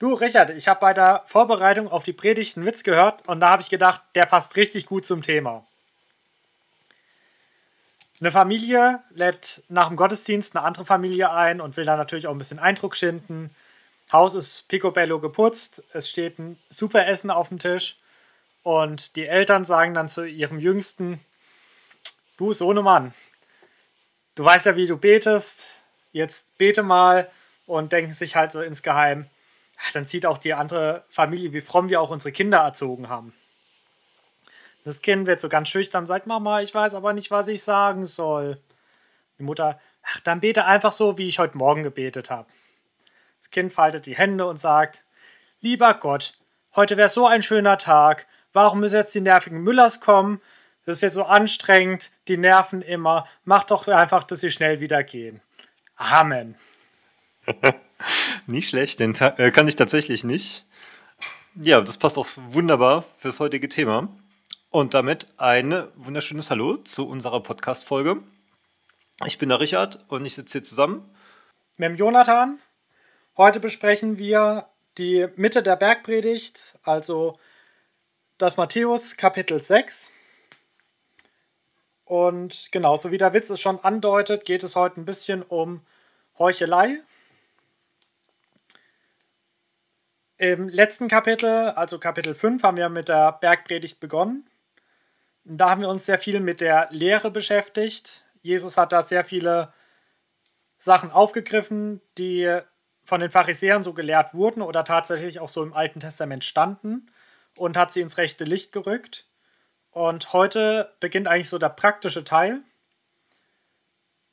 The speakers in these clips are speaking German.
Du, Richard, ich habe bei der Vorbereitung auf die Predigt einen Witz gehört und da habe ich gedacht, der passt richtig gut zum Thema. Eine Familie lädt nach dem Gottesdienst eine andere Familie ein und will da natürlich auch ein bisschen Eindruck schinden. Haus ist picobello geputzt, es steht ein super Essen auf dem Tisch und die Eltern sagen dann zu ihrem Jüngsten, du Sohnemann, du weißt ja, wie du betest, jetzt bete mal und denken sich halt so insgeheim, dann sieht auch die andere Familie, wie fromm wir auch unsere Kinder erzogen haben. Das Kind wird so ganz schüchtern, sagt Mama, ich weiß aber nicht, was ich sagen soll. Die Mutter, ach, dann bete einfach so, wie ich heute Morgen gebetet habe. Das Kind faltet die Hände und sagt, lieber Gott, heute wäre so ein schöner Tag. Warum müssen jetzt die nervigen Müllers kommen? Das wird so anstrengend, die nerven immer. Mach doch einfach, dass sie schnell wieder gehen. Amen. nicht schlecht, den äh, kann ich tatsächlich nicht. Ja, das passt auch wunderbar fürs heutige Thema. Und damit ein wunderschönes Hallo zu unserer Podcast-Folge. Ich bin der Richard und ich sitze hier zusammen mit dem Jonathan. Heute besprechen wir die Mitte der Bergpredigt, also das Matthäus Kapitel 6. Und genauso wie der Witz es schon andeutet, geht es heute ein bisschen um Heuchelei. Im letzten Kapitel, also Kapitel 5, haben wir mit der Bergpredigt begonnen. Da haben wir uns sehr viel mit der Lehre beschäftigt. Jesus hat da sehr viele Sachen aufgegriffen, die von den Pharisäern so gelehrt wurden oder tatsächlich auch so im Alten Testament standen und hat sie ins rechte Licht gerückt. Und heute beginnt eigentlich so der praktische Teil,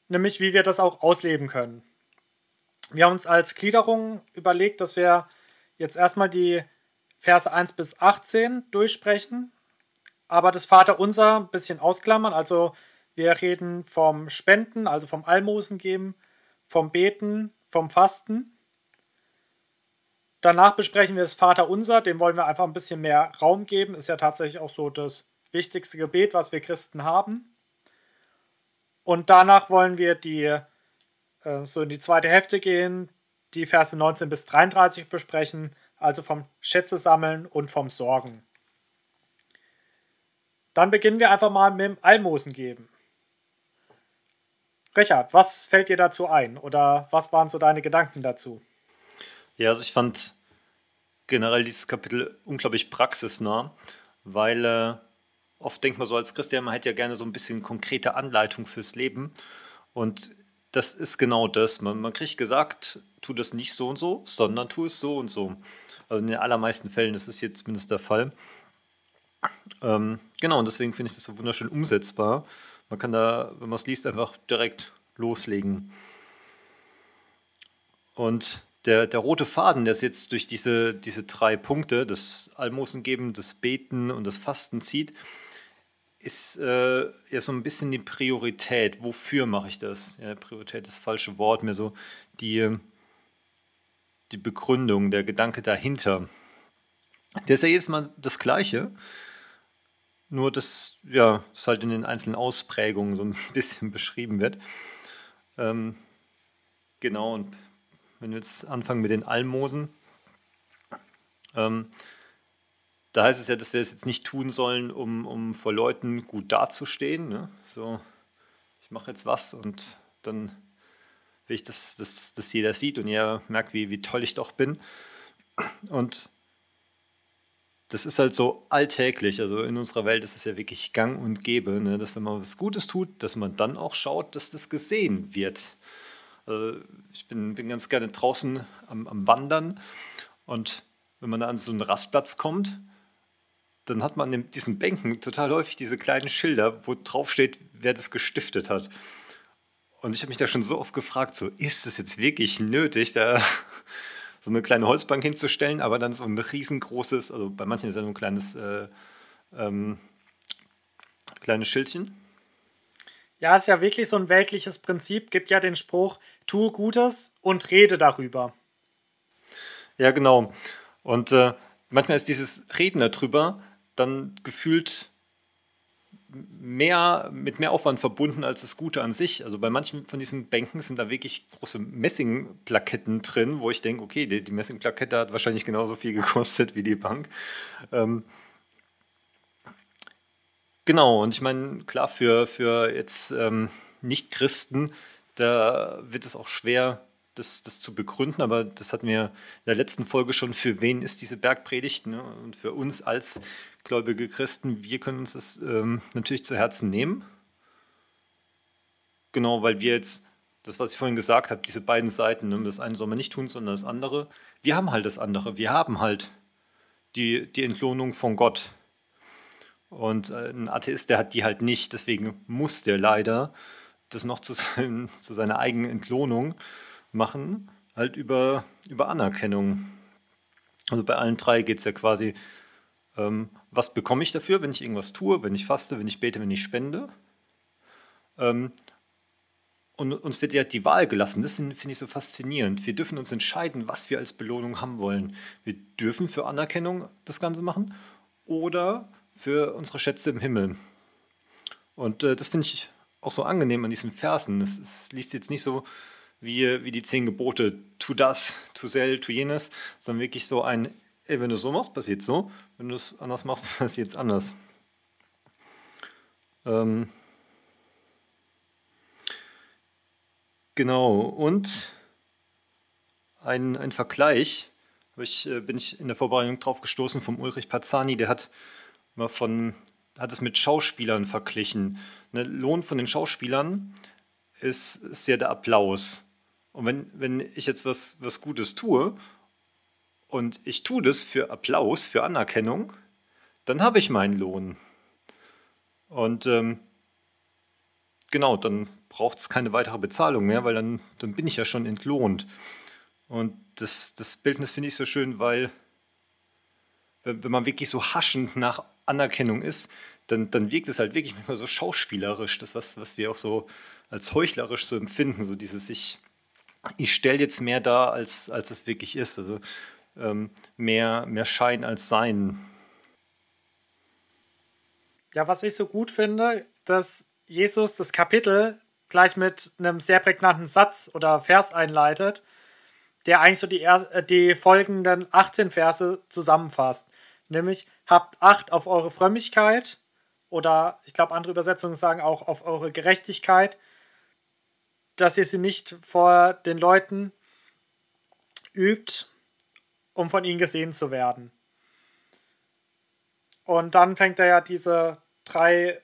nämlich wie wir das auch ausleben können. Wir haben uns als Gliederung überlegt, dass wir jetzt erstmal die Verse 1 bis 18 durchsprechen, aber das Vaterunser ein bisschen ausklammern. Also wir reden vom Spenden, also vom Almosen geben, vom Beten, vom Fasten. Danach besprechen wir das Vaterunser, dem wollen wir einfach ein bisschen mehr Raum geben. Ist ja tatsächlich auch so das wichtigste Gebet, was wir Christen haben. Und danach wollen wir die äh, so in die zweite Hälfte gehen, die Verse 19 bis 33 besprechen, also vom Schätze sammeln und vom Sorgen. Dann beginnen wir einfach mal mit dem Almosen geben. Richard, was fällt dir dazu ein oder was waren so deine Gedanken dazu? Ja, also ich fand generell dieses Kapitel unglaublich praxisnah, weil äh, oft denkt man so als Christian, man hätte ja gerne so ein bisschen konkrete Anleitung fürs Leben. Und das ist genau das. Man, man kriegt gesagt, tu das nicht so und so, sondern tu es so und so. Also in den allermeisten Fällen ist es jetzt zumindest der Fall. Ähm, genau, und deswegen finde ich das so wunderschön umsetzbar. Man kann da, wenn man es liest, einfach direkt loslegen. Und der, der rote Faden, der jetzt durch diese, diese drei Punkte, das Almosen geben, das Beten und das Fasten zieht, ist äh, ja so ein bisschen die Priorität. Wofür mache ich das? Ja, Priorität ist das falsche Wort, mehr so die, die Begründung, der Gedanke dahinter. Der ist ja jedes Mal das Gleiche, nur dass ja, es halt in den einzelnen Ausprägungen so ein bisschen beschrieben wird. Ähm, genau, und wenn wir jetzt anfangen mit den Almosen, ähm, da heißt es ja, dass wir es jetzt nicht tun sollen, um, um vor Leuten gut dazustehen. Ne? So, ich mache jetzt was und dann ich, dass, dass, dass jeder sieht und jeder merkt, wie, wie toll ich doch bin. Und das ist halt so alltäglich. Also in unserer Welt ist es ja wirklich gang und gäbe, ne? dass wenn man was Gutes tut, dass man dann auch schaut, dass das gesehen wird. Also ich bin, bin ganz gerne draußen am, am Wandern und wenn man da an so einen Rastplatz kommt, dann hat man in diesen Bänken total häufig diese kleinen Schilder, wo drauf steht, wer das gestiftet hat. Und ich habe mich da schon so oft gefragt, so ist es jetzt wirklich nötig, da so eine kleine Holzbank hinzustellen, aber dann so ein riesengroßes, also bei manchen ist ja nur ein kleines, äh, ähm, kleines Schildchen. Ja, ist ja wirklich so ein weltliches Prinzip, gibt ja den Spruch, tue Gutes und rede darüber. Ja, genau. Und äh, manchmal ist dieses Reden darüber dann gefühlt mehr, mit mehr Aufwand verbunden als das Gute an sich. Also bei manchen von diesen Bänken sind da wirklich große Messingplaketten drin, wo ich denke, okay, die, die Messingplakette hat wahrscheinlich genauso viel gekostet wie die Bank. Ähm, genau, und ich meine, klar, für, für jetzt ähm, Nicht-Christen, da wird es auch schwer, das, das zu begründen, aber das hatten wir in der letzten Folge schon, für wen ist diese Bergpredigt ne? und für uns als gläubige Christen, wir können uns das ähm, natürlich zu Herzen nehmen. Genau, weil wir jetzt, das, was ich vorhin gesagt habe, diese beiden Seiten, ne? das eine soll man nicht tun, sondern das andere, wir haben halt das andere, wir haben halt die, die Entlohnung von Gott. Und äh, ein Atheist, der hat die halt nicht, deswegen muss der leider das noch zu, sein, zu seiner eigenen Entlohnung machen, halt über, über Anerkennung. Also bei allen drei geht es ja quasi, ähm, was bekomme ich dafür, wenn ich irgendwas tue, wenn ich faste, wenn ich bete, wenn ich spende. Ähm, und uns wird ja die Wahl gelassen. Das finde find ich so faszinierend. Wir dürfen uns entscheiden, was wir als Belohnung haben wollen. Wir dürfen für Anerkennung das Ganze machen oder für unsere Schätze im Himmel. Und äh, das finde ich auch so angenehm an diesen Versen. Es, es liest jetzt nicht so wie, wie die zehn Gebote, tu das, tu sel, tu jenes, sondern wirklich so ein, ey, wenn du so machst, passiert so, wenn du es anders machst, passiert es anders. Ähm genau, und ein, ein Vergleich, ich, äh, bin ich in der Vorbereitung drauf gestoßen vom Ulrich Pazzani, der hat mal von, hat es mit Schauspielern verglichen. Der Lohn von den Schauspielern ist, ist ja der Applaus. Und wenn, wenn ich jetzt was, was Gutes tue und ich tue das für Applaus, für Anerkennung, dann habe ich meinen Lohn. Und ähm, genau, dann braucht es keine weitere Bezahlung mehr, weil dann, dann bin ich ja schon entlohnt. Und das, das Bildnis finde ich so schön, weil wenn, man wirklich so haschend nach Anerkennung ist, dann, dann wirkt es halt wirklich manchmal so schauspielerisch, das, was, was wir auch so als heuchlerisch so empfinden, so dieses sich ich stelle jetzt mehr dar, als, als es wirklich ist. Also mehr, mehr Schein als Sein. Ja, was ich so gut finde, dass Jesus das Kapitel gleich mit einem sehr prägnanten Satz oder Vers einleitet, der eigentlich so die, äh, die folgenden 18 Verse zusammenfasst. Nämlich, habt Acht auf eure Frömmigkeit oder ich glaube, andere Übersetzungen sagen auch auf eure Gerechtigkeit dass ihr sie nicht vor den Leuten übt, um von ihnen gesehen zu werden. Und dann fängt er ja diese drei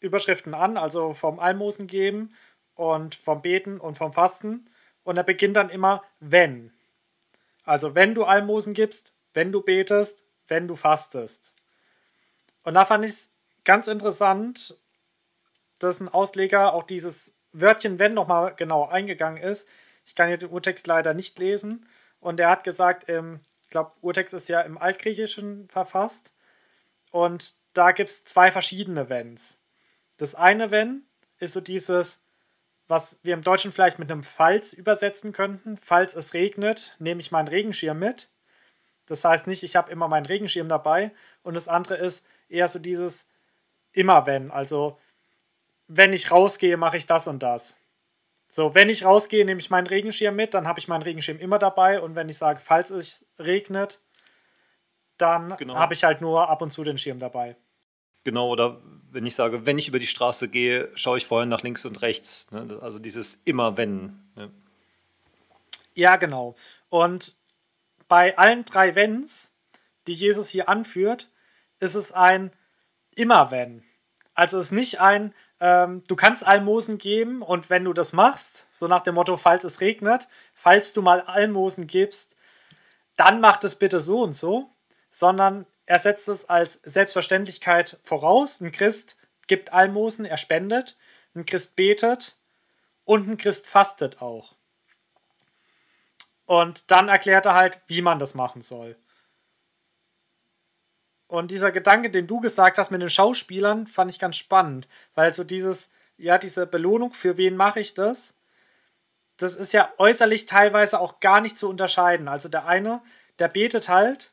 Überschriften an, also vom Almosen geben und vom Beten und vom Fasten. Und er beginnt dann immer wenn. Also wenn du Almosen gibst, wenn du betest, wenn du fastest. Und da fand ich es ganz interessant, dass ein Ausleger auch dieses Wörtchen wenn nochmal genau eingegangen ist. Ich kann hier den Urtext leider nicht lesen. Und er hat gesagt, ähm, ich glaube, Urtext ist ja im Altgriechischen verfasst. Und da gibt es zwei verschiedene Wenns. Das eine Wenn ist so dieses, was wir im Deutschen vielleicht mit einem Falls übersetzen könnten. Falls es regnet, nehme ich meinen Regenschirm mit. Das heißt nicht, ich habe immer meinen Regenschirm dabei. Und das andere ist eher so dieses immer wenn. Also wenn ich rausgehe, mache ich das und das. So, wenn ich rausgehe, nehme ich meinen Regenschirm mit, dann habe ich meinen Regenschirm immer dabei und wenn ich sage, falls es regnet, dann genau. habe ich halt nur ab und zu den Schirm dabei. Genau, oder wenn ich sage, wenn ich über die Straße gehe, schaue ich vorher nach links und rechts. Ne? Also dieses immer wenn. Ne? Ja, genau. Und bei allen drei Wenns, die Jesus hier anführt, ist es ein immer wenn. Also es ist nicht ein, ähm, du kannst Almosen geben und wenn du das machst, so nach dem Motto, falls es regnet, falls du mal Almosen gibst, dann mach das bitte so und so, sondern er setzt es als Selbstverständlichkeit voraus. Ein Christ gibt Almosen, er spendet, ein Christ betet und ein Christ fastet auch. Und dann erklärt er halt, wie man das machen soll. Und dieser Gedanke, den du gesagt hast mit den Schauspielern, fand ich ganz spannend, weil so dieses, ja, diese Belohnung, für wen mache ich das? Das ist ja äußerlich teilweise auch gar nicht zu unterscheiden. Also der eine, der betet halt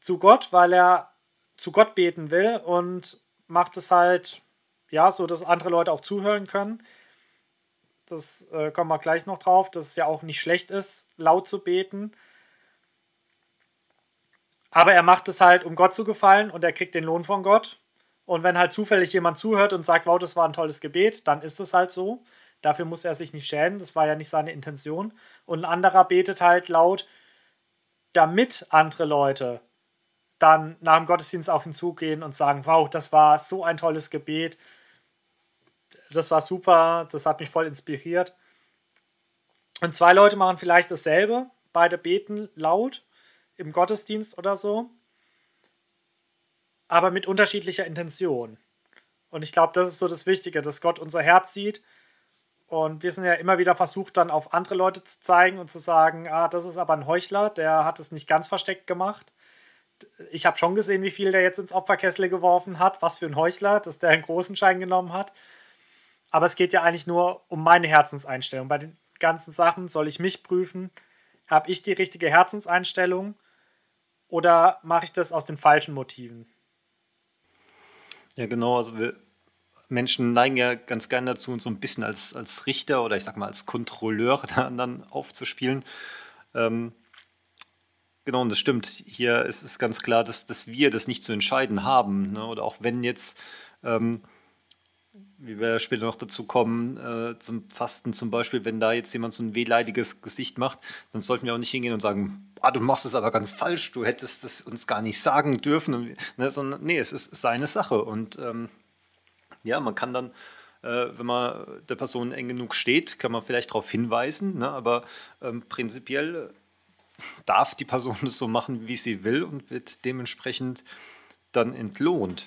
zu Gott, weil er zu Gott beten will und macht es halt, ja, so, dass andere Leute auch zuhören können. Das äh, kommen wir gleich noch drauf, dass es ja auch nicht schlecht ist, laut zu beten. Aber er macht es halt, um Gott zu gefallen und er kriegt den Lohn von Gott. Und wenn halt zufällig jemand zuhört und sagt, wow, das war ein tolles Gebet, dann ist es halt so. Dafür muss er sich nicht schämen, das war ja nicht seine Intention. Und ein anderer betet halt laut, damit andere Leute dann nach dem Gottesdienst auf ihn zugehen und sagen, wow, das war so ein tolles Gebet, das war super, das hat mich voll inspiriert. Und zwei Leute machen vielleicht dasselbe, beide beten laut im Gottesdienst oder so, aber mit unterschiedlicher Intention. Und ich glaube, das ist so das Wichtige, dass Gott unser Herz sieht. Und wir sind ja immer wieder versucht, dann auf andere Leute zu zeigen und zu sagen, ah, das ist aber ein Heuchler, der hat es nicht ganz versteckt gemacht. Ich habe schon gesehen, wie viel der jetzt ins Opferkessel geworfen hat. Was für ein Heuchler, dass der einen großen Schein genommen hat. Aber es geht ja eigentlich nur um meine Herzenseinstellung. Bei den ganzen Sachen soll ich mich prüfen. Habe ich die richtige Herzenseinstellung oder mache ich das aus den falschen Motiven? Ja, genau. Also wir Menschen neigen ja ganz gerne dazu, uns so ein bisschen als, als Richter oder ich sag mal als Kontrolleur der anderen aufzuspielen. Ähm, genau, und das stimmt. Hier ist es ganz klar, dass, dass wir das nicht zu entscheiden haben. Ne? Oder auch wenn jetzt ähm, wie wir später noch dazu kommen, äh, zum Fasten zum Beispiel, wenn da jetzt jemand so ein wehleidiges Gesicht macht, dann sollten wir auch nicht hingehen und sagen, ah, du machst es aber ganz falsch, du hättest es uns gar nicht sagen dürfen, und, ne, sondern nee, es ist seine Sache und ähm, ja, man kann dann, äh, wenn man der Person eng genug steht, kann man vielleicht darauf hinweisen, ne, aber ähm, prinzipiell darf die Person es so machen, wie sie will und wird dementsprechend dann entlohnt.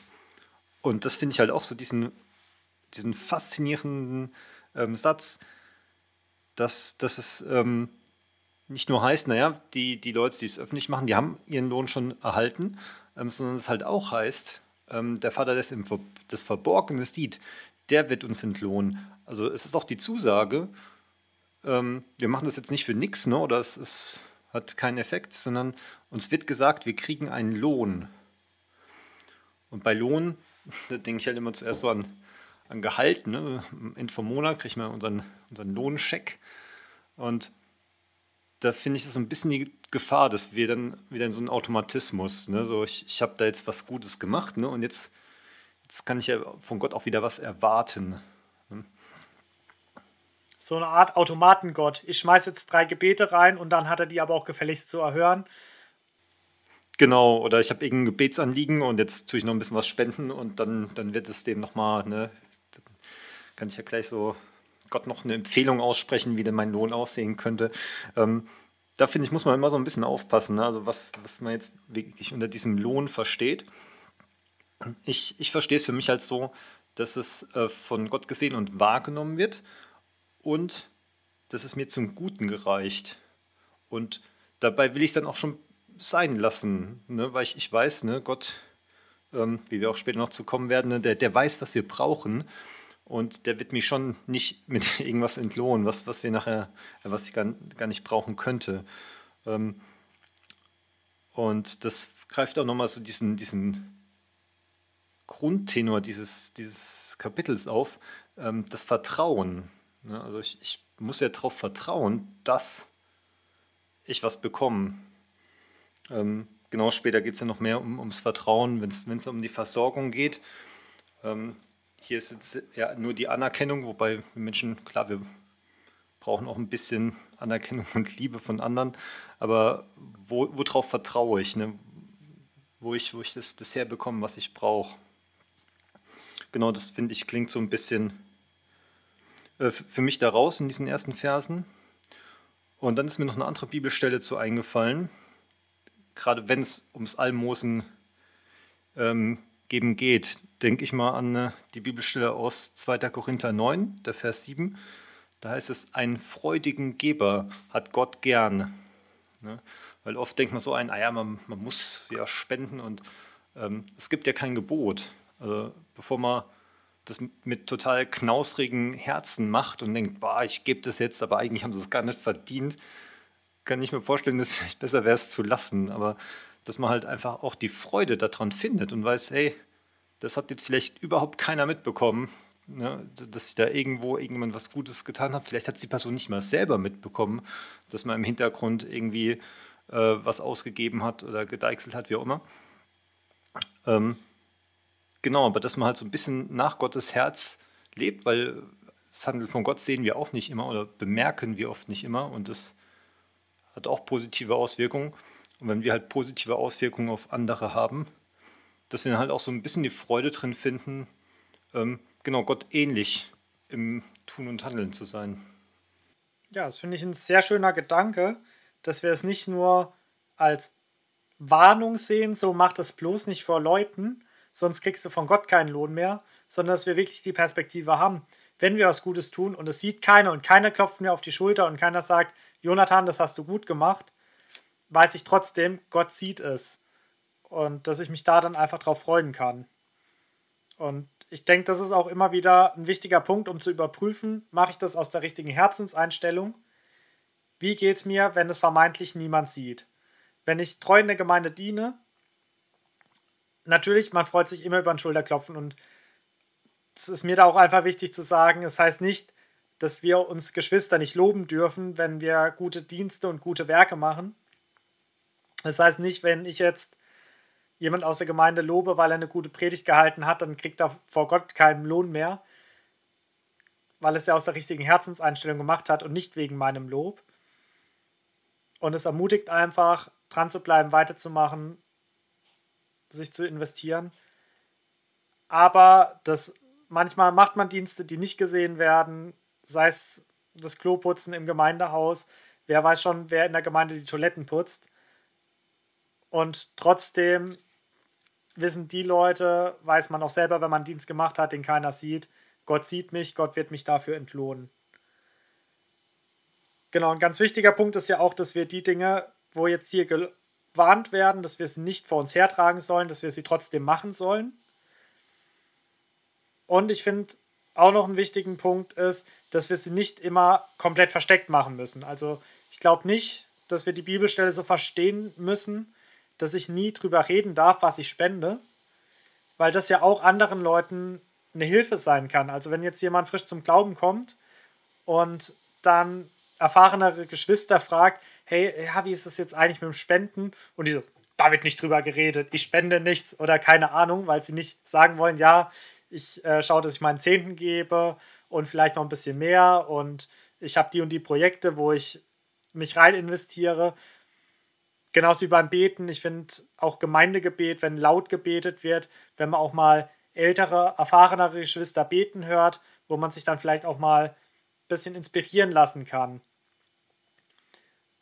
Und das finde ich halt auch so diesen diesen faszinierenden ähm, Satz, dass, dass es ähm, nicht nur heißt, naja, die, die Leute, die es öffentlich machen, die haben ihren Lohn schon erhalten, ähm, sondern es halt auch heißt, ähm, der Vater, der es im, das Verborgene sieht, der wird uns entlohnen. Also es ist auch die Zusage, ähm, wir machen das jetzt nicht für nichts, ne, oder es, es hat keinen Effekt, sondern uns wird gesagt, wir kriegen einen Lohn. Und bei Lohn, da denke ich halt immer zuerst so an an Gehalt. Ne? Ende vom Monat kriegt man unseren, unseren Lohncheck. Und da finde ich es so ein bisschen die Gefahr, dass wir dann wieder in so einen Automatismus, ne? so ich, ich habe da jetzt was Gutes gemacht ne? und jetzt, jetzt kann ich ja von Gott auch wieder was erwarten. Ne? So eine Art Automatengott. Ich schmeiße jetzt drei Gebete rein und dann hat er die aber auch gefälligst zu erhören. Genau, oder ich habe irgendein Gebetsanliegen und jetzt tue ich noch ein bisschen was spenden und dann, dann wird es dem nochmal ne, kann ich ja gleich so Gott noch eine Empfehlung aussprechen, wie denn mein Lohn aussehen könnte. Ähm, da finde ich, muss man immer so ein bisschen aufpassen, ne? also was, was man jetzt wirklich unter diesem Lohn versteht. Ich, ich verstehe es für mich als so, dass es äh, von Gott gesehen und wahrgenommen wird und dass es mir zum Guten gereicht. Und dabei will ich es dann auch schon sein lassen, ne? weil ich, ich weiß, ne, Gott, ähm, wie wir auch später noch zu kommen werden, ne, der, der weiß, was wir brauchen. Und der wird mich schon nicht mit irgendwas entlohnen, was, was wir nachher, was ich gar, gar nicht brauchen könnte. Ähm, und das greift auch nochmal so diesen, diesen Grundtenor dieses, dieses Kapitels auf, ähm, das Vertrauen. Ne? Also ich, ich muss ja darauf vertrauen, dass ich was bekomme. Ähm, genau später geht es ja noch mehr um, ums Vertrauen, wenn es um die Versorgung geht. Ähm, hier ist jetzt ja nur die Anerkennung, wobei Menschen, klar, wir brauchen auch ein bisschen Anerkennung und Liebe von anderen, aber wo, worauf vertraue ich, ne? wo ich, wo ich das, das herbekomme, was ich brauche. Genau, das finde ich klingt so ein bisschen äh, für mich da raus in diesen ersten Versen. Und dann ist mir noch eine andere Bibelstelle zu eingefallen, gerade wenn es ums Almosen ähm, geben geht, denke ich mal an äh, die Bibelstelle aus 2. Korinther 9, der Vers 7. Da heißt es, einen freudigen Geber hat Gott gern. Ne? Weil oft denkt man so ein, ah ja, man, man muss ja spenden und ähm, es gibt ja kein Gebot. Also bevor man das mit total knausrigen Herzen macht und denkt, boah, ich gebe das jetzt, aber eigentlich haben sie es gar nicht verdient, kann ich mir vorstellen, dass es vielleicht besser wäre, es zu lassen. Aber dass man halt einfach auch die Freude daran findet und weiß, hey, das hat jetzt vielleicht überhaupt keiner mitbekommen, ne, dass ich da irgendwo irgendjemand was Gutes getan habe. Vielleicht hat die Person nicht mal selber mitbekommen, dass man im Hintergrund irgendwie äh, was ausgegeben hat oder gedeichselt hat, wie auch immer. Ähm, genau, aber dass man halt so ein bisschen nach Gottes Herz lebt, weil das Handeln von Gott sehen wir auch nicht immer oder bemerken wir oft nicht immer und das hat auch positive Auswirkungen. Und wenn wir halt positive Auswirkungen auf andere haben, dass wir dann halt auch so ein bisschen die Freude drin finden, ähm, genau Gott ähnlich im Tun und Handeln zu sein. Ja, das finde ich ein sehr schöner Gedanke, dass wir es nicht nur als Warnung sehen, so mach das bloß nicht vor Leuten, sonst kriegst du von Gott keinen Lohn mehr, sondern dass wir wirklich die Perspektive haben, wenn wir was Gutes tun und es sieht keiner und keiner klopft mir auf die Schulter und keiner sagt, Jonathan, das hast du gut gemacht, weiß ich trotzdem, Gott sieht es. Und dass ich mich da dann einfach drauf freuen kann. Und ich denke, das ist auch immer wieder ein wichtiger Punkt, um zu überprüfen, mache ich das aus der richtigen Herzenseinstellung? Wie geht es mir, wenn es vermeintlich niemand sieht? Wenn ich treu in der Gemeinde diene, natürlich, man freut sich immer über ein Schulterklopfen und es ist mir da auch einfach wichtig zu sagen, es heißt nicht, dass wir uns Geschwister nicht loben dürfen, wenn wir gute Dienste und gute Werke machen. Das heißt nicht, wenn ich jetzt jemand aus der Gemeinde lobe, weil er eine gute Predigt gehalten hat, dann kriegt er vor Gott keinen Lohn mehr, weil es ja aus der richtigen Herzenseinstellung gemacht hat und nicht wegen meinem Lob. Und es ermutigt einfach, dran zu bleiben, weiterzumachen, sich zu investieren. Aber das, manchmal macht man Dienste, die nicht gesehen werden, sei es das Kloputzen im Gemeindehaus. Wer weiß schon, wer in der Gemeinde die Toiletten putzt. Und trotzdem wissen die Leute, weiß man auch selber, wenn man Dienst gemacht hat, den keiner sieht, Gott sieht mich, Gott wird mich dafür entlohnen. Genau, ein ganz wichtiger Punkt ist ja auch, dass wir die Dinge, wo jetzt hier gewarnt werden, dass wir sie nicht vor uns hertragen sollen, dass wir sie trotzdem machen sollen. Und ich finde auch noch einen wichtigen Punkt ist, dass wir sie nicht immer komplett versteckt machen müssen. Also ich glaube nicht, dass wir die Bibelstelle so verstehen müssen, dass ich nie drüber reden darf, was ich spende, weil das ja auch anderen Leuten eine Hilfe sein kann. Also wenn jetzt jemand frisch zum Glauben kommt und dann erfahrenere Geschwister fragt, hey, ja, wie ist das jetzt eigentlich mit dem Spenden? Und die so, da wird nicht drüber geredet, ich spende nichts oder keine Ahnung, weil sie nicht sagen wollen, ja, ich äh, schaue, dass ich meinen Zehnten gebe und vielleicht noch ein bisschen mehr und ich habe die und die Projekte, wo ich mich rein investiere Genauso wie beim Beten. Ich finde auch Gemeindegebet, wenn laut gebetet wird, wenn man auch mal ältere, erfahrenere Geschwister beten hört, wo man sich dann vielleicht auch mal ein bisschen inspirieren lassen kann.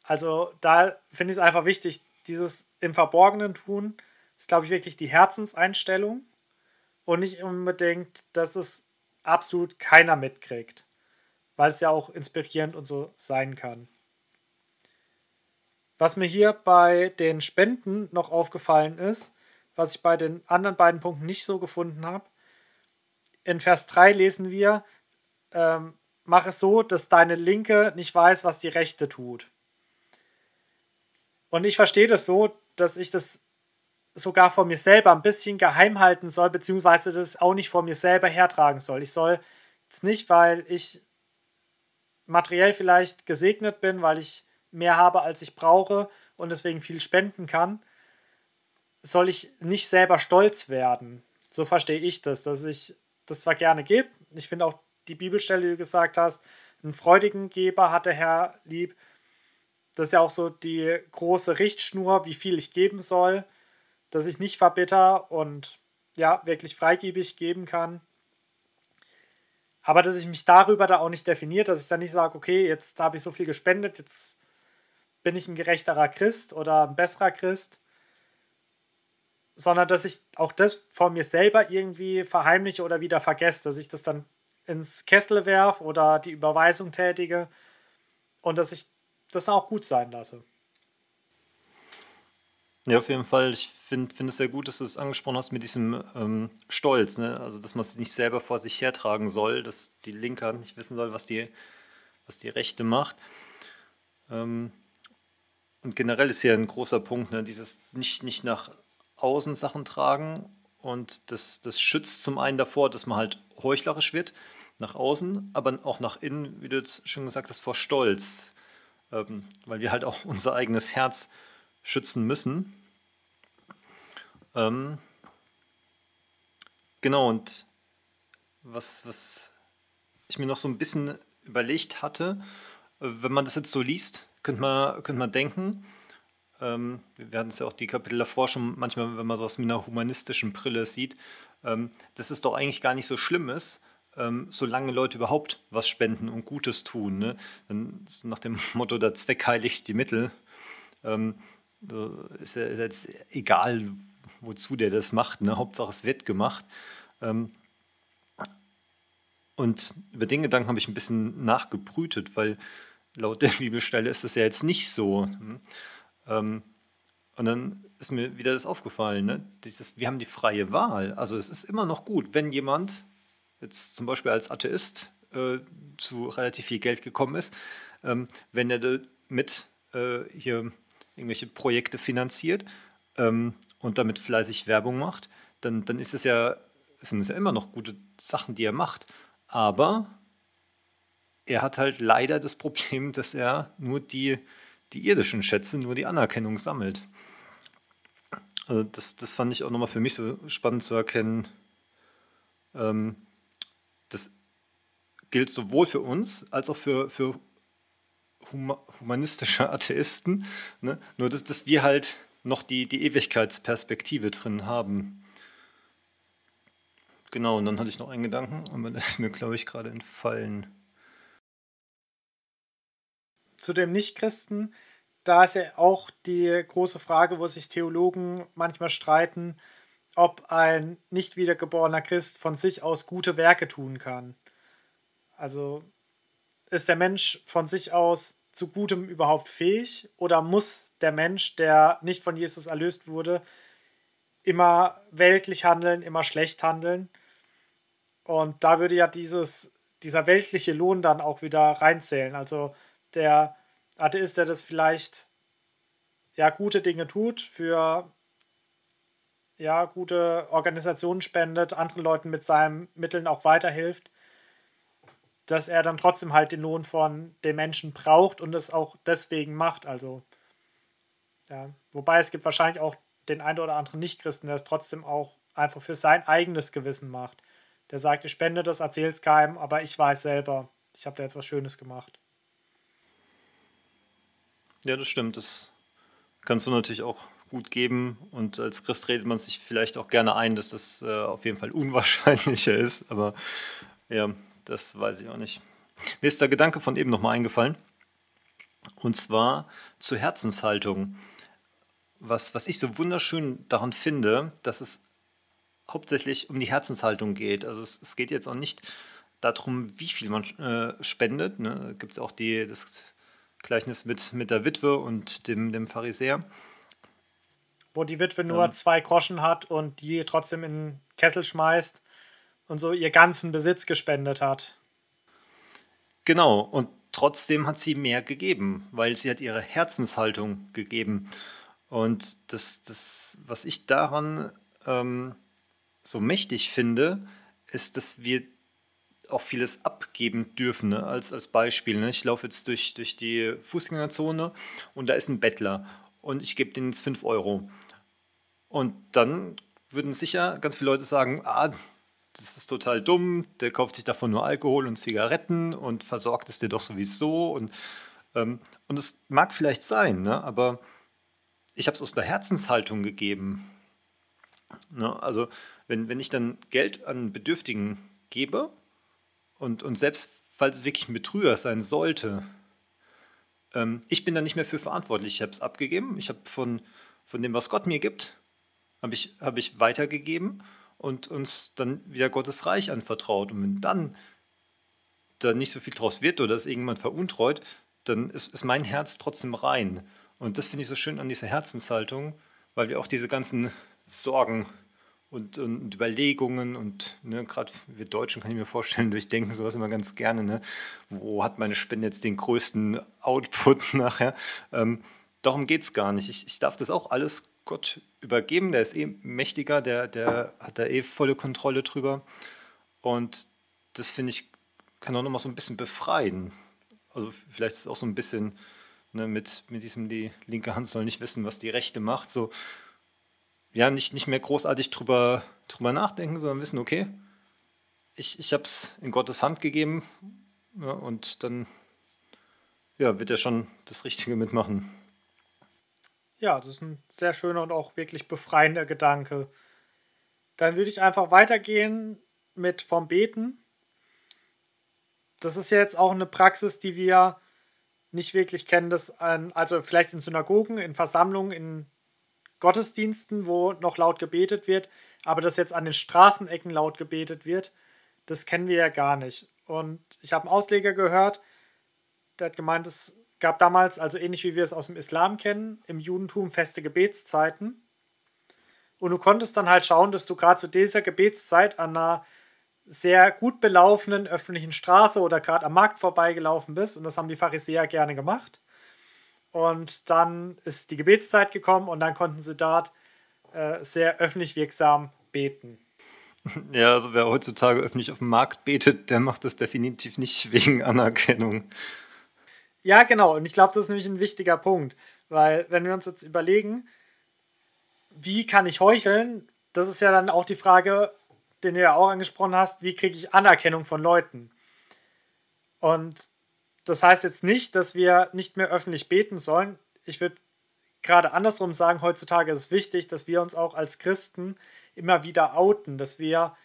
Also da finde ich es einfach wichtig, dieses im Verborgenen tun, ist, glaube ich, wirklich die Herzenseinstellung und nicht unbedingt, dass es absolut keiner mitkriegt, weil es ja auch inspirierend und so sein kann. Was mir hier bei den Spenden noch aufgefallen ist, was ich bei den anderen beiden Punkten nicht so gefunden habe, in Vers 3 lesen wir, ähm, mach es so, dass deine Linke nicht weiß, was die Rechte tut. Und ich verstehe das so, dass ich das sogar vor mir selber ein bisschen geheim halten soll, beziehungsweise das auch nicht vor mir selber hertragen soll. Ich soll jetzt nicht, weil ich materiell vielleicht gesegnet bin, weil ich mehr habe, als ich brauche und deswegen viel spenden kann, soll ich nicht selber stolz werden. So verstehe ich das, dass ich das zwar gerne gebe. Ich finde auch die Bibelstelle, die du gesagt hast, einen freudigen Geber hat der Herr lieb. Das ist ja auch so die große Richtschnur, wie viel ich geben soll, dass ich nicht verbitter und ja, wirklich freigebig geben kann. Aber dass ich mich darüber da auch nicht definiert, dass ich dann nicht sage, okay, jetzt habe ich so viel gespendet, jetzt bin ich ein gerechterer Christ oder ein besserer Christ, sondern dass ich auch das von mir selber irgendwie verheimliche oder wieder vergesse, dass ich das dann ins Kessel werf oder die Überweisung tätige und dass ich das dann auch gut sein lasse. Ja, auf jeden Fall. Ich finde find es sehr gut, dass du es angesprochen hast mit diesem ähm, Stolz. Ne? Also, dass man es nicht selber vor sich hertragen soll, dass die Linke nicht wissen soll, was die, was die Rechte macht. Ähm, und generell ist ja ein großer Punkt, ne, dieses nicht, nicht nach außen Sachen tragen Und das, das schützt zum einen davor, dass man halt heuchlerisch wird nach außen, aber auch nach innen, wie du jetzt schon gesagt hast, vor Stolz. Ähm, weil wir halt auch unser eigenes Herz schützen müssen. Ähm, genau, und was, was ich mir noch so ein bisschen überlegt hatte, äh, wenn man das jetzt so liest, könnte man, könnte man denken, ähm, wir hatten es ja auch die Kapitel davor schon manchmal, wenn man sowas mit einer humanistischen Brille sieht, ähm, dass es doch eigentlich gar nicht so schlimm ist, ähm, solange Leute überhaupt was spenden und Gutes tun. Ne? Dann nach dem Motto, der Zweck heiligt die Mittel. Ähm, so ist ja jetzt egal, wozu der das macht. Ne? Hauptsache es wird gemacht. Ähm, und über den Gedanken habe ich ein bisschen nachgebrütet, weil laut der Bibelstelle ist das ja jetzt nicht so. Hm? Ähm, und dann ist mir wieder das aufgefallen, ne? Dieses, wir haben die freie Wahl. Also es ist immer noch gut, wenn jemand jetzt zum Beispiel als Atheist äh, zu relativ viel Geld gekommen ist, ähm, wenn er damit äh, hier irgendwelche Projekte finanziert ähm, und damit fleißig Werbung macht, dann, dann ist es ja, sind es ja immer noch gute Sachen, die er macht. Aber er hat halt leider das Problem, dass er nur die, die irdischen Schätze, nur die Anerkennung sammelt. Also das, das fand ich auch nochmal für mich so spannend zu erkennen. Ähm, das gilt sowohl für uns als auch für, für humanistische Atheisten. Ne? Nur, dass, dass wir halt noch die, die Ewigkeitsperspektive drin haben. Genau, und dann hatte ich noch einen Gedanken, aber das ist mir, glaube ich, gerade entfallen. Zu dem Nichtchristen, da ist ja auch die große Frage, wo sich Theologen manchmal streiten, ob ein nicht wiedergeborener Christ von sich aus gute Werke tun kann. Also ist der Mensch von sich aus zu Gutem überhaupt fähig oder muss der Mensch, der nicht von Jesus erlöst wurde, immer weltlich handeln, immer schlecht handeln? Und da würde ja dieses, dieser weltliche Lohn dann auch wieder reinzählen. Also der Atheist, der das vielleicht ja gute Dinge tut, für ja gute Organisationen spendet, anderen Leuten mit seinen Mitteln auch weiterhilft, dass er dann trotzdem halt den Lohn von den Menschen braucht und es auch deswegen macht. Also, ja. Wobei es gibt wahrscheinlich auch den einen oder anderen Nichtchristen, der es trotzdem auch einfach für sein eigenes Gewissen macht. Der sagt, ich spende das, erzähle es keinem, aber ich weiß selber, ich habe da jetzt was Schönes gemacht. Ja, das stimmt. Das kannst du natürlich auch gut geben. Und als Christ redet man sich vielleicht auch gerne ein, dass das äh, auf jeden Fall unwahrscheinlicher ist. Aber ja, das weiß ich auch nicht. Mir ist der Gedanke von eben nochmal eingefallen. Und zwar zur Herzenshaltung. Was, was ich so wunderschön daran finde, dass es hauptsächlich um die Herzenshaltung geht. Also es, es geht jetzt auch nicht darum, wie viel man äh, spendet. Ne? Da gibt es auch die, das Gleichnis mit, mit der Witwe und dem, dem Pharisäer. Wo die Witwe nur ähm, zwei Groschen hat und die trotzdem in den Kessel schmeißt und so ihr ganzen Besitz gespendet hat. Genau, und trotzdem hat sie mehr gegeben, weil sie hat ihre Herzenshaltung gegeben. Und das, das was ich daran ähm, so mächtig finde, ist, dass wir auch vieles abgeben dürfen. Ne? Als, als Beispiel, ne? ich laufe jetzt durch, durch die Fußgängerzone und da ist ein Bettler und ich gebe denen jetzt 5 Euro. Und dann würden sicher ganz viele Leute sagen, ah, das ist total dumm, der kauft sich davon nur Alkohol und Zigaretten und versorgt es dir doch sowieso. Und, ähm, es mag vielleicht sein, ne? aber ich habe es aus der Herzenshaltung gegeben. Ne? Also wenn, wenn ich dann Geld an Bedürftigen gebe und, und selbst falls es wirklich ein Betrüger sein sollte, ähm, ich bin da nicht mehr für verantwortlich. Ich habe es abgegeben. Ich habe von, von dem, was Gott mir gibt, habe ich, hab ich weitergegeben und uns dann wieder Gottes Reich anvertraut. Und wenn dann da nicht so viel draus wird oder es irgendjemand veruntreut, dann ist, ist mein Herz trotzdem rein. Und das finde ich so schön an dieser Herzenshaltung, weil wir auch diese ganzen Sorgen und, und Überlegungen und ne, gerade wir Deutschen kann ich mir vorstellen, durchdenken sowas immer ganz gerne. Ne? Wo hat meine Spende jetzt den größten Output nachher? Ähm, darum geht es gar nicht. Ich, ich darf das auch alles Gott übergeben, der ist eh mächtiger, der, der hat da eh volle Kontrolle drüber. Und das finde ich, kann auch nochmal so ein bisschen befreien. Also vielleicht ist es auch so ein bisschen ne, mit, mit diesem, die linke Hand soll nicht wissen, was die rechte macht. So, ja, nicht, nicht mehr großartig drüber, drüber nachdenken, sondern wissen, okay, ich, ich habe es in Gottes Hand gegeben ja, und dann ja, wird er schon das Richtige mitmachen. Ja, das ist ein sehr schöner und auch wirklich befreiender Gedanke. Dann würde ich einfach weitergehen mit vom Beten. Das ist ja jetzt auch eine Praxis, die wir nicht wirklich kennen, das an, also vielleicht in Synagogen, in Versammlungen, in Gottesdiensten, wo noch laut gebetet wird, aber dass jetzt an den Straßenecken laut gebetet wird, das kennen wir ja gar nicht. Und ich habe einen Ausleger gehört, der hat gemeint, es gab damals, also ähnlich wie wir es aus dem Islam kennen, im Judentum feste Gebetszeiten. Und du konntest dann halt schauen, dass du gerade zu dieser Gebetszeit an einer sehr gut belaufenen öffentlichen Straße oder gerade am Markt vorbeigelaufen bist. Und das haben die Pharisäer gerne gemacht. Und dann ist die Gebetszeit gekommen und dann konnten sie dort äh, sehr öffentlich wirksam beten. Ja, also wer heutzutage öffentlich auf dem Markt betet, der macht das definitiv nicht wegen Anerkennung. Ja, genau. Und ich glaube, das ist nämlich ein wichtiger Punkt. Weil, wenn wir uns jetzt überlegen, wie kann ich heucheln, das ist ja dann auch die Frage, den du ja auch angesprochen hast, wie kriege ich Anerkennung von Leuten? Und das heißt jetzt nicht, dass wir nicht mehr öffentlich beten sollen. Ich würde gerade andersrum sagen, heutzutage ist es wichtig, dass wir uns auch als Christen immer wieder outen, dass wir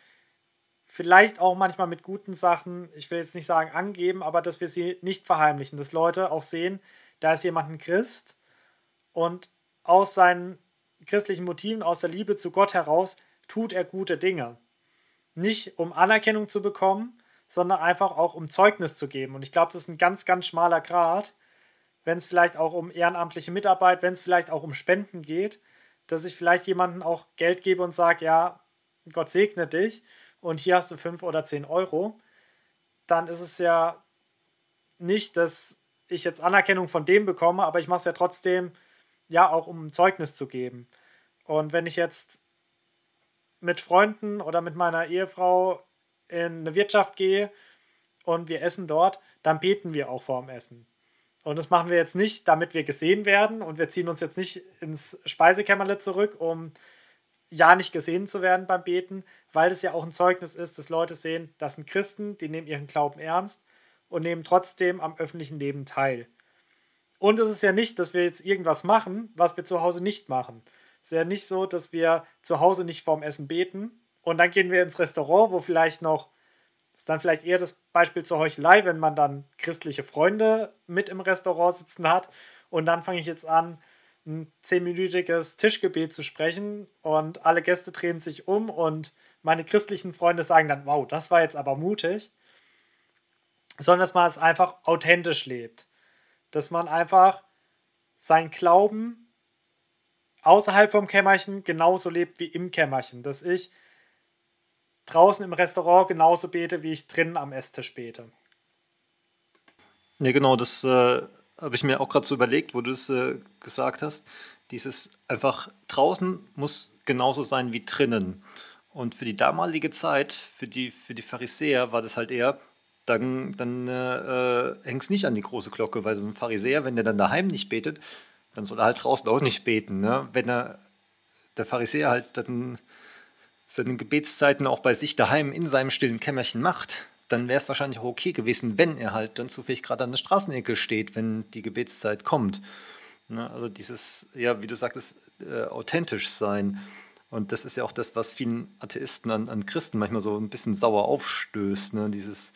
vielleicht auch manchmal mit guten Sachen, ich will jetzt nicht sagen angeben, aber dass wir sie nicht verheimlichen, dass Leute auch sehen, da ist jemand ein Christ und aus seinen christlichen Motiven, aus der Liebe zu Gott heraus, tut er gute Dinge. Nicht um Anerkennung zu bekommen, sondern einfach auch um Zeugnis zu geben. Und ich glaube, das ist ein ganz, ganz schmaler Grad, wenn es vielleicht auch um ehrenamtliche Mitarbeit, wenn es vielleicht auch um Spenden geht, dass ich vielleicht jemandem auch Geld gebe und sage, ja, Gott segne dich und hier hast du fünf oder zehn Euro, dann ist es ja nicht, dass ich jetzt Anerkennung von dem bekomme, aber ich mache es ja trotzdem, ja, auch um Zeugnis zu geben. Und wenn ich jetzt mit Freunden oder mit meiner Ehefrau in eine Wirtschaft gehe und wir essen dort, dann beten wir auch vorm Essen. Und das machen wir jetzt nicht, damit wir gesehen werden und wir ziehen uns jetzt nicht ins Speisekämmerle zurück, um ja nicht gesehen zu werden beim Beten, weil das ja auch ein Zeugnis ist, dass Leute sehen, das sind Christen, die nehmen ihren Glauben ernst und nehmen trotzdem am öffentlichen Leben teil. Und es ist ja nicht, dass wir jetzt irgendwas machen, was wir zu Hause nicht machen. Es ist ja nicht so, dass wir zu Hause nicht vorm Essen beten und dann gehen wir ins Restaurant, wo vielleicht noch, ist dann vielleicht eher das Beispiel zur Heuchelei, wenn man dann christliche Freunde mit im Restaurant sitzen hat und dann fange ich jetzt an, ein zehnminütiges Tischgebet zu sprechen und alle Gäste drehen sich um und meine christlichen Freunde sagen dann, wow, das war jetzt aber mutig, sondern dass man es einfach authentisch lebt. Dass man einfach sein Glauben außerhalb vom Kämmerchen genauso lebt wie im Kämmerchen. Dass ich draußen im Restaurant genauso bete, wie ich drinnen am Esstisch bete. Ja, genau, das äh, habe ich mir auch gerade so überlegt, wo du es äh, gesagt hast. Dieses einfach draußen muss genauso sein wie drinnen. Und für die damalige Zeit, für die, für die Pharisäer war das halt eher, dann, dann äh, hängt es nicht an die große Glocke, weil so ein Pharisäer, wenn der dann daheim nicht betet, dann soll er halt draußen auch nicht beten. Ne? Wenn er, der Pharisäer halt dann seine Gebetszeiten auch bei sich daheim in seinem stillen Kämmerchen macht, dann wäre es wahrscheinlich auch okay gewesen, wenn er halt dann zufällig gerade an der Straßenecke steht, wenn die Gebetszeit kommt. Ne? Also dieses, ja, wie du sagtest, äh, authentisch sein. Und das ist ja auch das, was vielen Atheisten an, an Christen manchmal so ein bisschen sauer aufstößt. Ne? Dieses,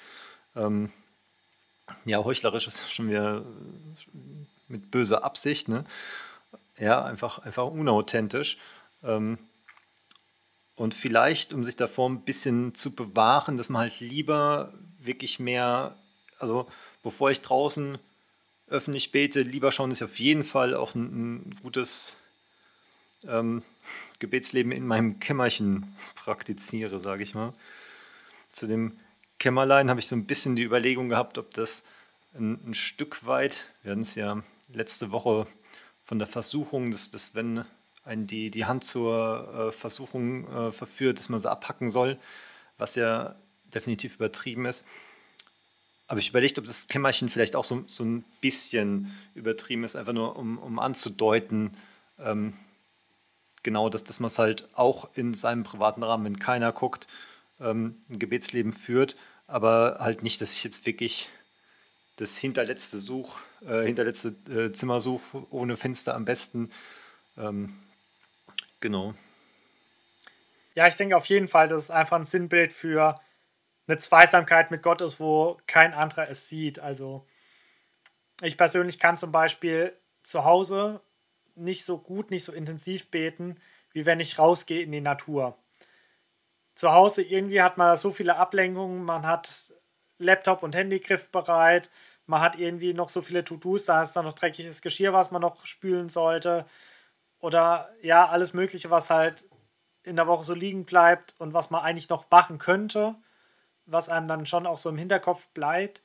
ähm, ja, heuchlerisch ist schon wieder mit böser Absicht. Ne? Ja, einfach, einfach unauthentisch. Ähm, und vielleicht, um sich davor ein bisschen zu bewahren, dass man halt lieber wirklich mehr, also bevor ich draußen öffentlich bete, lieber schauen, dass ich auf jeden Fall auch ein, ein gutes ähm, Gebetsleben in meinem Kämmerchen praktiziere, sage ich mal. Zu dem Kämmerlein habe ich so ein bisschen die Überlegung gehabt, ob das ein, ein Stück weit, wir hatten es ja letzte Woche von der Versuchung, dass, dass wenn einen die, die Hand zur äh, Versuchung äh, verführt, dass man sie abhacken soll, was ja definitiv übertrieben ist. Aber ich überlege, ob das Kämmerchen vielleicht auch so, so ein bisschen übertrieben ist, einfach nur um, um anzudeuten, ähm, genau, dass, dass man es halt auch in seinem privaten Rahmen, wenn keiner guckt, ähm, ein Gebetsleben führt, aber halt nicht, dass ich jetzt wirklich das hinterletzte Such, äh, hinterletzte äh, Zimmer suche, ohne Fenster am besten. Ähm, genau. Ja, ich denke auf jeden Fall, dass es einfach ein Sinnbild für eine Zweisamkeit mit Gott ist, wo kein anderer es sieht. Also ich persönlich kann zum Beispiel zu Hause nicht so gut, nicht so intensiv beten, wie wenn ich rausgehe in die Natur. Zu Hause irgendwie hat man so viele Ablenkungen, man hat Laptop und Handy griffbereit, man hat irgendwie noch so viele To-Dos, da ist dann noch dreckiges Geschirr, was man noch spülen sollte. Oder ja, alles Mögliche, was halt in der Woche so liegen bleibt und was man eigentlich noch machen könnte, was einem dann schon auch so im Hinterkopf bleibt.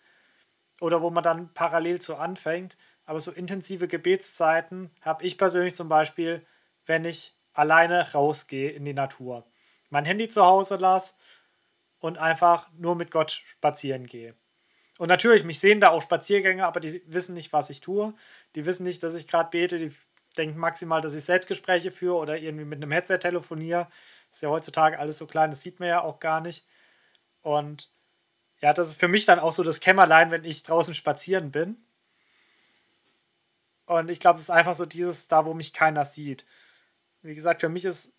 Oder wo man dann parallel zu anfängt. Aber so intensive Gebetszeiten habe ich persönlich zum Beispiel, wenn ich alleine rausgehe in die Natur. Mein Handy zu Hause lasse und einfach nur mit Gott spazieren gehe. Und natürlich, mich sehen da auch Spaziergänger, aber die wissen nicht, was ich tue. Die wissen nicht, dass ich gerade bete. Die denken maximal, dass ich Selbstgespräche führe oder irgendwie mit einem Headset telefoniere. ist ja heutzutage alles so klein, das sieht man ja auch gar nicht. Und ja, das ist für mich dann auch so das Kämmerlein, wenn ich draußen spazieren bin. Und ich glaube, es ist einfach so dieses, da wo mich keiner sieht. Wie gesagt, für mich ist,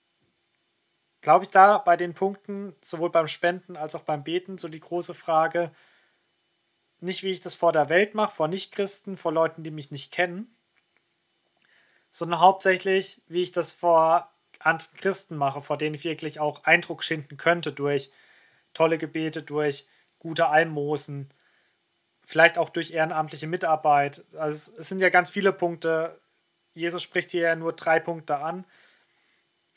glaube ich, da bei den Punkten, sowohl beim Spenden als auch beim Beten, so die große Frage, nicht wie ich das vor der Welt mache, vor Nichtchristen, vor Leuten, die mich nicht kennen, sondern hauptsächlich, wie ich das vor anderen Christen mache, vor denen ich wirklich auch Eindruck schinden könnte durch tolle Gebete, durch gute Almosen, vielleicht auch durch ehrenamtliche Mitarbeit. Also es, sind ja ganz viele Punkte. Jesus spricht hier ja nur drei Punkte an.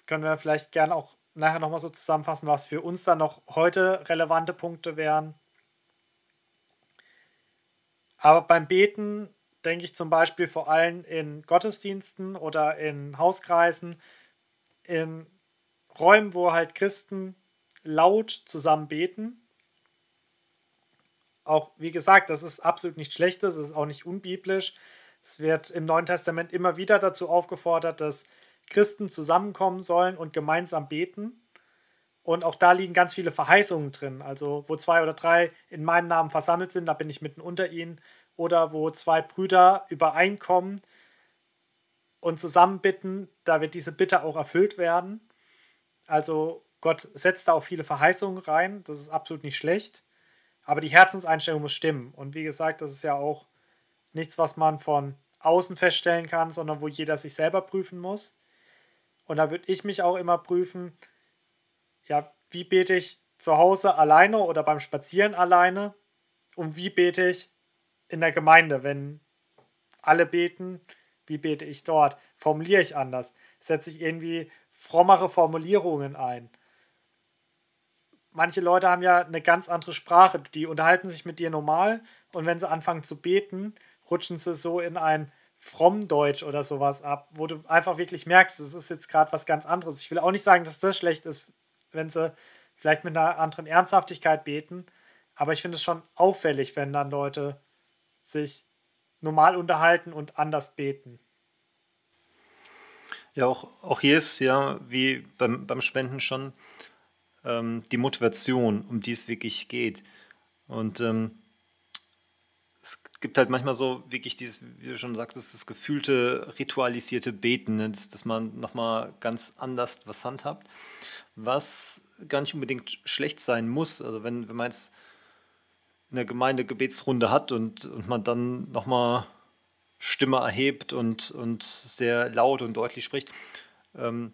Können wir vielleicht gerne auch nachher nochmal so zusammenfassen, was für uns dann noch heute relevante Punkte wären. Aber beim Beten denke ich zum Beispiel vor allem in Gottesdiensten oder in Hauskreisen, in Räumen, wo halt Christen laut zusammen beten auch, wie gesagt, das ist absolut nicht schlecht, das ist auch nicht unbiblisch. Es wird im Neuen Testament immer wieder dazu aufgefordert, dass Christen zusammenkommen sollen und gemeinsam beten. Und auch da liegen ganz viele Verheißungen drin. Also, wo zwei oder drei in meinem Namen versammelt sind, da bin ich mitten unter ihnen. Oder wo zwei Brüder übereinkommen und zusammen bitten, da wird diese Bitte auch erfüllt werden. Also, Gott setzt da auch viele Verheißungen rein. Das ist absolut nicht schlecht. Aber die Herzenseinstellung muss stimmen. Und wie gesagt, das ist ja auch nichts, was man von außen feststellen kann, sondern wo jeder sich selber prüfen muss. Und da würde ich mich auch immer prüfen, ja, wie bete ich zu Hause alleine oder beim Spazieren alleine und wie bete ich in der Gemeinde, wenn alle beten, wie bete ich dort? Formuliere ich anders? Setze ich irgendwie frommere Formulierungen ein? manche Leute haben ja eine ganz andere Sprache. Die unterhalten sich mit dir normal und wenn sie anfangen zu beten, rutschen sie so in ein Frommdeutsch oder sowas ab, wo du einfach wirklich merkst, es ist jetzt gerade was ganz anderes. Ich will auch nicht sagen, dass das schlecht ist, wenn sie vielleicht mit einer anderen Ernsthaftigkeit beten, aber ich finde es schon auffällig, wenn dann Leute sich normal unterhalten und anders beten. Ja, auch, auch hier ist ja wie beim, beim Spenden schon, ähm, die Motivation, um die es wirklich geht. Und ähm, es gibt halt manchmal so wirklich dieses, wie du schon sagtest, das gefühlte ritualisierte Beten, ne? dass, dass man nochmal ganz anders was handhabt, was gar nicht unbedingt schlecht sein muss. Also wenn, wenn man jetzt in der Gemeinde Gebetsrunde hat und, und man dann nochmal Stimme erhebt und, und sehr laut und deutlich spricht, ähm,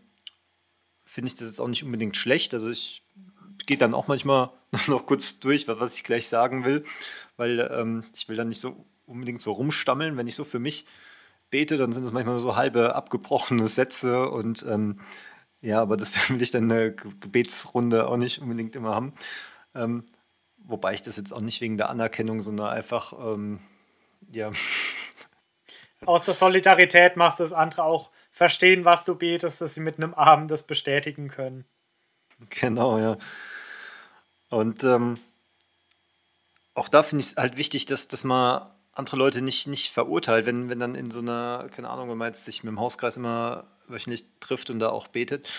finde ich das jetzt auch nicht unbedingt schlecht. Also ich gehe dann auch manchmal noch kurz durch, was ich gleich sagen will, weil ähm, ich will dann nicht so unbedingt so rumstammeln. Wenn ich so für mich bete, dann sind es manchmal so halbe abgebrochene Sätze und ähm, ja, aber das will ich dann in der Gebetsrunde auch nicht unbedingt immer haben. Ähm, wobei ich das jetzt auch nicht wegen der Anerkennung, sondern einfach, ähm, ja. Aus der Solidarität machst du das andere auch verstehen, was du betest, dass sie mit einem Arm das bestätigen können. Genau, ja. Und ähm, auch da finde ich es halt wichtig, dass, dass man andere Leute nicht, nicht verurteilt, wenn, wenn dann in so einer, keine Ahnung, wenn man jetzt sich mit dem Hauskreis immer wöchentlich trifft und da auch betet,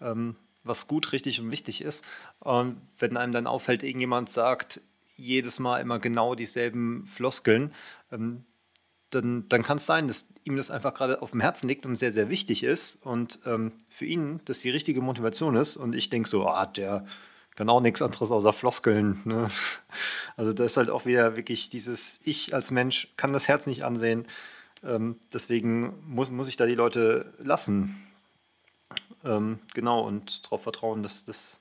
ähm, was gut, richtig und wichtig ist. Und wenn einem dann auffällt, irgendjemand sagt jedes Mal immer genau dieselben Floskeln, ähm, dann, dann kann es sein, dass ihm das einfach gerade auf dem Herzen liegt und sehr, sehr wichtig ist und ähm, für ihn das die richtige Motivation ist. Und ich denke so, ah, der kann auch nichts anderes außer Floskeln. Ne? Also da ist halt auch wieder wirklich dieses, ich als Mensch kann das Herz nicht ansehen. Ähm, deswegen muss, muss ich da die Leute lassen. Ähm, genau, und darauf vertrauen, dass, dass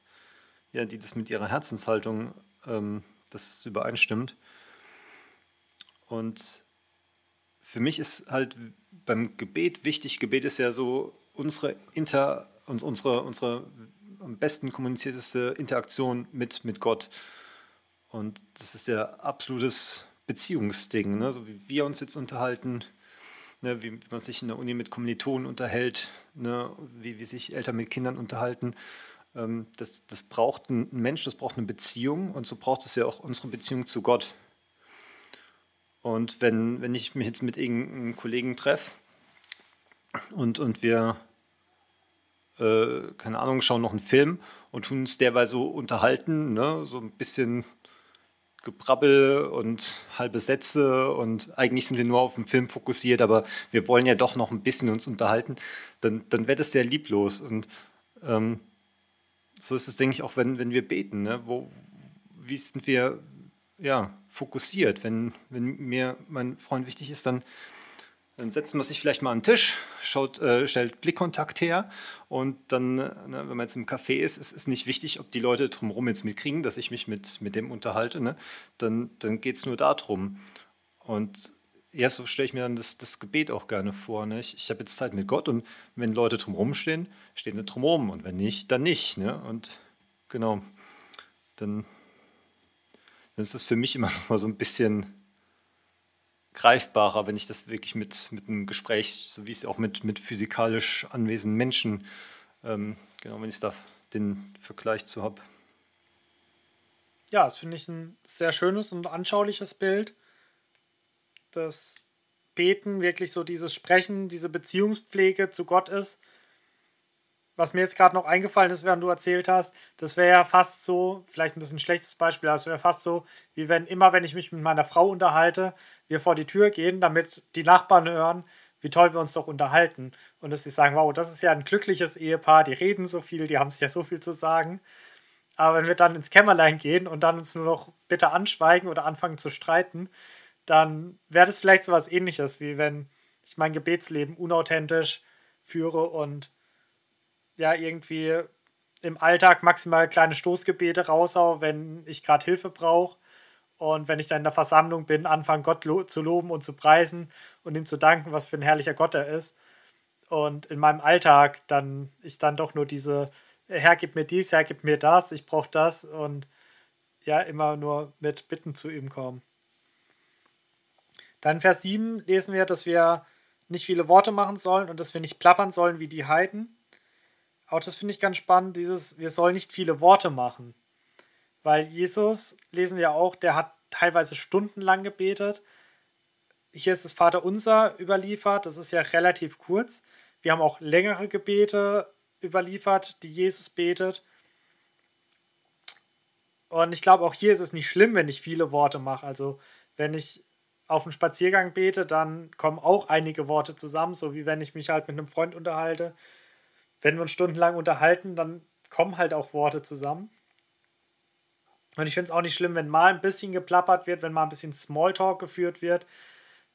ja, die das mit ihrer Herzenshaltung, ähm, dass übereinstimmt. Und für mich ist halt beim Gebet wichtig, Gebet ist ja so unsere Inter, unsere, unsere am besten kommunizierteste Interaktion mit, mit Gott. Und das ist ja absolutes Beziehungsding, ne? so wie wir uns jetzt unterhalten, ne? wie, wie, man sich in der Uni mit Kommilitonen unterhält, ne? wie, wie sich Eltern mit Kindern unterhalten. Ähm, das, das braucht ein Mensch, das braucht eine Beziehung und so braucht es ja auch unsere Beziehung zu Gott. Und wenn, wenn ich mich jetzt mit irgendeinem Kollegen treffe und, und wir, äh, keine Ahnung, schauen noch einen Film und tun uns derweil so unterhalten, ne? so ein bisschen Gebrabbel und halbe Sätze und eigentlich sind wir nur auf den Film fokussiert, aber wir wollen ja doch noch ein bisschen uns unterhalten, dann, dann wäre das sehr lieblos. Und ähm, so ist es, denke ich, auch, wenn, wenn wir beten. Ne? Wo, wie sind wir, ja, fokussiert. Wenn, wenn mir mein Freund wichtig ist, dann, dann setzt man sich vielleicht mal an den Tisch, schaut, äh, stellt Blickkontakt her und dann, ne, wenn man jetzt im Café ist, ist es nicht wichtig, ob die Leute drumherum jetzt mitkriegen, dass ich mich mit, mit dem unterhalte. Ne? Dann, dann geht es nur darum. Und ja, so stelle ich mir dann das, das Gebet auch gerne vor. Ne? Ich, ich habe jetzt Zeit mit Gott und wenn Leute drumherum stehen, stehen sie drumherum und wenn nicht, dann nicht. Ne? Und genau, dann dann ist es für mich immer noch mal so ein bisschen greifbarer, wenn ich das wirklich mit, mit einem Gespräch, so wie es auch mit, mit physikalisch anwesenden Menschen, ähm, genau, wenn ich da den Vergleich zu habe. Ja, das finde ich ein sehr schönes und anschauliches Bild. Das Beten wirklich so dieses Sprechen, diese Beziehungspflege zu Gott ist was mir jetzt gerade noch eingefallen ist, während du erzählt hast, das wäre ja fast so, vielleicht ein bisschen ein schlechtes Beispiel, aber es wäre fast so, wie wenn immer, wenn ich mich mit meiner Frau unterhalte, wir vor die Tür gehen, damit die Nachbarn hören, wie toll wir uns doch unterhalten. Und dass sie sagen, wow, das ist ja ein glückliches Ehepaar, die reden so viel, die haben sich ja so viel zu sagen. Aber wenn wir dann ins Kämmerlein gehen und dann uns nur noch bitte anschweigen oder anfangen zu streiten, dann wäre das vielleicht so was ähnliches, wie wenn ich mein Gebetsleben unauthentisch führe und ja irgendwie im Alltag maximal kleine Stoßgebete raushau, wenn ich gerade Hilfe brauche. Und wenn ich dann in der Versammlung bin, anfange Gott lo zu loben und zu preisen und ihm zu danken, was für ein herrlicher Gott er ist. Und in meinem Alltag dann ich dann doch nur diese, Herr, gib mir dies, Herr, gib mir das, ich brauche das und ja, immer nur mit Bitten zu ihm kommen. Dann Vers 7 lesen wir, dass wir nicht viele Worte machen sollen und dass wir nicht plappern sollen wie die Heiden. Auch das finde ich ganz spannend, dieses, wir sollen nicht viele Worte machen. Weil Jesus, lesen wir auch, der hat teilweise stundenlang gebetet. Hier ist das Vaterunser überliefert, das ist ja relativ kurz. Wir haben auch längere Gebete überliefert, die Jesus betet. Und ich glaube, auch hier ist es nicht schlimm, wenn ich viele Worte mache. Also, wenn ich auf einen Spaziergang bete, dann kommen auch einige Worte zusammen, so wie wenn ich mich halt mit einem Freund unterhalte wenn wir uns stundenlang unterhalten, dann kommen halt auch Worte zusammen. Und ich finde es auch nicht schlimm, wenn mal ein bisschen geplappert wird, wenn mal ein bisschen Smalltalk geführt wird.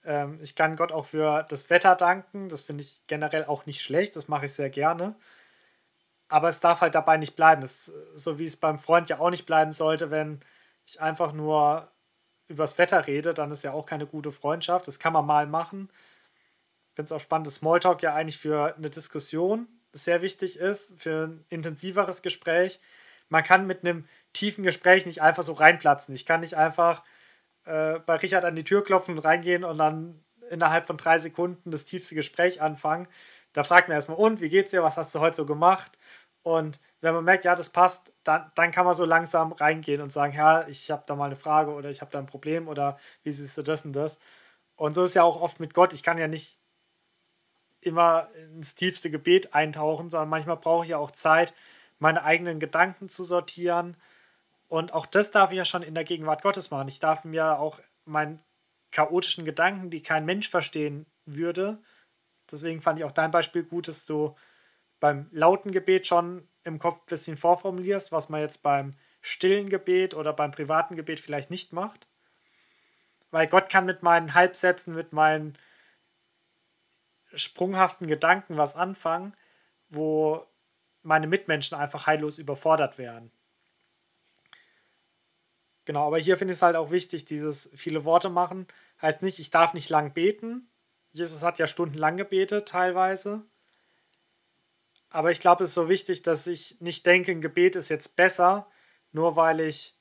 Ähm, ich kann Gott auch für das Wetter danken. Das finde ich generell auch nicht schlecht. Das mache ich sehr gerne. Aber es darf halt dabei nicht bleiben. Es, so wie es beim Freund ja auch nicht bleiben sollte, wenn ich einfach nur übers Wetter rede, dann ist ja auch keine gute Freundschaft. Das kann man mal machen. Ich finde es auch spannend, dass Smalltalk ja eigentlich für eine Diskussion sehr wichtig ist für ein intensiveres Gespräch. Man kann mit einem tiefen Gespräch nicht einfach so reinplatzen. Ich kann nicht einfach äh, bei Richard an die Tür klopfen und reingehen und dann innerhalb von drei Sekunden das tiefste Gespräch anfangen. da fragt man erstmal, und wie geht's dir, was hast du heute so gemacht? Und wenn man merkt, ja, das passt, dann, dann kann man so langsam reingehen und sagen, ja, ich habe da mal eine Frage oder ich habe da ein Problem oder wie siehst du das und das? Und so ist ja auch oft mit Gott. Ich kann ja nicht immer ins tiefste Gebet eintauchen, sondern manchmal brauche ich ja auch Zeit, meine eigenen Gedanken zu sortieren. Und auch das darf ich ja schon in der Gegenwart Gottes machen. Ich darf mir auch meinen chaotischen Gedanken, die kein Mensch verstehen würde, deswegen fand ich auch dein Beispiel gut, dass du beim lauten Gebet schon im Kopf ein bisschen vorformulierst, was man jetzt beim stillen Gebet oder beim privaten Gebet vielleicht nicht macht. Weil Gott kann mit meinen Halbsätzen, mit meinen sprunghaften Gedanken was anfangen, wo meine Mitmenschen einfach heillos überfordert wären. Genau, aber hier finde ich es halt auch wichtig, dieses viele Worte machen. Heißt nicht, ich darf nicht lang beten. Jesus hat ja stundenlang gebetet, teilweise. Aber ich glaube, es ist so wichtig, dass ich nicht denke, ein Gebet ist jetzt besser, nur weil ich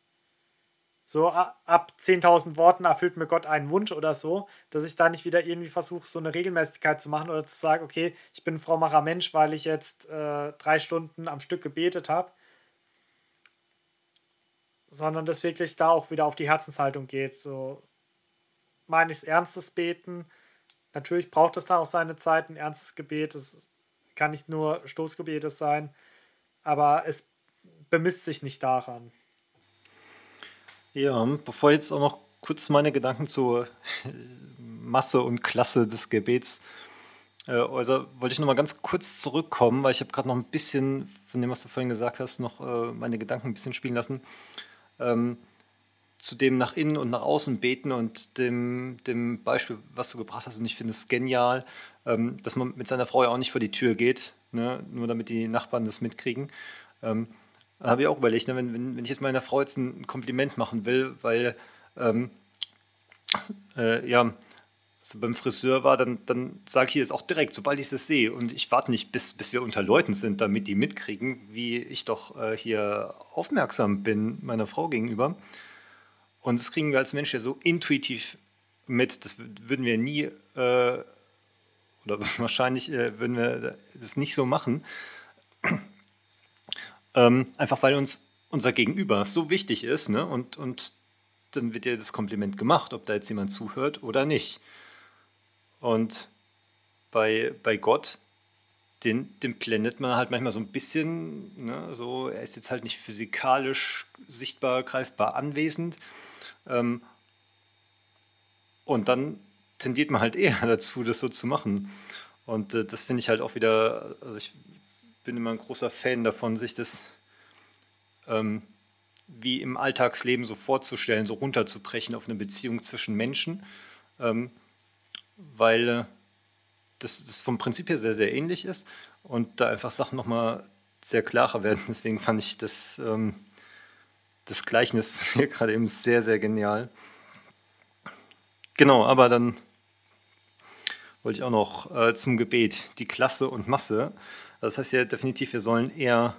so ab 10.000 Worten erfüllt mir Gott einen Wunsch oder so, dass ich da nicht wieder irgendwie versuche, so eine Regelmäßigkeit zu machen oder zu sagen, okay, ich bin ein frommerer Mensch, weil ich jetzt äh, drei Stunden am Stück gebetet habe. Sondern dass wirklich da auch wieder auf die Herzenshaltung geht. So meine ich es ernstes Beten. Natürlich braucht es da auch seine Zeit, ein ernstes Gebet. Es kann nicht nur Stoßgebetes sein, aber es bemisst sich nicht daran. Ja, bevor jetzt auch noch kurz meine Gedanken zur Masse und Klasse des Gebets äh, äußere, wollte ich noch mal ganz kurz zurückkommen, weil ich habe gerade noch ein bisschen von dem, was du vorhin gesagt hast, noch äh, meine Gedanken ein bisschen spielen lassen. Ähm, zu dem nach innen und nach außen beten und dem, dem Beispiel, was du gebracht hast, und ich finde es genial, ähm, dass man mit seiner Frau ja auch nicht vor die Tür geht, ne, nur damit die Nachbarn das mitkriegen. Ähm, habe ich auch überlegt, ne, wenn, wenn, wenn ich jetzt meiner Frau jetzt ein Kompliment machen will, weil ähm, äh, ja, so beim Friseur war, dann, dann sage ich jetzt auch direkt, sobald ich es sehe. Und ich warte nicht, bis, bis wir unter Leuten sind, damit die mitkriegen, wie ich doch äh, hier aufmerksam bin meiner Frau gegenüber. Und das kriegen wir als Mensch ja so intuitiv mit, das würden wir nie, äh, oder wahrscheinlich äh, würden wir das nicht so machen. Ähm, einfach weil uns unser Gegenüber so wichtig ist, ne? Und, und dann wird dir das Kompliment gemacht, ob da jetzt jemand zuhört oder nicht. Und bei, bei Gott, den, den blendet man halt manchmal so ein bisschen, ne? so, er ist jetzt halt nicht physikalisch sichtbar, greifbar anwesend, ähm, und dann tendiert man halt eher dazu, das so zu machen. Und äh, das finde ich halt auch wieder, also ich bin immer ein großer Fan davon, sich das ähm, wie im Alltagsleben so vorzustellen, so runterzubrechen auf eine Beziehung zwischen Menschen, ähm, weil äh, das, das, vom Prinzip her sehr, sehr ähnlich ist und da einfach Sachen nochmal sehr klarer werden. Deswegen fand ich das ähm, das Gleichnis hier gerade eben sehr, sehr genial. Genau, aber dann wollte ich auch noch äh, zum Gebet die Klasse und Masse. Das heißt ja definitiv, wir sollen eher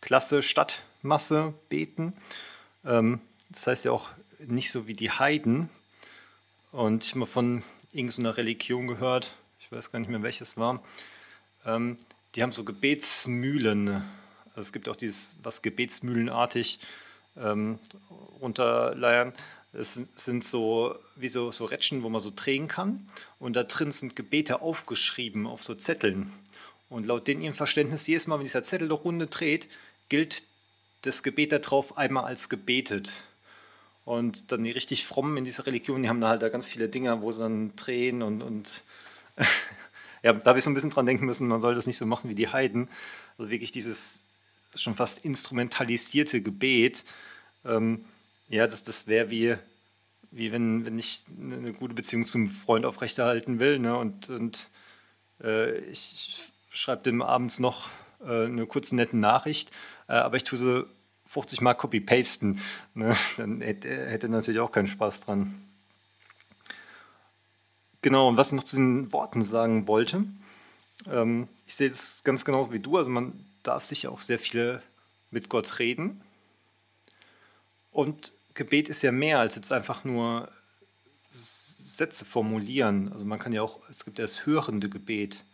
Klasse statt Masse beten. Ähm, das heißt ja auch nicht so wie die Heiden. Und ich habe mal von irgendeiner Religion gehört, ich weiß gar nicht mehr welches war. Ähm, die haben so Gebetsmühlen. Also es gibt auch dieses, was gebetsmühlenartig ähm, runterleiern. Es sind so wie so, so Rätschen, wo man so drehen kann. Und da drin sind Gebete aufgeschrieben auf so Zetteln. Und laut denen ihrem Verständnis, jedes Mal, wenn dieser Zettel eine Runde dreht, gilt das Gebet darauf einmal als gebetet. Und dann die richtig frommen in dieser Religion, die haben da halt da ganz viele Dinger, wo sie dann drehen und, und ja, da habe ich so ein bisschen dran denken müssen, man soll das nicht so machen wie die Heiden. Also wirklich dieses schon fast instrumentalisierte Gebet, ähm, ja, das, das wäre wie, wie wenn, wenn ich eine gute Beziehung zum Freund aufrechterhalten will ne, und, und äh, ich schreibe dem abends noch äh, eine kurze nette Nachricht, äh, aber ich tue so 50 Mal Copy-Pasten, ne, dann hätte, hätte natürlich auch keinen Spaß dran. Genau, und was ich noch zu den Worten sagen wollte, ähm, ich sehe das ganz genauso wie du, also man darf sich auch sehr viel mit Gott reden. Und Gebet ist ja mehr als jetzt einfach nur Sätze formulieren. Also man kann ja auch, es gibt ja das hörende Gebet.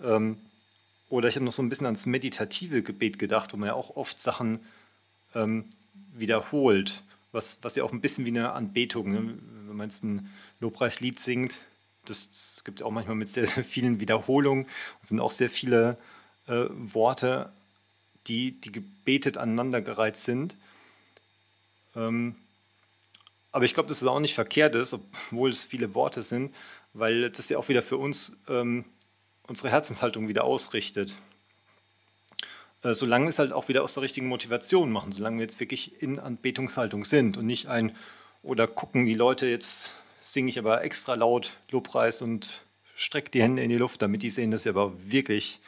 Ähm, oder ich habe noch so ein bisschen ans meditative Gebet gedacht, wo man ja auch oft Sachen ähm, wiederholt, was, was ja auch ein bisschen wie eine Anbetung, ne? wenn man jetzt ein Lobpreislied singt, das, gibt ja auch manchmal mit sehr, sehr vielen Wiederholungen und sind auch sehr viele äh, Worte, die, die gebetet aneinandergereiht sind. Ähm, aber ich glaube, dass es auch nicht verkehrt ist, obwohl es viele Worte sind, weil das ja auch wieder für uns ähm, unsere Herzenshaltung wieder ausrichtet. Äh, solange es halt auch wieder aus der richtigen Motivation machen, solange wir jetzt wirklich in Anbetungshaltung sind und nicht ein oder gucken die Leute, jetzt singe ich aber extra laut Lobpreis und strecke die Hände in die Luft, damit die sehen, dass ich aber wirklich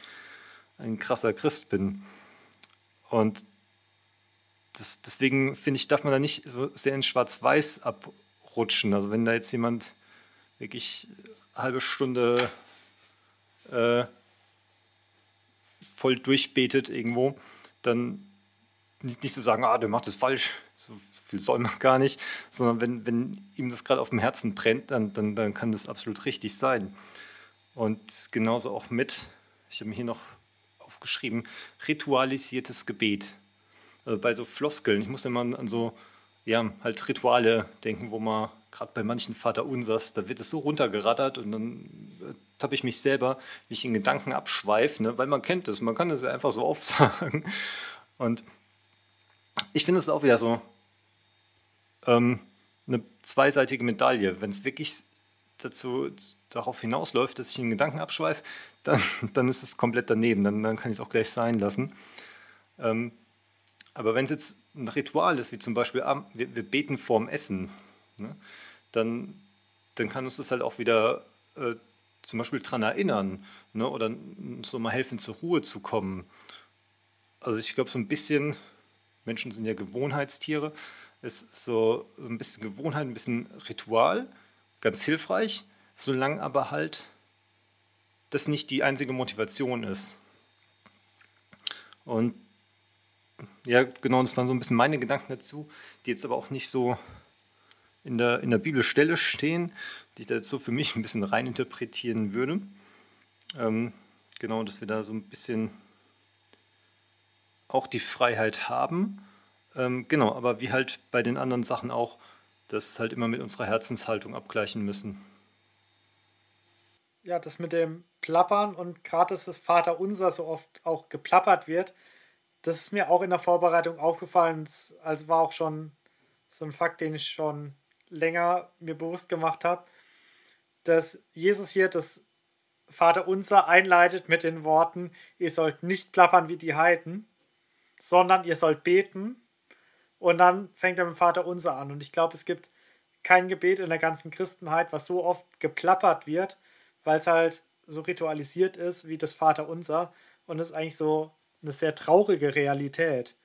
ein krasser Christ bin. Und das, deswegen finde ich, darf man da nicht so sehr in Schwarz-Weiß abrutschen. Also wenn da jetzt jemand wirklich eine halbe Stunde äh, voll durchbetet irgendwo, dann nicht, nicht so sagen, ah, der macht das falsch, so viel soll man gar nicht, sondern wenn, wenn ihm das gerade auf dem Herzen brennt, dann, dann, dann kann das absolut richtig sein. Und genauso auch mit, ich habe mir hier noch aufgeschrieben, ritualisiertes Gebet. Also bei so Floskeln, ich muss immer an so, ja, halt Rituale denken, wo man gerade bei manchen Vater Unsers, da wird es so runtergerattert und dann habe ich mich selber, wie ich in Gedanken abschweife, ne? weil man kennt es, man kann das ja einfach so aufsagen. Und ich finde es auch wieder so ähm, eine zweiseitige Medaille. Wenn es wirklich dazu, darauf hinausläuft, dass ich in Gedanken abschweife, dann, dann ist es komplett daneben, dann, dann kann ich es auch gleich sein lassen. Ähm, aber wenn es jetzt ein Ritual ist, wie zum Beispiel, wir, wir beten vorm Essen, ne, dann, dann kann uns das halt auch wieder äh, zum Beispiel daran erinnern ne, oder so mal helfen, zur Ruhe zu kommen. Also ich glaube, so ein bisschen, Menschen sind ja Gewohnheitstiere, ist so ein bisschen Gewohnheit, ein bisschen Ritual, ganz hilfreich, solange aber halt das nicht die einzige Motivation ist. Und ja, genau, das waren so ein bisschen meine Gedanken dazu, die jetzt aber auch nicht so in der, in der Bibelstelle stehen, die ich da jetzt so für mich ein bisschen reininterpretieren würde. Ähm, genau, dass wir da so ein bisschen auch die Freiheit haben. Ähm, genau, aber wie halt bei den anderen Sachen auch, das halt immer mit unserer Herzenshaltung abgleichen müssen. Ja, das mit dem Plappern und gerade, dass das Vaterunser so oft auch geplappert wird, das ist mir auch in der Vorbereitung aufgefallen. Also war auch schon so ein Fakt, den ich schon länger mir bewusst gemacht habe, dass Jesus hier das Vaterunser einleitet mit den Worten, ihr sollt nicht plappern wie die Heiden, sondern ihr sollt beten. Und dann fängt er mit dem Vaterunser an. Und ich glaube, es gibt kein Gebet in der ganzen Christenheit, was so oft geplappert wird, weil es halt so ritualisiert ist wie das Vaterunser. Und es ist eigentlich so eine sehr traurige Realität.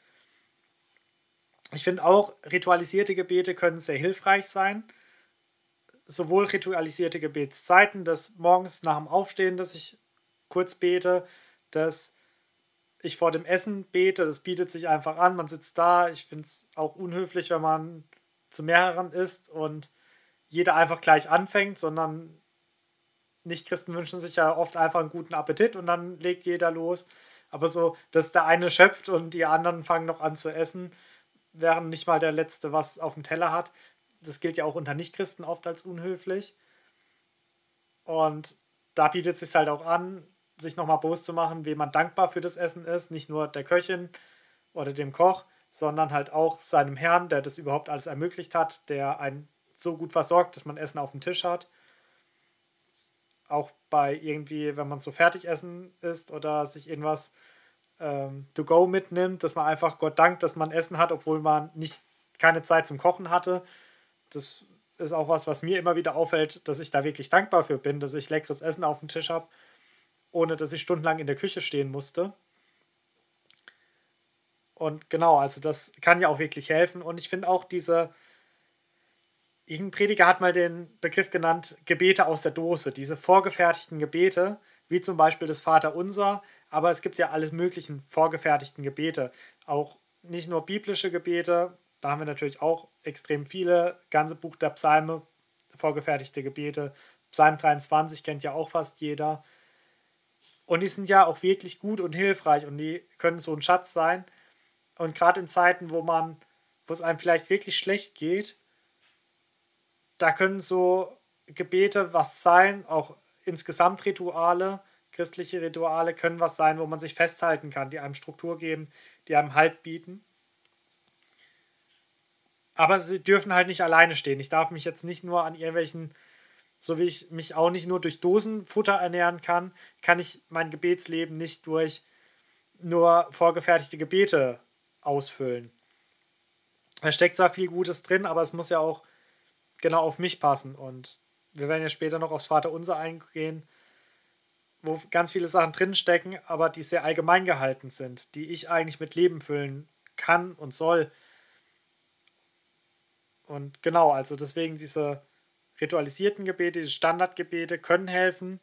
Ich finde auch, ritualisierte Gebete können sehr hilfreich sein. Sowohl ritualisierte Gebetszeiten, dass morgens nach dem Aufstehen, dass ich kurz bete, dass ich vor dem Essen bete, das bietet sich einfach an. Man sitzt da. Ich finde es auch unhöflich, wenn man zu mehreren ist und jeder einfach gleich anfängt, sondern Nicht-Christen wünschen sich ja oft einfach einen guten Appetit und dann legt jeder los. Aber so, dass der eine schöpft und die anderen fangen noch an zu essen, während nicht mal der Letzte was auf dem Teller hat. Das gilt ja auch unter Nichtchristen oft als unhöflich. Und da bietet es sich halt auch an, sich nochmal bewusst zu machen, wem man dankbar für das Essen ist. Nicht nur der Köchin oder dem Koch, sondern halt auch seinem Herrn, der das überhaupt alles ermöglicht hat, der einen so gut versorgt, dass man Essen auf dem Tisch hat. Auch bei irgendwie, wenn man so fertig essen isst oder sich irgendwas ähm, to go mitnimmt, dass man einfach Gott dankt, dass man Essen hat, obwohl man nicht keine Zeit zum Kochen hatte. Das ist auch was, was mir immer wieder auffällt, dass ich da wirklich dankbar für bin, dass ich leckeres Essen auf dem Tisch habe, ohne dass ich stundenlang in der Küche stehen musste. Und genau, also das kann ja auch wirklich helfen. Und ich finde auch diese, irgendein Prediger hat mal den Begriff genannt, Gebete aus der Dose, diese vorgefertigten Gebete, wie zum Beispiel das Vaterunser, aber es gibt ja alles möglichen vorgefertigten Gebete. Auch nicht nur biblische Gebete, da haben wir natürlich auch extrem viele. Ganze Buch der Psalme, vorgefertigte Gebete. Psalm 23 kennt ja auch fast jeder. Und die sind ja auch wirklich gut und hilfreich und die können so ein Schatz sein. Und gerade in Zeiten, wo man, wo es einem vielleicht wirklich schlecht geht, da können so Gebete was sein, auch insgesamt Rituale, christliche Rituale können was sein, wo man sich festhalten kann, die einem Struktur geben, die einem Halt bieten. Aber sie dürfen halt nicht alleine stehen. Ich darf mich jetzt nicht nur an irgendwelchen, so wie ich mich auch nicht nur durch Dosenfutter ernähren kann, kann ich mein Gebetsleben nicht durch nur vorgefertigte Gebete ausfüllen. Da steckt zwar viel Gutes drin, aber es muss ja auch genau auf mich passen. Und wir werden ja später noch aufs Vaterunser eingehen, wo ganz viele Sachen drinstecken, aber die sehr allgemein gehalten sind, die ich eigentlich mit Leben füllen kann und soll. Und genau, also deswegen diese ritualisierten Gebete, die Standardgebete können helfen.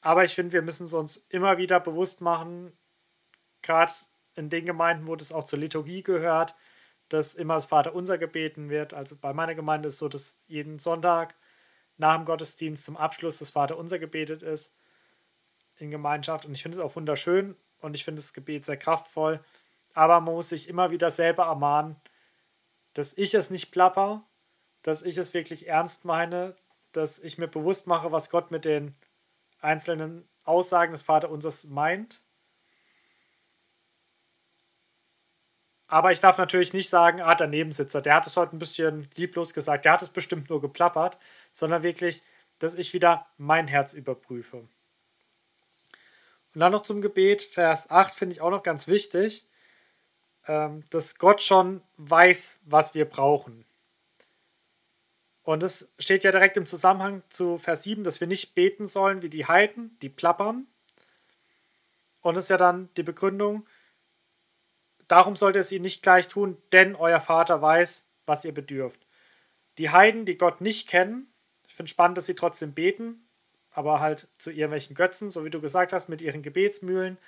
Aber ich finde, wir müssen es uns immer wieder bewusst machen, gerade in den Gemeinden, wo das auch zur Liturgie gehört, dass immer das Vaterunser gebeten wird. Also bei meiner Gemeinde ist es so, dass jeden Sonntag nach dem Gottesdienst zum Abschluss das Vaterunser gebetet ist in Gemeinschaft. Und ich finde es auch wunderschön und ich finde das Gebet sehr kraftvoll. Aber man muss sich immer wieder selber ermahnen, dass ich es nicht plapper, dass ich es wirklich ernst meine, dass ich mir bewusst mache, was Gott mit den einzelnen Aussagen des Vaterunsers meint. Aber ich darf natürlich nicht sagen, ah, der Nebensitzer, der hat es heute ein bisschen lieblos gesagt, der hat es bestimmt nur geplappert, sondern wirklich, dass ich wieder mein Herz überprüfe. Und dann noch zum Gebet, Vers 8 finde ich auch noch ganz wichtig dass Gott schon weiß, was wir brauchen. Und es steht ja direkt im Zusammenhang zu Vers 7, dass wir nicht beten sollen wie die Heiden, die plappern. Und es ist ja dann die Begründung, darum sollt ihr es ihnen nicht gleich tun, denn euer Vater weiß, was ihr bedürft. Die Heiden, die Gott nicht kennen, ich finde spannend, dass sie trotzdem beten, aber halt zu irgendwelchen Götzen, so wie du gesagt hast, mit ihren Gebetsmühlen.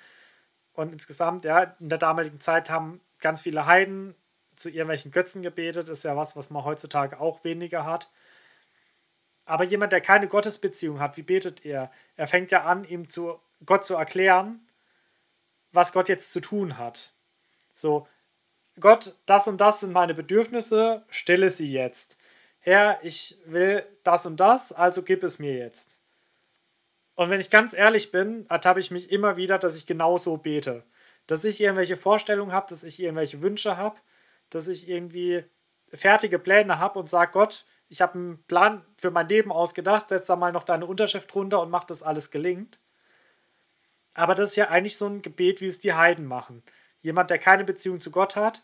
Und insgesamt, ja, in der damaligen Zeit haben ganz viele Heiden zu irgendwelchen Götzen gebetet, ist ja was, was man heutzutage auch weniger hat. Aber jemand, der keine Gottesbeziehung hat, wie betet er? Er fängt ja an, ihm zu Gott zu erklären, was Gott jetzt zu tun hat. So, Gott, das und das sind meine Bedürfnisse, stille sie jetzt. Herr, ich will das und das, also gib es mir jetzt. Und wenn ich ganz ehrlich bin, ertappe ich mich immer wieder, dass ich genau so bete dass ich irgendwelche Vorstellungen habe, dass ich irgendwelche Wünsche habe, dass ich irgendwie fertige Pläne habe und sage, Gott, ich habe einen Plan für mein Leben ausgedacht, setz da mal noch deine Unterschrift drunter und mach, dass alles gelingt. Aber das ist ja eigentlich so ein Gebet, wie es die Heiden machen. Jemand, der keine Beziehung zu Gott hat,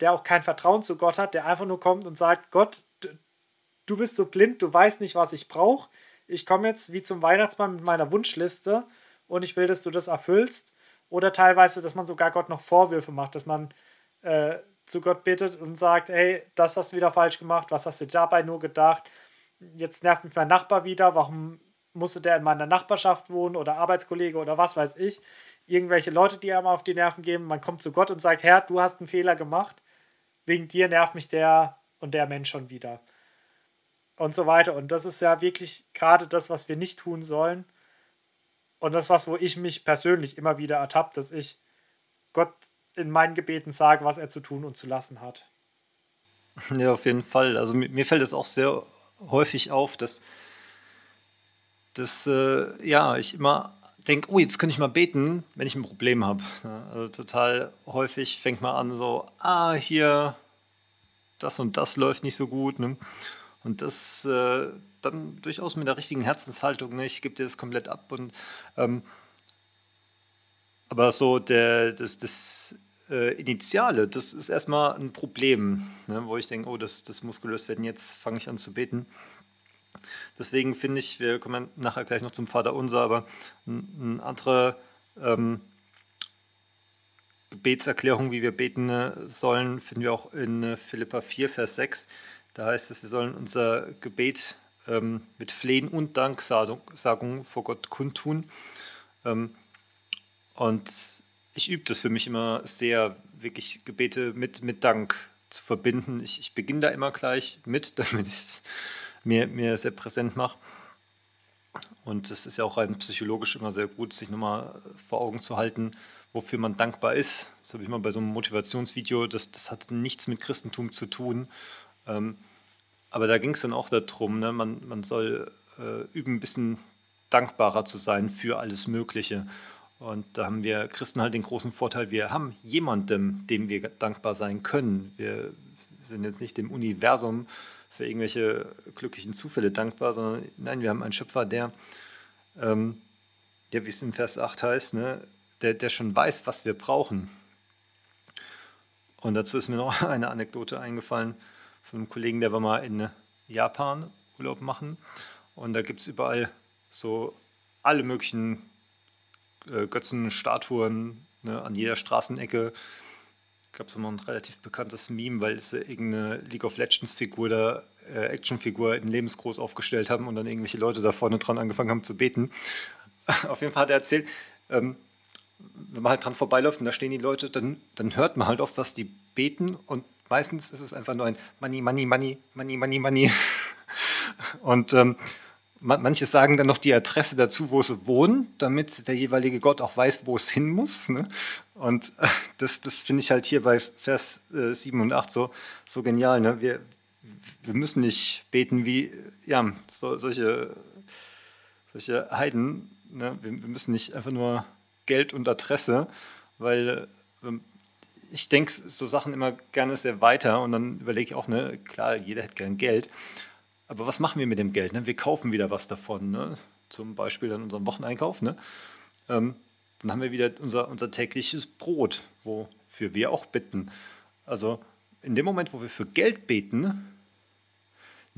der auch kein Vertrauen zu Gott hat, der einfach nur kommt und sagt, Gott, du bist so blind, du weißt nicht, was ich brauche. Ich komme jetzt wie zum Weihnachtsmann mit meiner Wunschliste und ich will, dass du das erfüllst. Oder teilweise, dass man sogar Gott noch Vorwürfe macht, dass man äh, zu Gott bittet und sagt, hey, das hast du wieder falsch gemacht, was hast du dabei nur gedacht? Jetzt nervt mich mein Nachbar wieder, warum musste der in meiner Nachbarschaft wohnen oder Arbeitskollege oder was weiß ich. Irgendwelche Leute, die einem auf die Nerven geben. Man kommt zu Gott und sagt, Herr, du hast einen Fehler gemacht. Wegen dir nervt mich der und der Mensch schon wieder. Und so weiter. Und das ist ja wirklich gerade das, was wir nicht tun sollen. Und das was, wo ich mich persönlich immer wieder ertappt, dass ich Gott in meinen Gebeten sage, was er zu tun und zu lassen hat. Ja, auf jeden Fall. Also mir, fällt es auch sehr häufig auf, dass, dass äh, ja, ich immer denke, oh, jetzt könnte ich mal beten, wenn ich ein Problem habe. Also total häufig fängt man an so, ah, hier, das und das läuft nicht so gut. Ne? Und das, äh, dann durchaus mit der richtigen Herzenshaltung, ne? ich gebe dir das komplett ab. Und, ähm, aber so der, das, das äh, Initiale, das ist erstmal ein Problem, ne? wo ich denke, oh, das, das muss gelöst werden, jetzt fange ich an zu beten. Deswegen finde ich, wir kommen nachher gleich noch zum Vater Unser, aber eine andere ähm, Gebetserklärung, wie wir beten äh, sollen, finden wir auch in äh, Philippa 4, Vers 6. Da heißt es, wir sollen unser Gebet ähm, mit Flehen und Danksagung vor Gott kundtun. Ähm, und ich übe das für mich immer sehr, wirklich Gebete mit, mit Dank zu verbinden. Ich, ich beginne da immer gleich mit, damit ich es mir, mir sehr präsent mache. Und es ist ja auch rein psychologisch immer sehr gut, sich nochmal vor Augen zu halten, wofür man dankbar ist. Das habe ich mal bei so einem Motivationsvideo, das, das hat nichts mit Christentum zu tun. Ähm, aber da ging es dann auch darum, ne? man, man soll äh, üben, ein bisschen dankbarer zu sein für alles Mögliche. Und da haben wir Christen halt den großen Vorteil, wir haben jemandem, dem wir dankbar sein können. Wir sind jetzt nicht dem Universum für irgendwelche glücklichen Zufälle dankbar, sondern nein, wir haben einen Schöpfer, der, ähm, ja, wie es in Vers 8 heißt, ne, der, der schon weiß, was wir brauchen. Und dazu ist mir noch eine Anekdote eingefallen von einem Kollegen, der war mal in Japan Urlaub machen. Und da gibt es überall so alle möglichen äh, Götzenstatuen ne, an jeder Straßenecke. Gab es immer ein relativ bekanntes Meme, weil sie irgendeine League of Legends-Figur da, äh, Actionfigur in lebensgroß aufgestellt haben und dann irgendwelche Leute da vorne dran angefangen haben zu beten. Auf jeden Fall hat er erzählt, ähm, wenn man halt dran vorbeiläuft und da stehen die Leute, dann, dann hört man halt oft, was die beten und meistens ist es einfach nur ein Money, Money, Money, Money, Money, Money. und ähm, Manche sagen dann noch die Adresse dazu, wo sie wohnen, damit der jeweilige Gott auch weiß, wo es hin muss. Ne? Und äh, das, das finde ich halt hier bei Vers äh, 7 und 8 so, so genial. Ne? Wir, wir müssen nicht beten wie ja, so, solche, solche Heiden. Ne? Wir, wir, müssen nicht einfach nur Geld und Adresse, weil äh, ich denke so Sachen immer gerne sehr weiter und dann überlege ich auch, ne, klar, jeder hätte gern Geld. Aber was machen wir mit dem Geld? Ne? Wir kaufen wieder was davon. Ne? Zum Beispiel dann unseren Wocheneinkauf. Ne? Ähm, dann haben wir wieder unser, unser tägliches Brot, wofür wir auch bitten. Also in dem Moment, wo wir für Geld beten,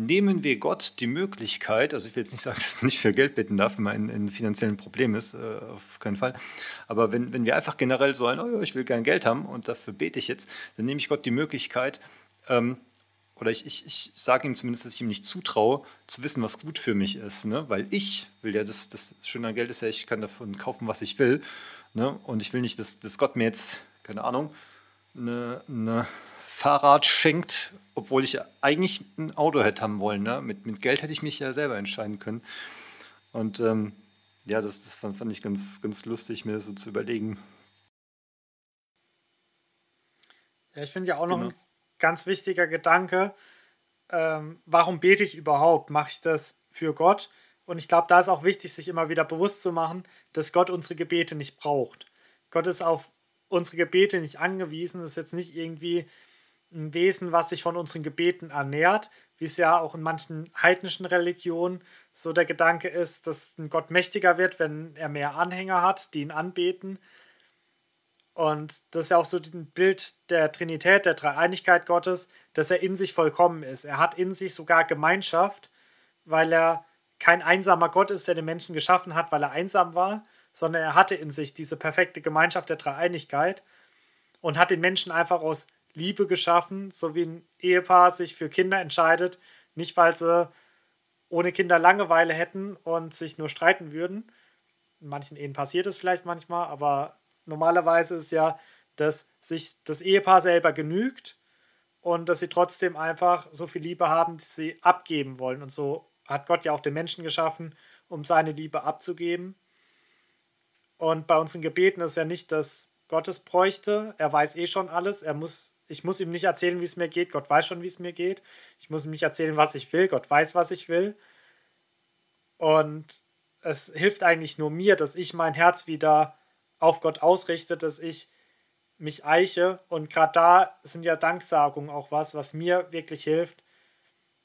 nehmen wir Gott die Möglichkeit, also ich will jetzt nicht sagen, dass man nicht für Geld bitten darf, wenn man in, in finanziellen Problemen ist, äh, auf keinen Fall. Aber wenn, wenn wir einfach generell so ein, oh, ich will gerne Geld haben und dafür bete ich jetzt, dann nehme ich Gott die Möglichkeit, ähm, oder ich, ich, ich sage ihm zumindest, dass ich ihm nicht zutraue, zu wissen, was gut für mich ist. Ne? Weil ich will ja, das, das Schöne an Geld ist ja, ich kann davon kaufen, was ich will. Ne? Und ich will nicht, dass, dass Gott mir jetzt, keine Ahnung, eine, eine Fahrrad schenkt, obwohl ich eigentlich ein Auto hätte haben wollen. Ne? Mit, mit Geld hätte ich mich ja selber entscheiden können. Und ähm, ja, das, das fand, fand ich ganz, ganz lustig, mir das so zu überlegen. Ja, ich finde ja auch noch genau ganz wichtiger Gedanke. Ähm, warum bete ich überhaupt? Mache ich das für Gott? Und ich glaube, da ist auch wichtig, sich immer wieder bewusst zu machen, dass Gott unsere Gebete nicht braucht. Gott ist auf unsere Gebete nicht angewiesen. Das ist jetzt nicht irgendwie ein Wesen, was sich von unseren Gebeten ernährt, wie es ja auch in manchen heidnischen Religionen so der Gedanke ist, dass ein Gott mächtiger wird, wenn er mehr Anhänger hat, die ihn anbeten. Und das ist ja auch so ein Bild der Trinität, der Dreieinigkeit Gottes, dass er in sich vollkommen ist. Er hat in sich sogar Gemeinschaft, weil er kein einsamer Gott ist, der den Menschen geschaffen hat, weil er einsam war, sondern er hatte in sich diese perfekte Gemeinschaft der Dreieinigkeit und hat den Menschen einfach aus Liebe geschaffen, so wie ein Ehepaar sich für Kinder entscheidet, nicht weil sie ohne Kinder Langeweile hätten und sich nur streiten würden. In manchen Ehen passiert es vielleicht manchmal, aber normalerweise ist ja, dass sich das Ehepaar selber genügt und dass sie trotzdem einfach so viel Liebe haben, dass sie abgeben wollen. Und so hat Gott ja auch den Menschen geschaffen, um seine Liebe abzugeben. Und bei unseren Gebeten ist ja nicht, dass Gott es bräuchte. Er weiß eh schon alles. Er muss, ich muss ihm nicht erzählen, wie es mir geht. Gott weiß schon, wie es mir geht. Ich muss ihm nicht erzählen, was ich will. Gott weiß, was ich will. Und es hilft eigentlich nur mir, dass ich mein Herz wieder auf Gott ausrichtet, dass ich mich eiche. Und gerade da sind ja Danksagungen auch was, was mir wirklich hilft.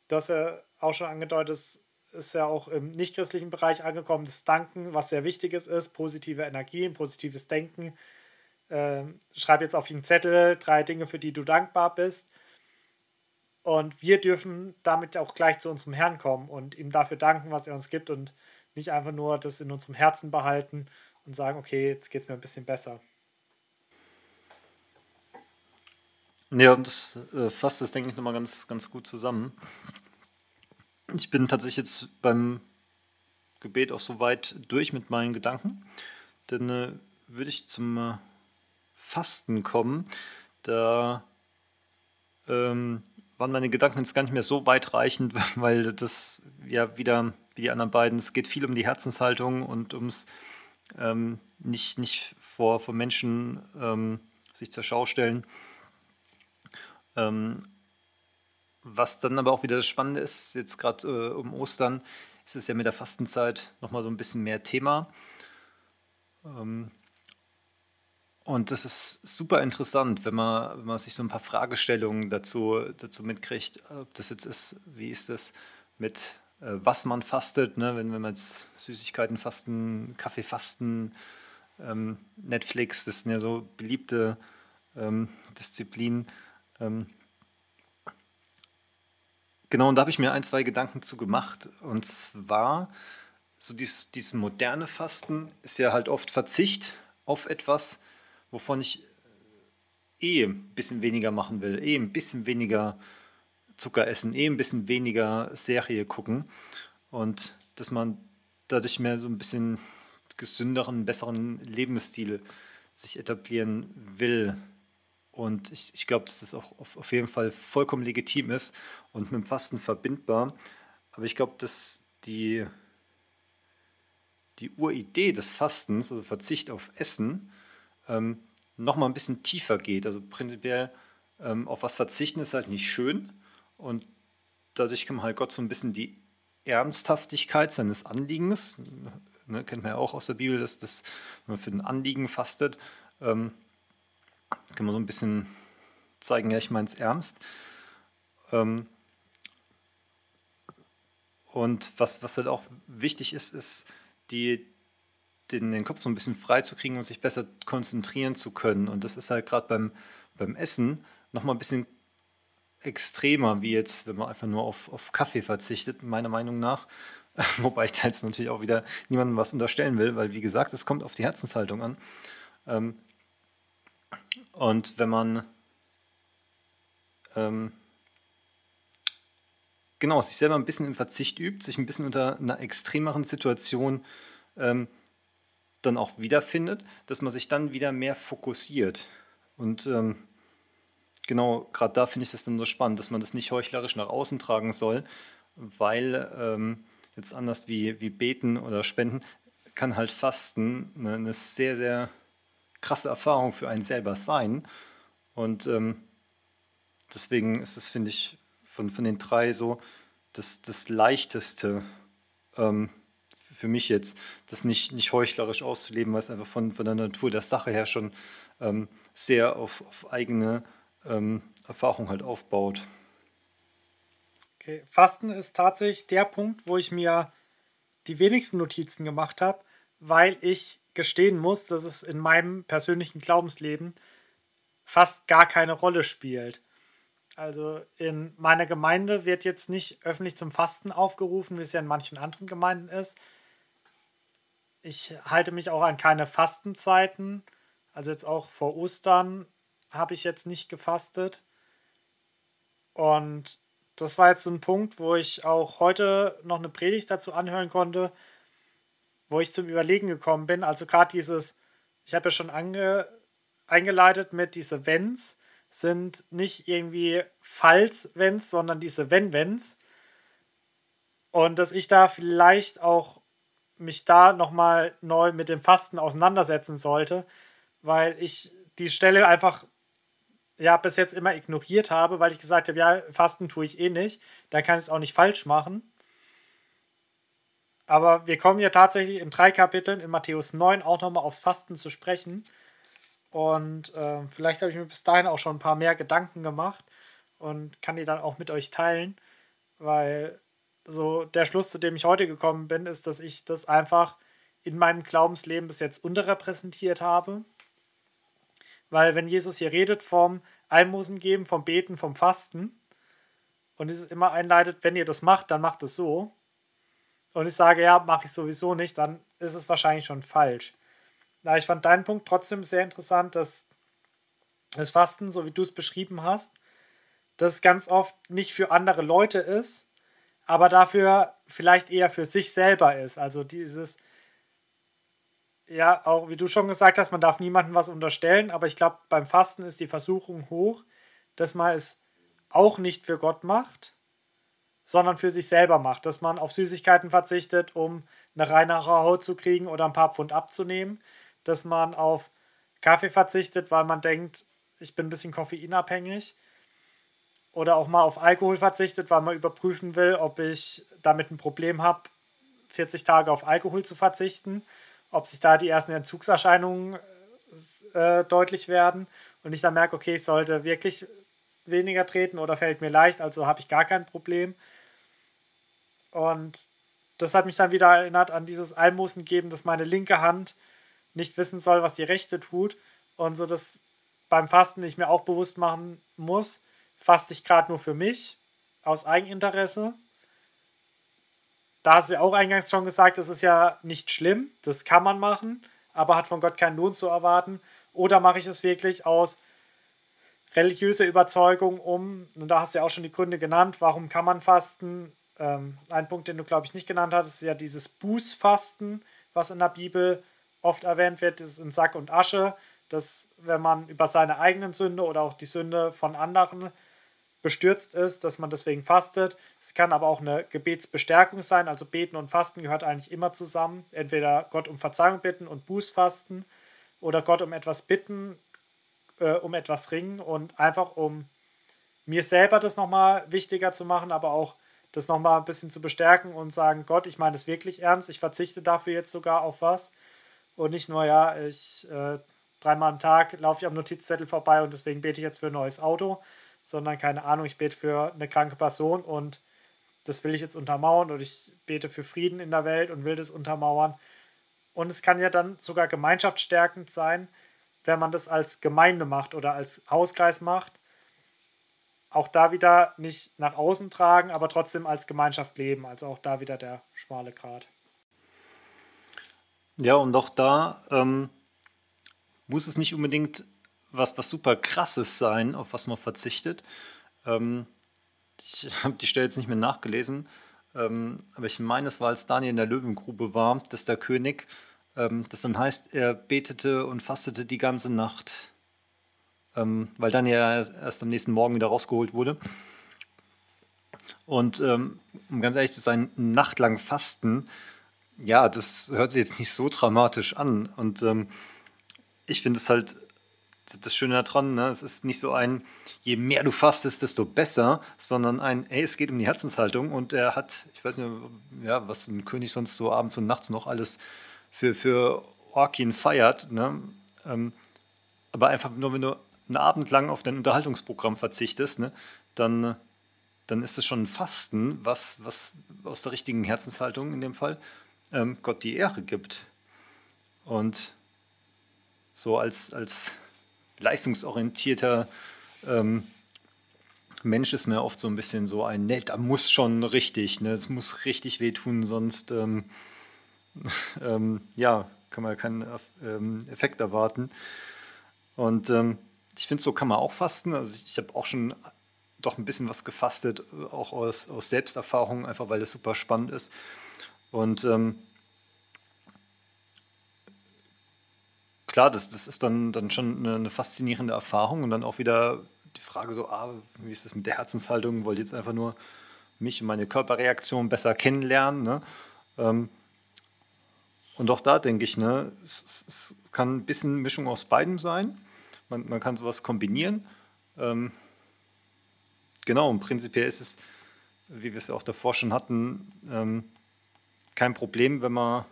Das er auch schon angedeutet ist, ist ja auch im nichtchristlichen Bereich angekommen, das Danken, was sehr wichtiges ist, positive Energien, positives Denken. Ähm, schreib jetzt auf den Zettel drei Dinge, für die du dankbar bist. Und wir dürfen damit auch gleich zu unserem Herrn kommen und ihm dafür danken, was er uns gibt und nicht einfach nur das in unserem Herzen behalten und sagen, okay, jetzt geht es mir ein bisschen besser. Ja, und das äh, fasst das, denke ich, nochmal ganz, ganz gut zusammen. Ich bin tatsächlich jetzt beim Gebet auch so weit durch mit meinen Gedanken. Dann äh, würde ich zum äh, Fasten kommen. Da ähm, waren meine Gedanken jetzt gar nicht mehr so weitreichend, weil das ja wieder wie die anderen beiden. Es geht viel um die Herzenshaltung und ums ähm, nicht, nicht vor, vor Menschen ähm, sich zur Schau stellen. Ähm, was dann aber auch wieder das Spannende ist, jetzt gerade äh, um Ostern, ist es ja mit der Fastenzeit nochmal so ein bisschen mehr Thema. Und das ist super interessant, wenn man, wenn man sich so ein paar Fragestellungen dazu, dazu mitkriegt, ob das jetzt ist, wie ist das mit äh, was man fastet, ne? wenn, wenn man jetzt Süßigkeiten fasten, Kaffee fasten, ähm, Netflix, das sind ja so beliebte ähm, Disziplinen. Ähm, genau, und da habe ich mir ein, zwei Gedanken zu gemacht. Und zwar, so dieses, dieses moderne Fasten ist ja halt oft Verzicht auf etwas, wovon ich äh, eh ein bisschen weniger machen will, eh ein bisschen weniger Zucker essen, eh ein bisschen weniger Serie gucken und dass man dadurch mehr so ein bisschen gesünderen, besseren Lebensstil sich etablieren will. Und ich, ich glaube, dass das auch auf, auf jeden Fall vollkommen legitim ist und mit dem Fasten verbindbar. Aber ich glaube, dass die, die Uridee des Fastens, also Verzicht auf Essen, ähm, nochmal ein bisschen tiefer geht. Also prinzipiell ähm, auf was verzichten ist halt nicht schön. Und dadurch kann man halt Gott so ein bisschen die Ernsthaftigkeit seines Anliegens, ne, kennt man ja auch aus der Bibel, dass das, wenn man für ein Anliegen fastet, ähm, kann man so ein bisschen zeigen, ja, ich meine es ernst. Ähm, und was, was halt auch wichtig ist, ist, die, den, den Kopf so ein bisschen frei zu kriegen und sich besser konzentrieren zu können. Und das ist halt gerade beim, beim Essen nochmal ein bisschen extremer, wie jetzt, wenn man einfach nur auf, auf Kaffee verzichtet, meiner Meinung nach. Wobei ich da jetzt natürlich auch wieder niemandem was unterstellen will, weil wie gesagt, es kommt auf die Herzenshaltung an. Ähm, und wenn man ähm, genau sich selber ein bisschen im Verzicht übt, sich ein bisschen unter einer extremeren Situation ähm, dann auch wiederfindet, dass man sich dann wieder mehr fokussiert. Und ähm, genau, gerade da finde ich es dann so spannend, dass man das nicht heuchlerisch nach außen tragen soll, weil ähm, jetzt anders wie, wie Beten oder Spenden kann halt Fasten eine, eine sehr, sehr krasse Erfahrung für einen selber sein. Und ähm, deswegen ist es, finde ich, von, von den drei so das, das leichteste ähm, für mich jetzt, das nicht, nicht heuchlerisch auszuleben, weil es einfach von, von der Natur der Sache her schon ähm, sehr auf, auf eigene ähm, Erfahrung halt aufbaut. Okay, Fasten ist tatsächlich der Punkt, wo ich mir die wenigsten Notizen gemacht habe, weil ich gestehen muss, dass es in meinem persönlichen Glaubensleben fast gar keine Rolle spielt. Also in meiner Gemeinde wird jetzt nicht öffentlich zum Fasten aufgerufen, wie es ja in manchen anderen Gemeinden ist. Ich halte mich auch an keine Fastenzeiten. Also jetzt auch vor Ostern habe ich jetzt nicht gefastet. Und das war jetzt so ein Punkt, wo ich auch heute noch eine Predigt dazu anhören konnte, wo ich zum Überlegen gekommen bin. Also gerade dieses, ich habe ja schon ange, eingeleitet mit diese Wenns sind nicht irgendwie Falls-Wenns, sondern diese Wenn-Wenns. Und dass ich da vielleicht auch mich da nochmal neu mit dem Fasten auseinandersetzen sollte, weil ich die Stelle einfach ja bis jetzt immer ignoriert habe, weil ich gesagt habe, ja, Fasten tue ich eh nicht, dann kann ich es auch nicht falsch machen. Aber wir kommen ja tatsächlich in drei Kapiteln in Matthäus 9 auch nochmal aufs Fasten zu sprechen. Und äh, vielleicht habe ich mir bis dahin auch schon ein paar mehr Gedanken gemacht und kann die dann auch mit euch teilen, weil so der Schluss, zu dem ich heute gekommen bin, ist, dass ich das einfach in meinem Glaubensleben bis jetzt unterrepräsentiert habe weil wenn Jesus hier redet vom Almosen geben, vom Beten, vom Fasten und es immer einleitet, wenn ihr das macht, dann macht es so. Und ich sage, ja, mache ich sowieso nicht, dann ist es wahrscheinlich schon falsch. Na, ich fand deinen Punkt trotzdem sehr interessant, dass das Fasten, so wie du es beschrieben hast, das ganz oft nicht für andere Leute ist, aber dafür vielleicht eher für sich selber ist. Also dieses, ja, auch wie du schon gesagt hast, man darf niemandem was unterstellen, aber ich glaube, beim Fasten ist die Versuchung hoch, dass man es auch nicht für Gott macht, sondern für sich selber macht. Dass man auf Süßigkeiten verzichtet, um eine reinere Haut zu kriegen oder ein paar Pfund abzunehmen. Dass man auf Kaffee verzichtet, weil man denkt, ich bin ein bisschen koffeinabhängig. Oder auch mal auf Alkohol verzichtet, weil man überprüfen will, ob ich damit ein Problem habe, 40 Tage auf Alkohol zu verzichten. Ob sich da die ersten Entzugserscheinungen äh, deutlich werden. Und ich dann merke, okay, ich sollte wirklich weniger treten oder fällt mir leicht, also habe ich gar kein Problem. Und das hat mich dann wieder erinnert an dieses Almosen geben, dass meine linke Hand nicht wissen soll, was die rechte tut. Und so, dass beim Fasten ich mir auch bewusst machen muss, faste ich gerade nur für mich, aus Eigeninteresse. Da hast du ja auch eingangs schon gesagt, das ist ja nicht schlimm, das kann man machen, aber hat von Gott keinen Lohn zu erwarten. Oder mache ich es wirklich aus religiöser Überzeugung um, und da hast du ja auch schon die Gründe genannt, warum kann man fasten, ähm, ein Punkt, den du, glaube ich, nicht genannt hattest, ist ja dieses Bußfasten, was in der Bibel oft erwähnt wird, ist in Sack und Asche, dass wenn man über seine eigenen Sünde oder auch die Sünde von anderen bestürzt ist, dass man deswegen fastet. Es kann aber auch eine Gebetsbestärkung sein, also Beten und Fasten gehört eigentlich immer zusammen. Entweder Gott um Verzeihung bitten und Bußfasten oder Gott um etwas bitten, äh, um etwas ringen und einfach um mir selber das nochmal wichtiger zu machen, aber auch das nochmal ein bisschen zu bestärken und sagen, Gott, ich meine es wirklich ernst, ich verzichte dafür jetzt sogar auf was. Und nicht nur, ja, ich äh, dreimal am Tag laufe ich am Notizzettel vorbei und deswegen bete ich jetzt für ein neues Auto, sondern keine Ahnung, ich bete für eine kranke Person und das will ich jetzt untermauern und ich bete für Frieden in der Welt und will das untermauern. Und es kann ja dann sogar gemeinschaftsstärkend sein, wenn man das als Gemeinde macht oder als Hauskreis macht auch da wieder nicht nach außen tragen, aber trotzdem als Gemeinschaft leben. Also auch da wieder der schmale Grat. Ja, und auch da ähm, muss es nicht unbedingt was, was super krasses sein, auf was man verzichtet. Ähm, ich habe die Stelle jetzt nicht mehr nachgelesen, ähm, aber ich meine, es war, als Daniel in der Löwengrube war, dass der König, ähm, das dann heißt, er betete und fastete die ganze Nacht ähm, weil dann ja erst am nächsten Morgen wieder rausgeholt wurde. Und ähm, um ganz ehrlich zu sein, nachtlang fasten, ja, das hört sich jetzt nicht so dramatisch an. Und ähm, ich finde es halt das Schöne daran, ne? es ist nicht so ein, je mehr du fastest, desto besser, sondern ein, ey, es geht um die Herzenshaltung und er hat, ich weiß nicht, ja, was ein König sonst so abends und nachts noch alles für, für Orkin feiert, ne? Ähm, aber einfach nur, wenn du einen Abend lang auf dein Unterhaltungsprogramm verzichtest, ne, dann, dann ist es schon ein Fasten, was, was aus der richtigen Herzenshaltung in dem Fall ähm, Gott die Ehre gibt. Und so als, als leistungsorientierter ähm, Mensch ist mir oft so ein bisschen so ein, ne, da muss schon richtig, ne, es muss richtig wehtun, sonst ähm, ähm, ja, kann man keinen ähm, Effekt erwarten. Und ähm, ich finde, so kann man auch fasten. Also ich, ich habe auch schon doch ein bisschen was gefastet, auch aus, aus Selbsterfahrung, einfach weil es super spannend ist. Und klar, das, das ist dann, dann schon eine, eine, faszinierende Erfahrung und dann auch wieder die Frage so, ah, wie ist das mit der Herzenshaltung? Wollt jetzt einfach nur mich und meine Körperreaktion besser kennenlernen. Ne? Ähm, und auch da denke ich, ne, es, es, kann ein bisschen Mischung aus beidem sein. Man, man kann sowas kombinieren. Ähm, genau, und prinzipiell ist es, wie wir es ja auch davor schon hatten, ähm, kein Problem, wenn man,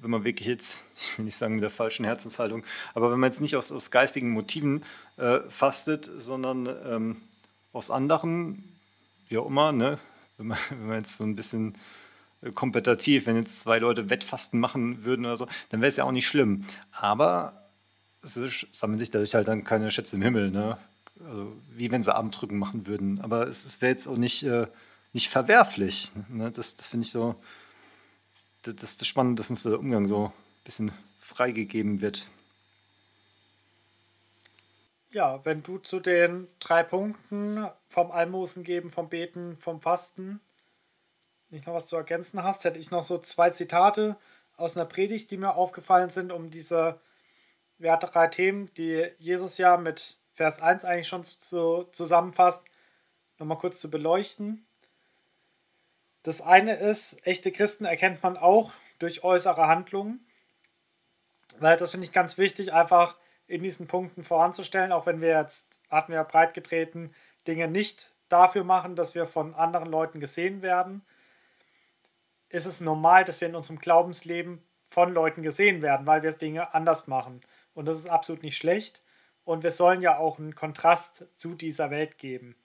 wenn man wirklich jetzt, ich will nicht sagen mit der falschen Herzenshaltung, aber wenn man jetzt nicht aus, aus geistigen Motiven äh, fastet, sondern ähm, aus anderen, wie auch immer, ne? wenn, man, wenn man jetzt so ein bisschen äh, kompetitiv, wenn jetzt zwei Leute Wettfasten machen würden oder so, dann wäre es ja auch nicht schlimm. Aber es sammeln sich dadurch halt dann keine Schätze im Himmel, ne? Also, wie wenn sie Abendrücken machen würden. Aber es, es wäre jetzt auch nicht, äh, nicht verwerflich. Ne? Das, das finde ich so, das, das ist spannend, dass uns der Umgang so ein bisschen freigegeben wird. Ja, wenn du zu den drei Punkten vom Almosen geben, vom Beten, vom Fasten nicht noch was zu ergänzen hast, hätte ich noch so zwei Zitate aus einer Predigt, die mir aufgefallen sind, um diese hatten drei Themen, die Jesus ja mit Vers 1 eigentlich schon zu, zusammenfasst. nochmal kurz zu beleuchten. Das eine ist, echte Christen erkennt man auch durch äußere Handlungen. Weil das finde ich ganz wichtig, einfach in diesen Punkten voranzustellen, auch wenn wir jetzt, hatten wir ja breit getreten, Dinge nicht dafür machen, dass wir von anderen Leuten gesehen werden, ist es normal, dass wir in unserem Glaubensleben von Leuten gesehen werden, weil wir Dinge anders machen. Und das ist absolut nicht schlecht. Und wir sollen ja auch einen Kontrast zu dieser Welt geben.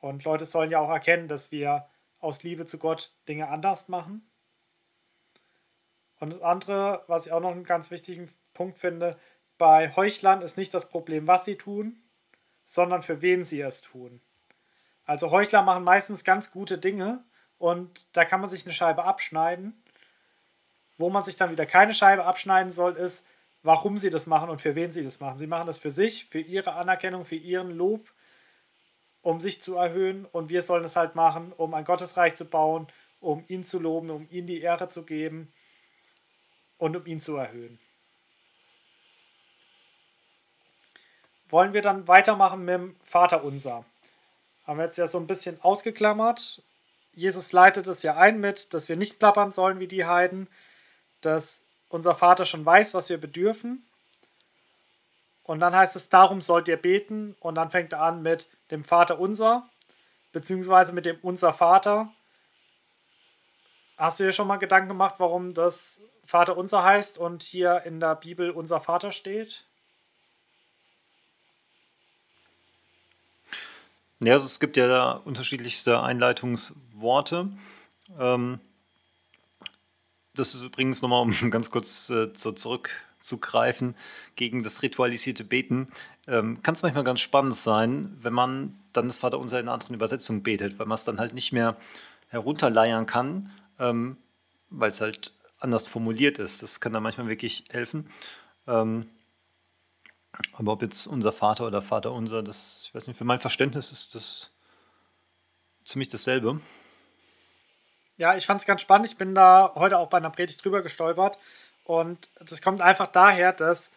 Und Leute sollen ja auch erkennen, dass wir aus Liebe zu Gott Dinge anders machen. Und das andere, was ich auch noch einen ganz wichtigen Punkt finde, bei Heuchlern ist nicht das Problem, was sie tun, sondern für wen sie es tun. Also Heuchler machen meistens ganz gute Dinge und da kann man sich eine Scheibe abschneiden. Wo man sich dann wieder keine Scheibe abschneiden soll, ist, warum sie das machen und für wen sie das machen. Sie machen das für sich, für ihre Anerkennung, für ihren Lob, um sich zu erhöhen und wir sollen es halt machen, um ein Gottesreich zu bauen, um ihn zu loben, um ihm die Ehre zu geben und um ihn zu erhöhen. Wollen wir dann weitermachen mit dem Vater unser? haben wir jetzt ja so ein bisschen ausgeklammert. Jesus leitet es ja ein mit, dass wir nicht plappern sollen wie die Heiden, dass unser Vater schon weiß, was wir bedürfen. Und dann heißt es, darum sollt ihr beten. Und dann fängt er an mit dem Vater unser, beziehungsweise mit dem unser Vater. Hast du dir schon mal Gedanken gemacht, warum das Vater unser heißt und hier in der Bibel unser Vater steht? Ja, also es gibt ja da unterschiedlichste Einleitungsworte. Ähm, das ist übrigens nochmal, um ganz kurz äh, zu, zurückzugreifen, gegen das ritualisierte Beten. Ähm, Kann es manchmal ganz spannend sein, wenn man dann das Vaterunser in einer anderen Übersetzung betet, weil man es dann halt nicht mehr herunterleiern kann, ähm, weil es halt anders formuliert ist. Das kann dann manchmal wirklich helfen. Ähm, aber ob jetzt unser Vater oder Vater unser, das, ich weiß nicht, für mein Verständnis ist das ziemlich dasselbe. Ja, ich fand es ganz spannend. Ich bin da heute auch bei einer Predigt drüber gestolpert. Und das kommt einfach daher, dass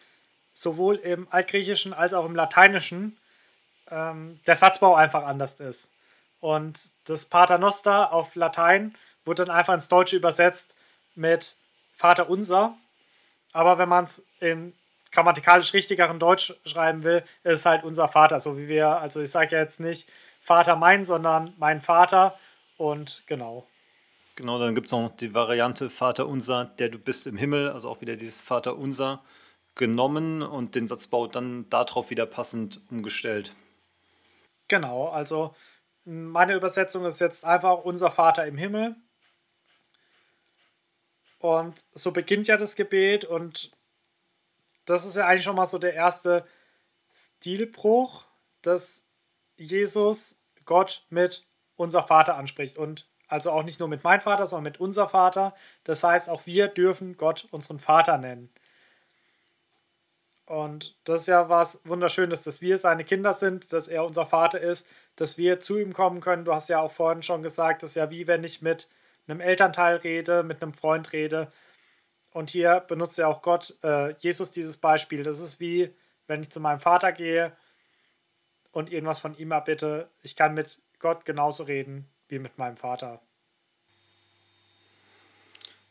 sowohl im Altgriechischen als auch im Lateinischen ähm, der Satzbau einfach anders ist. Und das Paternoster auf Latein wurde dann einfach ins Deutsche übersetzt mit Vater unser. Aber wenn man es im grammatikalisch richtigeren Deutsch schreiben will, ist halt unser Vater, so wie wir, also ich sage ja jetzt nicht Vater mein, sondern mein Vater und genau. Genau, dann gibt es noch die Variante Vater unser, der du bist im Himmel, also auch wieder dieses Vater unser genommen und den Satzbau dann darauf wieder passend umgestellt. Genau, also meine Übersetzung ist jetzt einfach unser Vater im Himmel. Und so beginnt ja das Gebet und das ist ja eigentlich schon mal so der erste Stilbruch, dass Jesus Gott mit unser Vater anspricht. Und also auch nicht nur mit mein Vater, sondern mit unser Vater. Das heißt, auch wir dürfen Gott unseren Vater nennen. Und das ist ja was Wunderschönes, dass wir seine Kinder sind, dass er unser Vater ist, dass wir zu ihm kommen können. Du hast ja auch vorhin schon gesagt, das ist ja wie wenn ich mit einem Elternteil rede, mit einem Freund rede. Und hier benutzt ja auch Gott, äh, Jesus dieses Beispiel. Das ist wie, wenn ich zu meinem Vater gehe und irgendwas von ihm erbitte. Ich kann mit Gott genauso reden wie mit meinem Vater.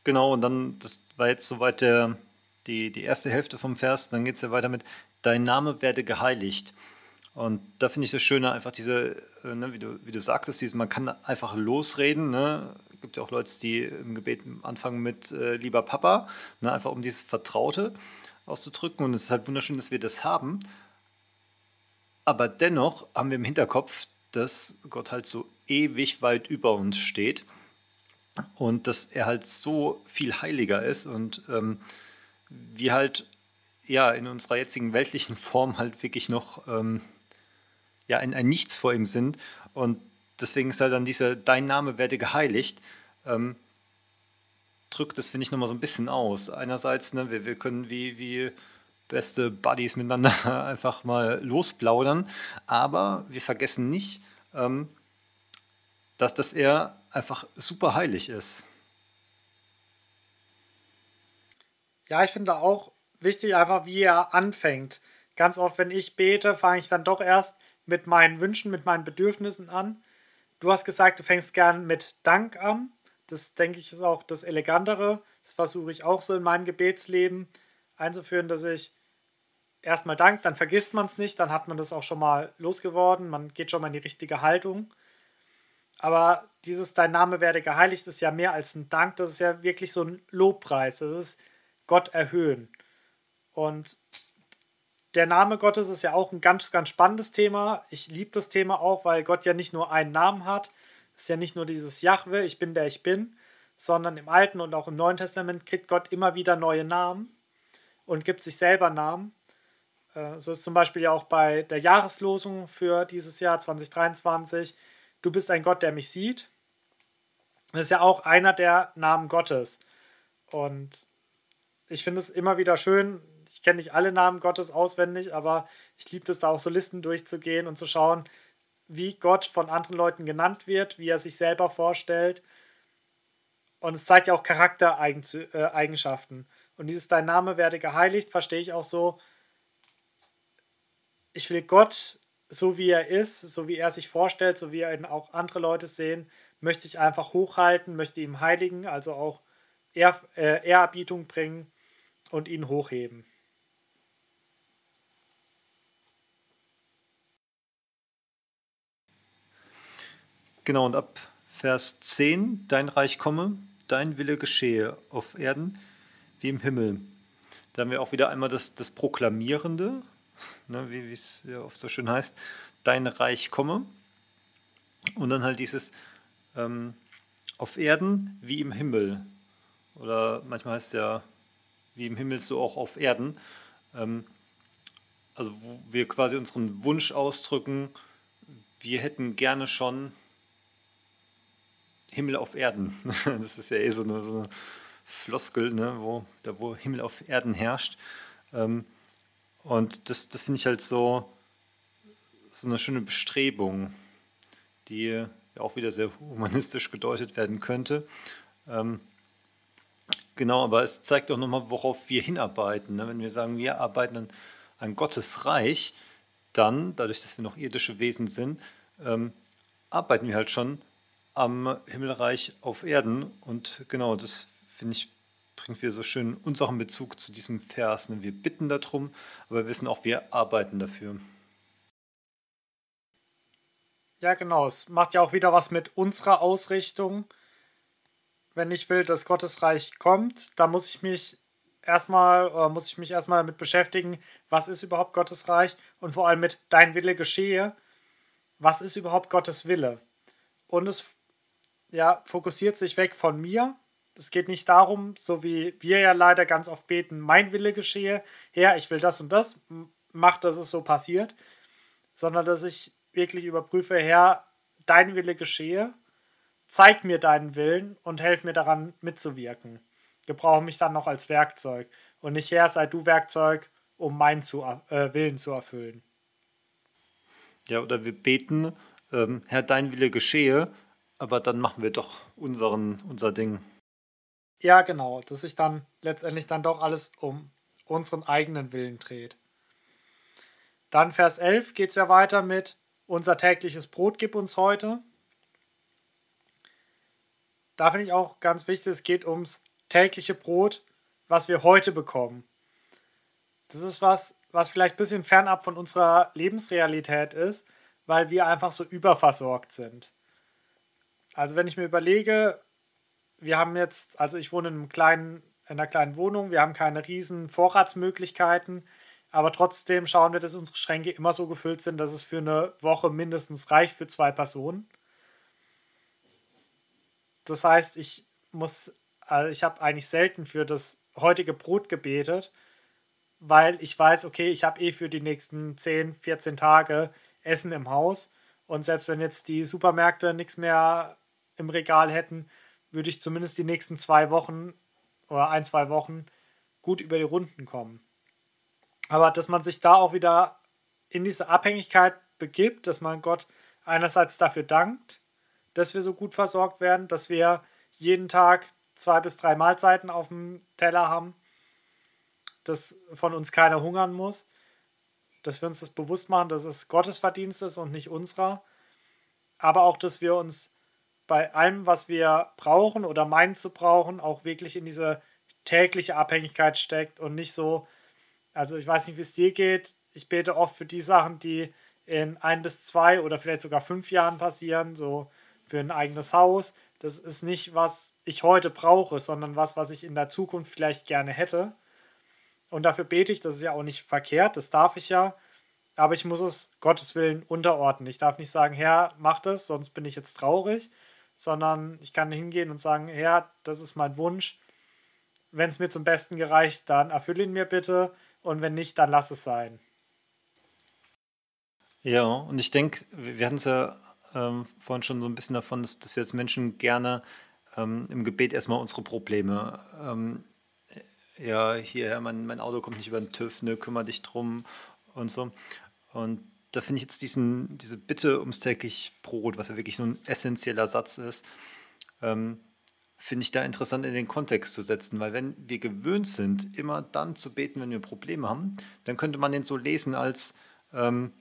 Genau, und dann, das war jetzt soweit der, die, die erste Hälfte vom Vers, dann geht es ja weiter mit, dein Name werde geheiligt. Und da finde ich das Schöne, einfach diese, äh, ne, wie, du, wie du sagtest, dieses, man kann einfach losreden. Ne? gibt ja auch Leute, die im Gebet anfangen mit äh, lieber Papa, ne, einfach um dieses Vertraute auszudrücken. Und es ist halt wunderschön, dass wir das haben. Aber dennoch haben wir im Hinterkopf, dass Gott halt so ewig weit über uns steht und dass er halt so viel heiliger ist und ähm, wir halt ja in unserer jetzigen weltlichen Form halt wirklich noch ähm, ja ein, ein Nichts vor ihm sind und deswegen ist halt dann dieser Dein Name werde geheiligt, ähm, drückt das, finde ich, nochmal so ein bisschen aus. Einerseits, ne, wir, wir können wie, wie beste Buddies miteinander einfach mal losplaudern, aber wir vergessen nicht, ähm, dass, dass er einfach super heilig ist. Ja, ich finde auch wichtig, einfach wie er anfängt. Ganz oft, wenn ich bete, fange ich dann doch erst mit meinen Wünschen, mit meinen Bedürfnissen an. Du hast gesagt, du fängst gern mit Dank an. Das denke ich ist auch das Elegantere. Das versuche ich auch so in meinem Gebetsleben einzuführen, dass ich erstmal danke, dann vergisst man es nicht, dann hat man das auch schon mal losgeworden, man geht schon mal in die richtige Haltung. Aber dieses Dein Name werde geheiligt ist ja mehr als ein Dank, das ist ja wirklich so ein Lobpreis, das ist Gott erhöhen. Und der Name Gottes ist ja auch ein ganz, ganz spannendes Thema. Ich liebe das Thema auch, weil Gott ja nicht nur einen Namen hat. Es ist ja nicht nur dieses Jahwe, ich bin der ich bin, sondern im Alten und auch im Neuen Testament kriegt Gott immer wieder neue Namen und gibt sich selber Namen. Äh, so ist zum Beispiel ja auch bei der Jahreslosung für dieses Jahr 2023. Du bist ein Gott, der mich sieht. Das ist ja auch einer der Namen Gottes. Und ich finde es immer wieder schön, ich kenne nicht alle Namen Gottes auswendig, aber ich liebe es da auch so Listen durchzugehen und zu schauen, wie Gott von anderen Leuten genannt wird, wie er sich selber vorstellt. Und es zeigt ja auch Charaktereigenschaften. Äh, und dieses Dein Name werde geheiligt, verstehe ich auch so. Ich will Gott, so wie er ist, so wie er sich vorstellt, so wie er ihn auch andere Leute sehen, möchte ich einfach hochhalten, möchte ihm heiligen, also auch Ehr, äh, Ehrerbietung bringen und ihn hochheben. Genau, und ab Vers 10, dein Reich komme, dein Wille geschehe auf Erden wie im Himmel. Da haben wir auch wieder einmal das, das Proklamierende, ne, wie es ja oft so schön heißt, dein Reich komme. Und dann halt dieses ähm, auf Erden wie im Himmel. Oder manchmal heißt es ja wie im Himmel so auch auf Erden. Ähm, also wo wir quasi unseren Wunsch ausdrücken, wir hätten gerne schon Himmel auf Erden. Das ist ja eh so eine, so eine Floskel, ne, wo, da wo Himmel auf Erden herrscht. Ähm, und das, das finde ich halt so, so eine schöne Bestrebung, die auch wieder sehr humanistisch gedeutet werden könnte. Ähm, genau, aber es zeigt auch nochmal, worauf wir hinarbeiten. Ne? Wenn wir sagen, wir arbeiten an, an Gottes Reich, dann, dadurch, dass wir noch irdische Wesen sind, ähm, arbeiten wir halt schon am Himmelreich auf Erden. Und genau, das finde ich, bringt wieder so schön uns auch in Bezug zu diesem Vers. Ne? Wir bitten darum, aber wir wissen auch, wir arbeiten dafür. Ja, genau. Es macht ja auch wieder was mit unserer Ausrichtung. Wenn ich will, dass Gottes Reich kommt, da muss ich mich erstmal, äh, muss ich mich erstmal damit beschäftigen, was ist überhaupt Gottes Reich und vor allem mit dein Wille geschehe. Was ist überhaupt Gottes Wille? Und es ja, fokussiert sich weg von mir. Es geht nicht darum, so wie wir ja leider ganz oft beten, mein Wille geschehe, Herr, ich will das und das, mach, dass es so passiert, sondern dass ich wirklich überprüfe, Herr, dein Wille geschehe, zeig mir deinen Willen und helf mir daran mitzuwirken. Gebrauche mich dann noch als Werkzeug und nicht, Herr, sei du Werkzeug, um meinen zu, äh, Willen zu erfüllen. Ja, oder wir beten, ähm, Herr, dein Wille geschehe, aber dann machen wir doch unseren, unser Ding. Ja, genau, dass sich dann letztendlich dann doch alles um unseren eigenen Willen dreht. Dann Vers 11 geht es ja weiter mit unser tägliches Brot gib uns heute. Da finde ich auch ganz wichtig, es geht ums tägliche Brot, was wir heute bekommen. Das ist was, was vielleicht ein bisschen fernab von unserer Lebensrealität ist, weil wir einfach so überversorgt sind. Also wenn ich mir überlege, wir haben jetzt, also ich wohne in, einem kleinen, in einer kleinen Wohnung, wir haben keine riesen Vorratsmöglichkeiten, aber trotzdem schauen wir, dass unsere Schränke immer so gefüllt sind, dass es für eine Woche mindestens reicht für zwei Personen. Das heißt, ich muss, also ich habe eigentlich selten für das heutige Brot gebetet, weil ich weiß, okay, ich habe eh für die nächsten 10, 14 Tage Essen im Haus. Und selbst wenn jetzt die Supermärkte nichts mehr im Regal hätten, würde ich zumindest die nächsten zwei Wochen oder ein, zwei Wochen gut über die Runden kommen. Aber dass man sich da auch wieder in diese Abhängigkeit begibt, dass man Gott einerseits dafür dankt, dass wir so gut versorgt werden, dass wir jeden Tag zwei bis drei Mahlzeiten auf dem Teller haben, dass von uns keiner hungern muss. dass wir uns das bewusst machen, dass es Gottes Verdienst ist und nicht unserer. Aber auch, dass wir uns bei allem, was wir brauchen oder meinen zu brauchen, auch wirklich in diese tägliche Abhängigkeit steckt und nicht so, also ich weiß nicht, wie es dir geht, ich bete oft für die Sachen, die in ein bis zwei oder vielleicht sogar fünf Jahren passieren, so für ein eigenes Haus. Das ist nicht, was ich heute brauche, sondern was, was ich in der Zukunft vielleicht gerne hätte. Und dafür bete ich, das ist ja auch nicht verkehrt, das darf ich ja. Aber ich muss es Gottes Willen unterordnen. Ich darf nicht sagen, Herr, mach das, sonst bin ich jetzt traurig, sondern ich kann hingehen und sagen, Herr, das ist mein Wunsch. Wenn es mir zum Besten gereicht, dann erfülle ihn mir bitte und wenn nicht, dann lass es sein. Ja, und ich denke, wir hatten es ja ähm, vorhin schon so ein bisschen davon, dass, dass wir als Menschen gerne ähm, im Gebet erstmal unsere Probleme, ähm, ja, hier, mein, mein Auto kommt nicht über den TÜV, ne, kümmere dich drum und so. Und da finde ich jetzt diesen, diese Bitte ums täglich Brot, was ja wirklich so ein essentieller Satz ist, ähm, finde ich da interessant in den Kontext zu setzen, weil wenn wir gewöhnt sind, immer dann zu beten, wenn wir Probleme haben, dann könnte man den so lesen als, ähm,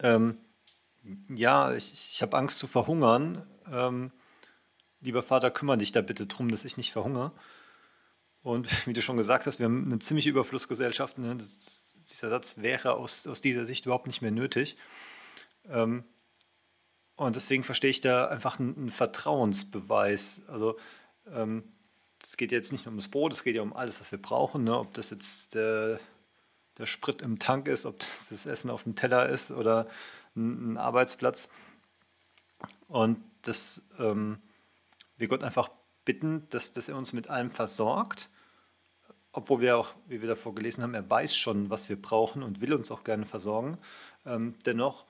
ähm, ja, ich, ich habe Angst zu verhungern, ähm, lieber Vater, kümmere dich da bitte drum, dass ich nicht verhungere. Und wie du schon gesagt hast, wir haben eine ziemliche Überflussgesellschaft. Ne? Das, dieser Satz wäre aus, aus dieser Sicht überhaupt nicht mehr nötig. Ähm, und deswegen verstehe ich da einfach einen, einen Vertrauensbeweis. Also ähm, es geht jetzt nicht nur ums Brot, es geht ja um alles, was wir brauchen. Ne? Ob das jetzt der, der Sprit im Tank ist, ob das das Essen auf dem Teller ist oder ein, ein Arbeitsplatz. Und dass ähm, wir Gott einfach bitten, dass, dass er uns mit allem versorgt obwohl wir auch, wie wir davor gelesen haben, er weiß schon, was wir brauchen und will uns auch gerne versorgen, ähm, dennoch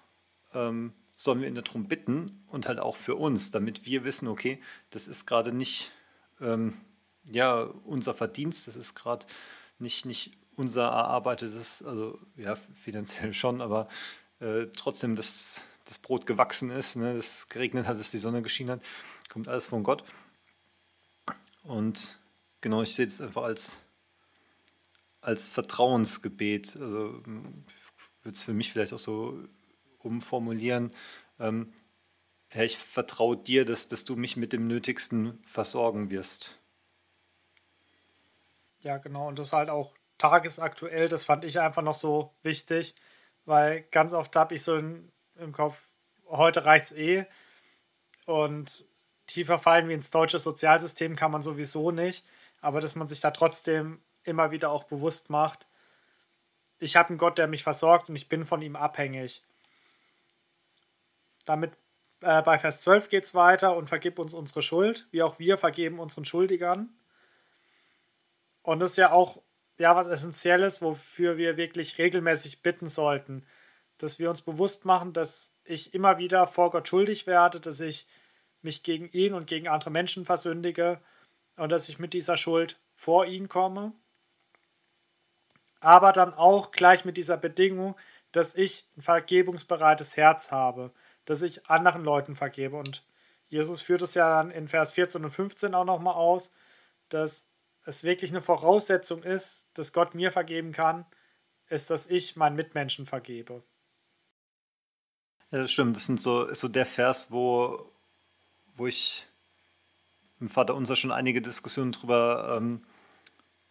ähm, sollen wir ihn darum bitten und halt auch für uns, damit wir wissen, okay, das ist gerade nicht ähm, ja, unser Verdienst, das ist gerade nicht, nicht unser erarbeitetes, also ja, finanziell schon, aber äh, trotzdem, dass das Brot gewachsen ist, ne, dass geregnet hat, dass die Sonne geschienen hat, kommt alles von Gott. Und genau, ich sehe es einfach als als Vertrauensgebet. Also würde es für mich vielleicht auch so umformulieren. Ähm, Herr, ich vertraue dir, dass, dass du mich mit dem Nötigsten versorgen wirst. Ja, genau. Und das ist halt auch tagesaktuell. Das fand ich einfach noch so wichtig, weil ganz oft habe ich so in, im Kopf, heute reicht es eh. Und tiefer fallen wie ins deutsche Sozialsystem kann man sowieso nicht. Aber dass man sich da trotzdem immer wieder auch bewusst macht, ich habe einen Gott, der mich versorgt und ich bin von ihm abhängig. Damit äh, bei Vers 12 geht es weiter und vergib uns unsere Schuld, wie auch wir vergeben unseren Schuldigern. Und das ist ja auch ja, was Essentielles, wofür wir wirklich regelmäßig bitten sollten. Dass wir uns bewusst machen, dass ich immer wieder vor Gott schuldig werde, dass ich mich gegen ihn und gegen andere Menschen versündige und dass ich mit dieser Schuld vor ihn komme aber dann auch gleich mit dieser Bedingung, dass ich ein vergebungsbereites Herz habe, dass ich anderen Leuten vergebe. Und Jesus führt es ja dann in Vers 14 und 15 auch nochmal aus, dass es wirklich eine Voraussetzung ist, dass Gott mir vergeben kann, ist, dass ich meinen Mitmenschen vergebe. Ja, das stimmt. Das sind so, ist so der Vers, wo, wo ich im Vater unser schon einige Diskussionen drüber ähm,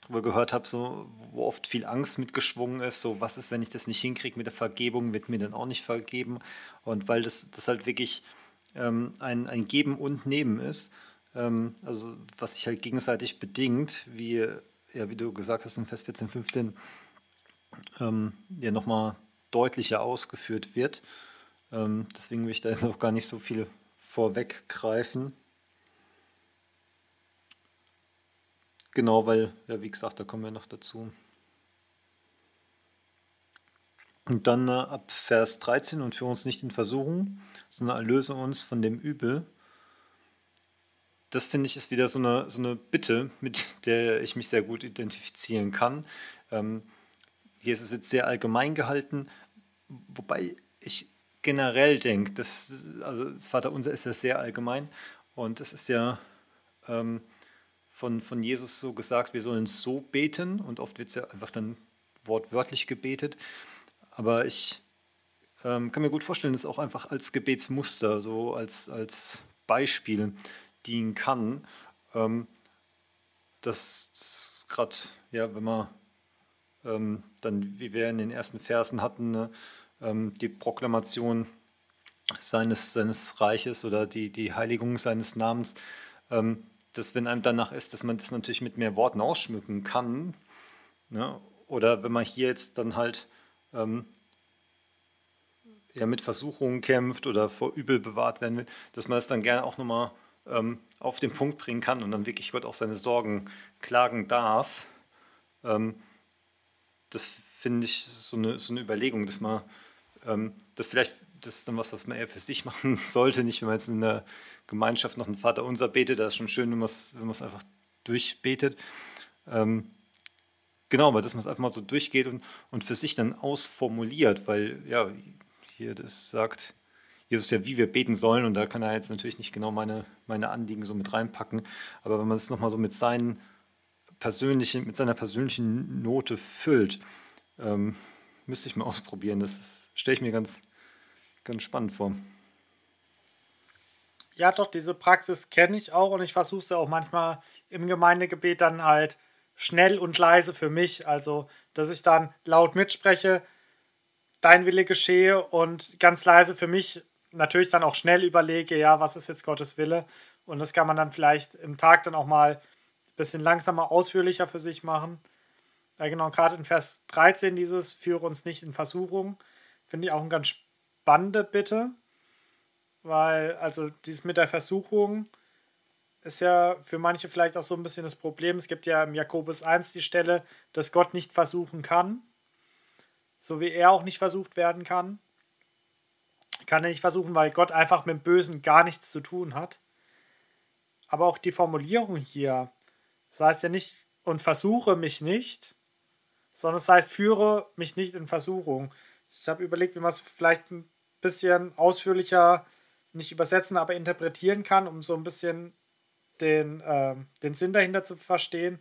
drüber gehört habe, so, wo oft viel Angst mitgeschwungen ist, so was ist, wenn ich das nicht hinkriege mit der Vergebung, wird mir dann auch nicht vergeben. Und weil das, das halt wirklich ähm, ein, ein Geben und Nehmen ist, ähm, also was sich halt gegenseitig bedingt, wie, ja, wie du gesagt hast in Vers 14, 15, ähm, ja nochmal deutlicher ausgeführt wird. Ähm, deswegen will ich da jetzt auch gar nicht so viel vorweggreifen. Genau, weil, ja, wie gesagt, da kommen wir noch dazu. Und dann äh, ab Vers 13 und führe uns nicht in Versuchung, sondern erlöse uns von dem Übel. Das finde ich ist wieder so eine, so eine Bitte, mit der ich mich sehr gut identifizieren kann. Ähm, hier ist es jetzt sehr allgemein gehalten, wobei ich generell denke, dass, also das Vaterunser ist ja sehr allgemein und es ist ja ähm, von, von Jesus so gesagt, wir sollen so beten und oft wird es ja einfach dann wortwörtlich gebetet. Aber ich ähm, kann mir gut vorstellen, dass es auch einfach als Gebetsmuster, so als, als Beispiel dienen kann. Ähm, dass gerade, ja, wenn man ähm, dann, wie wir in den ersten Versen hatten, ne, ähm, die Proklamation seines, seines Reiches oder die, die Heiligung seines Namens, ähm, dass wenn einem danach ist, dass man das natürlich mit mehr Worten ausschmücken kann. Ne? Oder wenn man hier jetzt dann halt ähm, ja, mit Versuchungen kämpft oder vor Übel bewahrt werden will, dass man es dann gerne auch nochmal ähm, auf den Punkt bringen kann und dann wirklich Gott auch seine Sorgen klagen darf. Ähm, das finde ich so eine, so eine Überlegung, dass man ähm, das vielleicht, das ist dann was, was man eher für sich machen sollte, nicht wenn man jetzt in der Gemeinschaft noch einen Vater unser betet, da ist schon schön, wenn man es wenn einfach durchbetet. Ähm, genau, aber dass man es einfach mal so durchgeht und, und für sich dann ausformuliert, weil ja, hier das sagt, Jesus ja, wie wir beten sollen und da kann er jetzt natürlich nicht genau meine, meine Anliegen so mit reinpacken, aber wenn man es nochmal so mit seinen persönlichen, mit seiner persönlichen Note füllt, ähm, müsste ich mal ausprobieren. Das stelle ich mir ganz, ganz spannend vor. Ja, doch, diese Praxis kenne ich auch und ich versuche es ja auch manchmal im Gemeindegebet dann halt schnell und leise für mich. Also, dass ich dann laut mitspreche, dein Wille geschehe und ganz leise für mich natürlich dann auch schnell überlege, ja, was ist jetzt Gottes Wille? Und das kann man dann vielleicht im Tag dann auch mal ein bisschen langsamer, ausführlicher für sich machen. Ja, genau, gerade in Vers 13 dieses Führe uns nicht in Versuchung, finde ich auch eine ganz spannende Bitte, weil also dieses mit der Versuchung ist ja für manche vielleicht auch so ein bisschen das Problem. Es gibt ja im Jakobus 1 die Stelle, dass Gott nicht versuchen kann, so wie er auch nicht versucht werden kann. Kann er nicht versuchen, weil Gott einfach mit dem Bösen gar nichts zu tun hat. Aber auch die Formulierung hier, das heißt ja nicht, und versuche mich nicht, sondern es heißt, führe mich nicht in Versuchung. Ich habe überlegt, wie man es vielleicht ein bisschen ausführlicher nicht übersetzen, aber interpretieren kann, um so ein bisschen den, äh, den Sinn dahinter zu verstehen.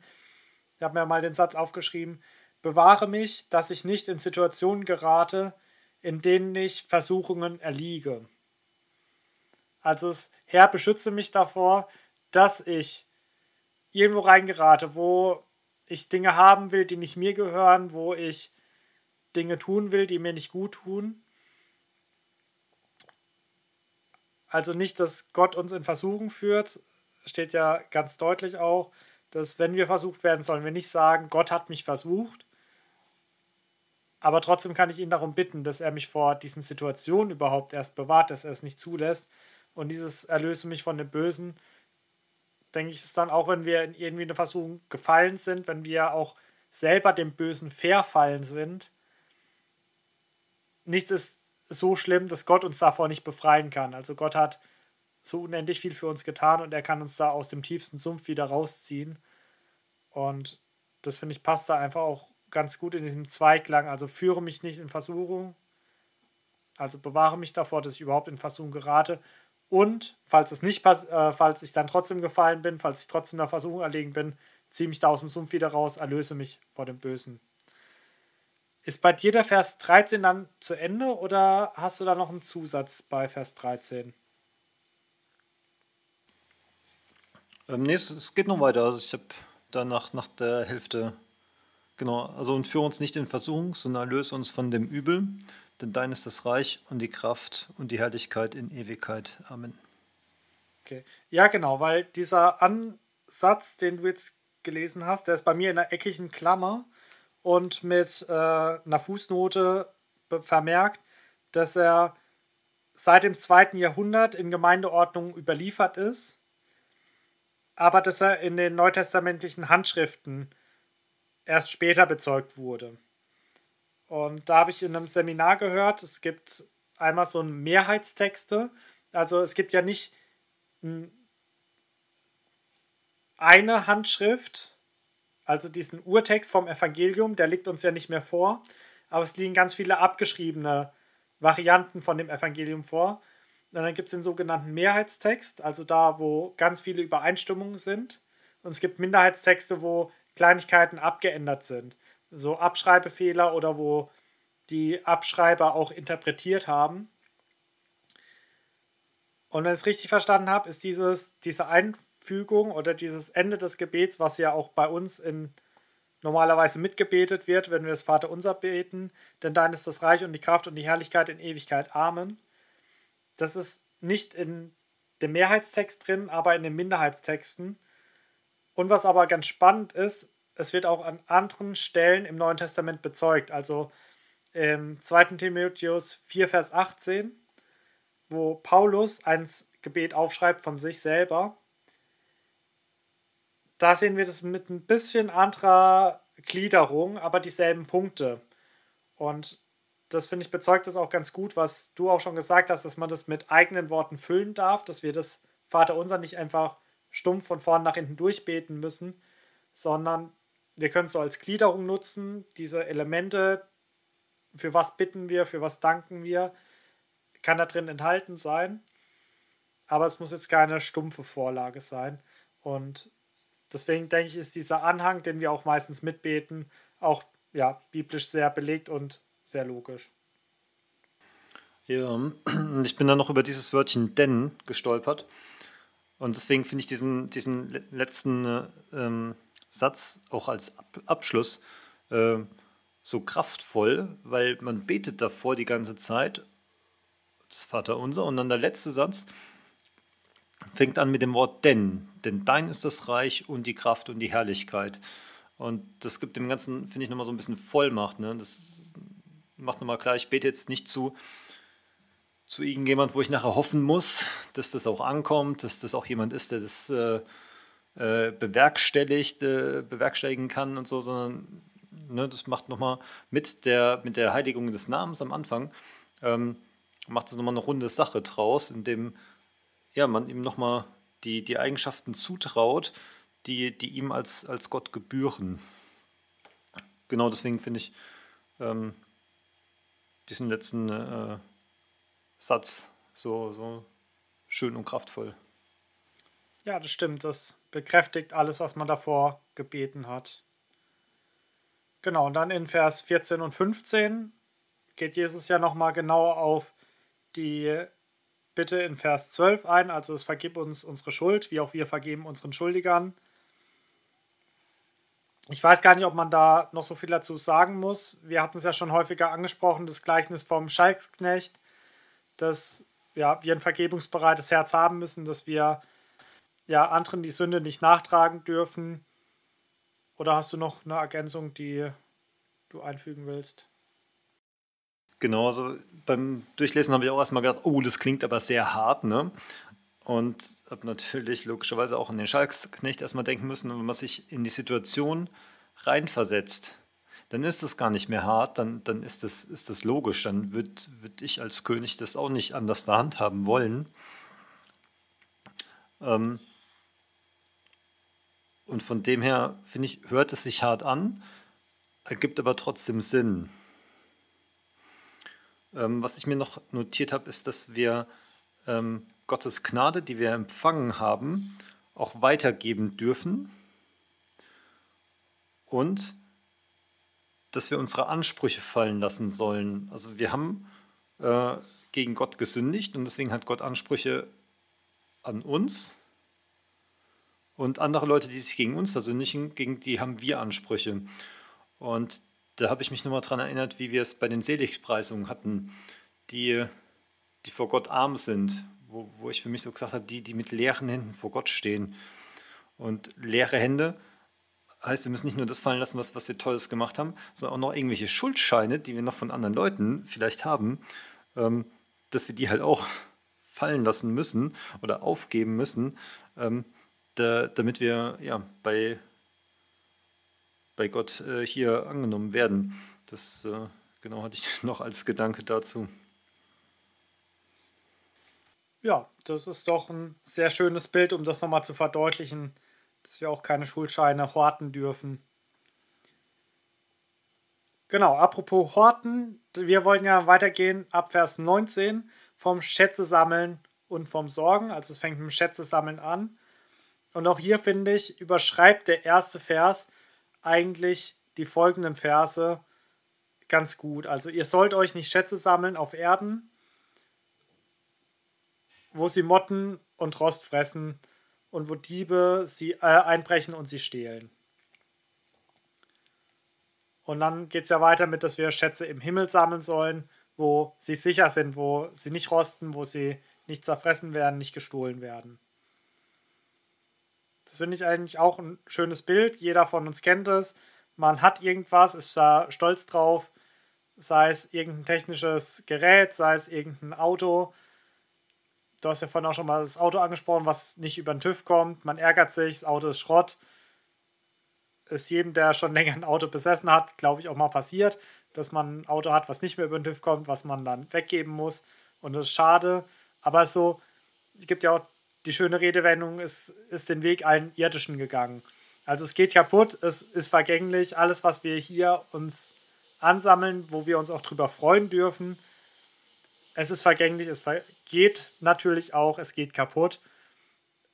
Ich habe mir mal den Satz aufgeschrieben, bewahre mich, dass ich nicht in Situationen gerate, in denen ich Versuchungen erliege. Also es, Herr, beschütze mich davor, dass ich irgendwo reingerate, wo ich Dinge haben will, die nicht mir gehören, wo ich Dinge tun will, die mir nicht gut tun. Also nicht, dass Gott uns in Versuchen führt, steht ja ganz deutlich auch, dass wenn wir versucht werden, sollen wir nicht sagen, Gott hat mich versucht. Aber trotzdem kann ich ihn darum bitten, dass er mich vor diesen Situationen überhaupt erst bewahrt, dass er es nicht zulässt. Und dieses Erlöse mich von dem Bösen denke ich, ist dann auch, wenn wir in irgendwie eine Versuchung gefallen sind, wenn wir auch selber dem Bösen verfallen sind, nichts ist so schlimm, dass Gott uns davor nicht befreien kann. Also Gott hat so unendlich viel für uns getan und er kann uns da aus dem tiefsten Sumpf wieder rausziehen. Und das finde ich passt da einfach auch ganz gut in diesem Zweiklang. Also führe mich nicht in Versuchung, also bewahre mich davor, dass ich überhaupt in Versuchung gerate und falls es nicht äh, falls ich dann trotzdem gefallen bin, falls ich trotzdem der Versuchung erlegen bin, ziehe mich da aus dem Sumpf wieder raus, erlöse mich vor dem Bösen. Ist bei dir der Vers 13 dann zu Ende oder hast du da noch einen Zusatz bei Vers 13? Ähm, nee, es, es, geht noch weiter. Also ich habe danach nach der Hälfte, genau, also und führe uns nicht in Versuchung, sondern erlöse uns von dem Übel denn dein ist das Reich und die Kraft und die Herrlichkeit in Ewigkeit. Amen. Okay. Ja, genau, weil dieser Ansatz, den du jetzt gelesen hast, der ist bei mir in einer eckigen Klammer und mit äh, einer Fußnote vermerkt, dass er seit dem zweiten Jahrhundert in Gemeindeordnung überliefert ist, aber dass er in den neutestamentlichen Handschriften erst später bezeugt wurde. Und da habe ich in einem Seminar gehört, es gibt einmal so Mehrheitstexte. Also es gibt ja nicht eine Handschrift, also diesen Urtext vom Evangelium, der liegt uns ja nicht mehr vor, aber es liegen ganz viele abgeschriebene Varianten von dem Evangelium vor. Und dann gibt es den sogenannten Mehrheitstext, also da, wo ganz viele Übereinstimmungen sind. Und es gibt Minderheitstexte, wo Kleinigkeiten abgeändert sind so Abschreibefehler oder wo die Abschreiber auch interpretiert haben. Und wenn ich es richtig verstanden habe, ist dieses, diese Einfügung oder dieses Ende des Gebets, was ja auch bei uns in normalerweise mitgebetet wird, wenn wir das Vaterunser beten, denn dein ist das Reich und die Kraft und die Herrlichkeit in Ewigkeit. Amen. Das ist nicht in dem Mehrheitstext drin, aber in den Minderheitstexten. Und was aber ganz spannend ist, es wird auch an anderen Stellen im Neuen Testament bezeugt. Also im 2. Timotheus 4, Vers 18 wo Paulus ein Gebet aufschreibt von sich selber. Da sehen wir das mit ein bisschen anderer Gliederung, aber dieselben Punkte. Und das finde ich bezeugt das auch ganz gut, was du auch schon gesagt hast, dass man das mit eigenen Worten füllen darf, dass wir das Vaterunser nicht einfach stumpf von vorn nach hinten durchbeten müssen, sondern wir können es so als Gliederung nutzen, diese Elemente, für was bitten wir, für was danken wir, kann da drin enthalten sein, aber es muss jetzt keine stumpfe Vorlage sein. Und deswegen denke ich, ist dieser Anhang, den wir auch meistens mitbeten, auch ja, biblisch sehr belegt und sehr logisch. Ja, ich bin dann noch über dieses Wörtchen denn gestolpert. Und deswegen finde ich diesen, diesen letzten ähm, Satz auch als Ab Abschluss äh, so kraftvoll, weil man betet davor die ganze Zeit das Vaterunser. Und dann der letzte Satz fängt an mit dem Wort denn. Denn dein ist das Reich und die Kraft und die Herrlichkeit. Und das gibt dem Ganzen, finde ich, nochmal so ein bisschen Vollmacht. Ne? Das macht nochmal klar, ich bete jetzt nicht zu, zu irgendjemand, wo ich nachher hoffen muss, dass das auch ankommt, dass das auch jemand ist, der das äh, äh, bewerkstelligt, äh, bewerkstelligen kann und so, sondern ne, das macht nochmal mit der, mit der Heiligung des Namens am Anfang, ähm, macht es nochmal eine runde Sache draus, indem ja, man ihm nochmal die, die Eigenschaften zutraut, die, die ihm als, als Gott gebühren. Genau deswegen finde ich ähm, diesen letzten äh, Satz so, so schön und kraftvoll. Ja, das stimmt. Das bekräftigt alles, was man davor gebeten hat. Genau, und dann in Vers 14 und 15 geht Jesus ja nochmal genau auf die Bitte in Vers 12 ein, also es vergib uns unsere Schuld, wie auch wir vergeben unseren Schuldigern. Ich weiß gar nicht, ob man da noch so viel dazu sagen muss. Wir hatten es ja schon häufiger angesprochen, das Gleichnis vom Schalksknecht, dass ja, wir ein vergebungsbereites Herz haben müssen, dass wir ja, anderen die Sünde nicht nachtragen dürfen. Oder hast du noch eine Ergänzung, die du einfügen willst? Genau, also beim Durchlesen habe ich auch erstmal gedacht, oh, das klingt aber sehr hart, ne? Und habe natürlich logischerweise auch an den Schalksknecht erstmal denken müssen, wenn man sich in die Situation reinversetzt, dann ist es gar nicht mehr hart, dann, dann ist, das, ist das logisch, dann würde würd ich als König das auch nicht anders der Hand haben wollen. Ähm, und von dem her, finde ich, hört es sich hart an, ergibt aber trotzdem Sinn. Ähm, was ich mir noch notiert habe, ist, dass wir ähm, Gottes Gnade, die wir empfangen haben, auch weitergeben dürfen und dass wir unsere Ansprüche fallen lassen sollen. Also wir haben äh, gegen Gott gesündigt und deswegen hat Gott Ansprüche an uns und andere Leute, die sich gegen uns versündigen, gegen die haben wir Ansprüche. Und da habe ich mich nochmal daran erinnert, wie wir es bei den Seligpreisungen hatten, die, die vor Gott arm sind, wo, wo ich für mich so gesagt habe, die, die mit leeren Händen vor Gott stehen. Und leere Hände heißt, wir müssen nicht nur das fallen lassen, was, was wir Tolles gemacht haben, sondern auch noch irgendwelche Schuldscheine, die wir noch von anderen Leuten vielleicht haben, ähm, dass wir die halt auch fallen lassen müssen oder aufgeben müssen, ähm, da, damit wir ja, bei bei Gott äh, hier angenommen werden. Das äh, genau hatte ich noch als Gedanke dazu. Ja, das ist doch ein sehr schönes Bild, um das nochmal zu verdeutlichen, dass wir auch keine Schulscheine horten dürfen. Genau, apropos Horten, wir wollen ja weitergehen ab Vers 19 vom Schätze sammeln und vom Sorgen. Also es fängt mit dem Schätze sammeln an. Und auch hier finde ich, überschreibt der erste Vers eigentlich die folgenden Verse ganz gut. Also ihr sollt euch nicht Schätze sammeln auf Erden, wo sie Motten und Rost fressen und wo Diebe sie äh, einbrechen und sie stehlen. Und dann geht es ja weiter mit, dass wir Schätze im Himmel sammeln sollen, wo sie sicher sind, wo sie nicht rosten, wo sie nicht zerfressen werden, nicht gestohlen werden. Das finde ich eigentlich auch ein schönes Bild. Jeder von uns kennt es. Man hat irgendwas, ist da stolz drauf, sei es irgendein technisches Gerät, sei es irgendein Auto. Du hast ja vorhin auch schon mal das Auto angesprochen, was nicht über den TÜV kommt. Man ärgert sich, das Auto ist Schrott ist jedem, der schon länger ein Auto besessen hat, glaube ich, auch mal passiert, dass man ein Auto hat, was nicht mehr über den TÜV kommt, was man dann weggeben muss. Und das ist schade. Aber so, es gibt ja auch die schöne Redewendung, es ist den Weg allen Irdischen gegangen. Also es geht kaputt, es ist vergänglich. Alles, was wir hier uns ansammeln, wo wir uns auch drüber freuen dürfen, es ist vergänglich, es geht natürlich auch, es geht kaputt.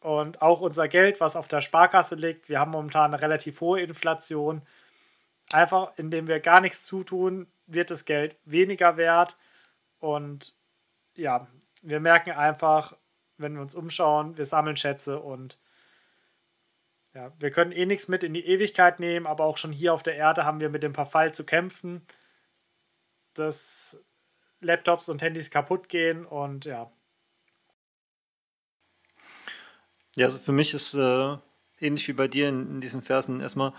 Und auch unser Geld, was auf der Sparkasse liegt, wir haben momentan eine relativ hohe Inflation. Einfach indem wir gar nichts zutun, wird das Geld weniger wert. Und ja, wir merken einfach, wenn wir uns umschauen, wir sammeln Schätze und ja, wir können eh nichts mit in die Ewigkeit nehmen, aber auch schon hier auf der Erde haben wir mit dem Verfall zu kämpfen, dass Laptops und Handys kaputt gehen und ja, Ja, also für mich ist äh, ähnlich wie bei dir in, in diesen Versen erstmal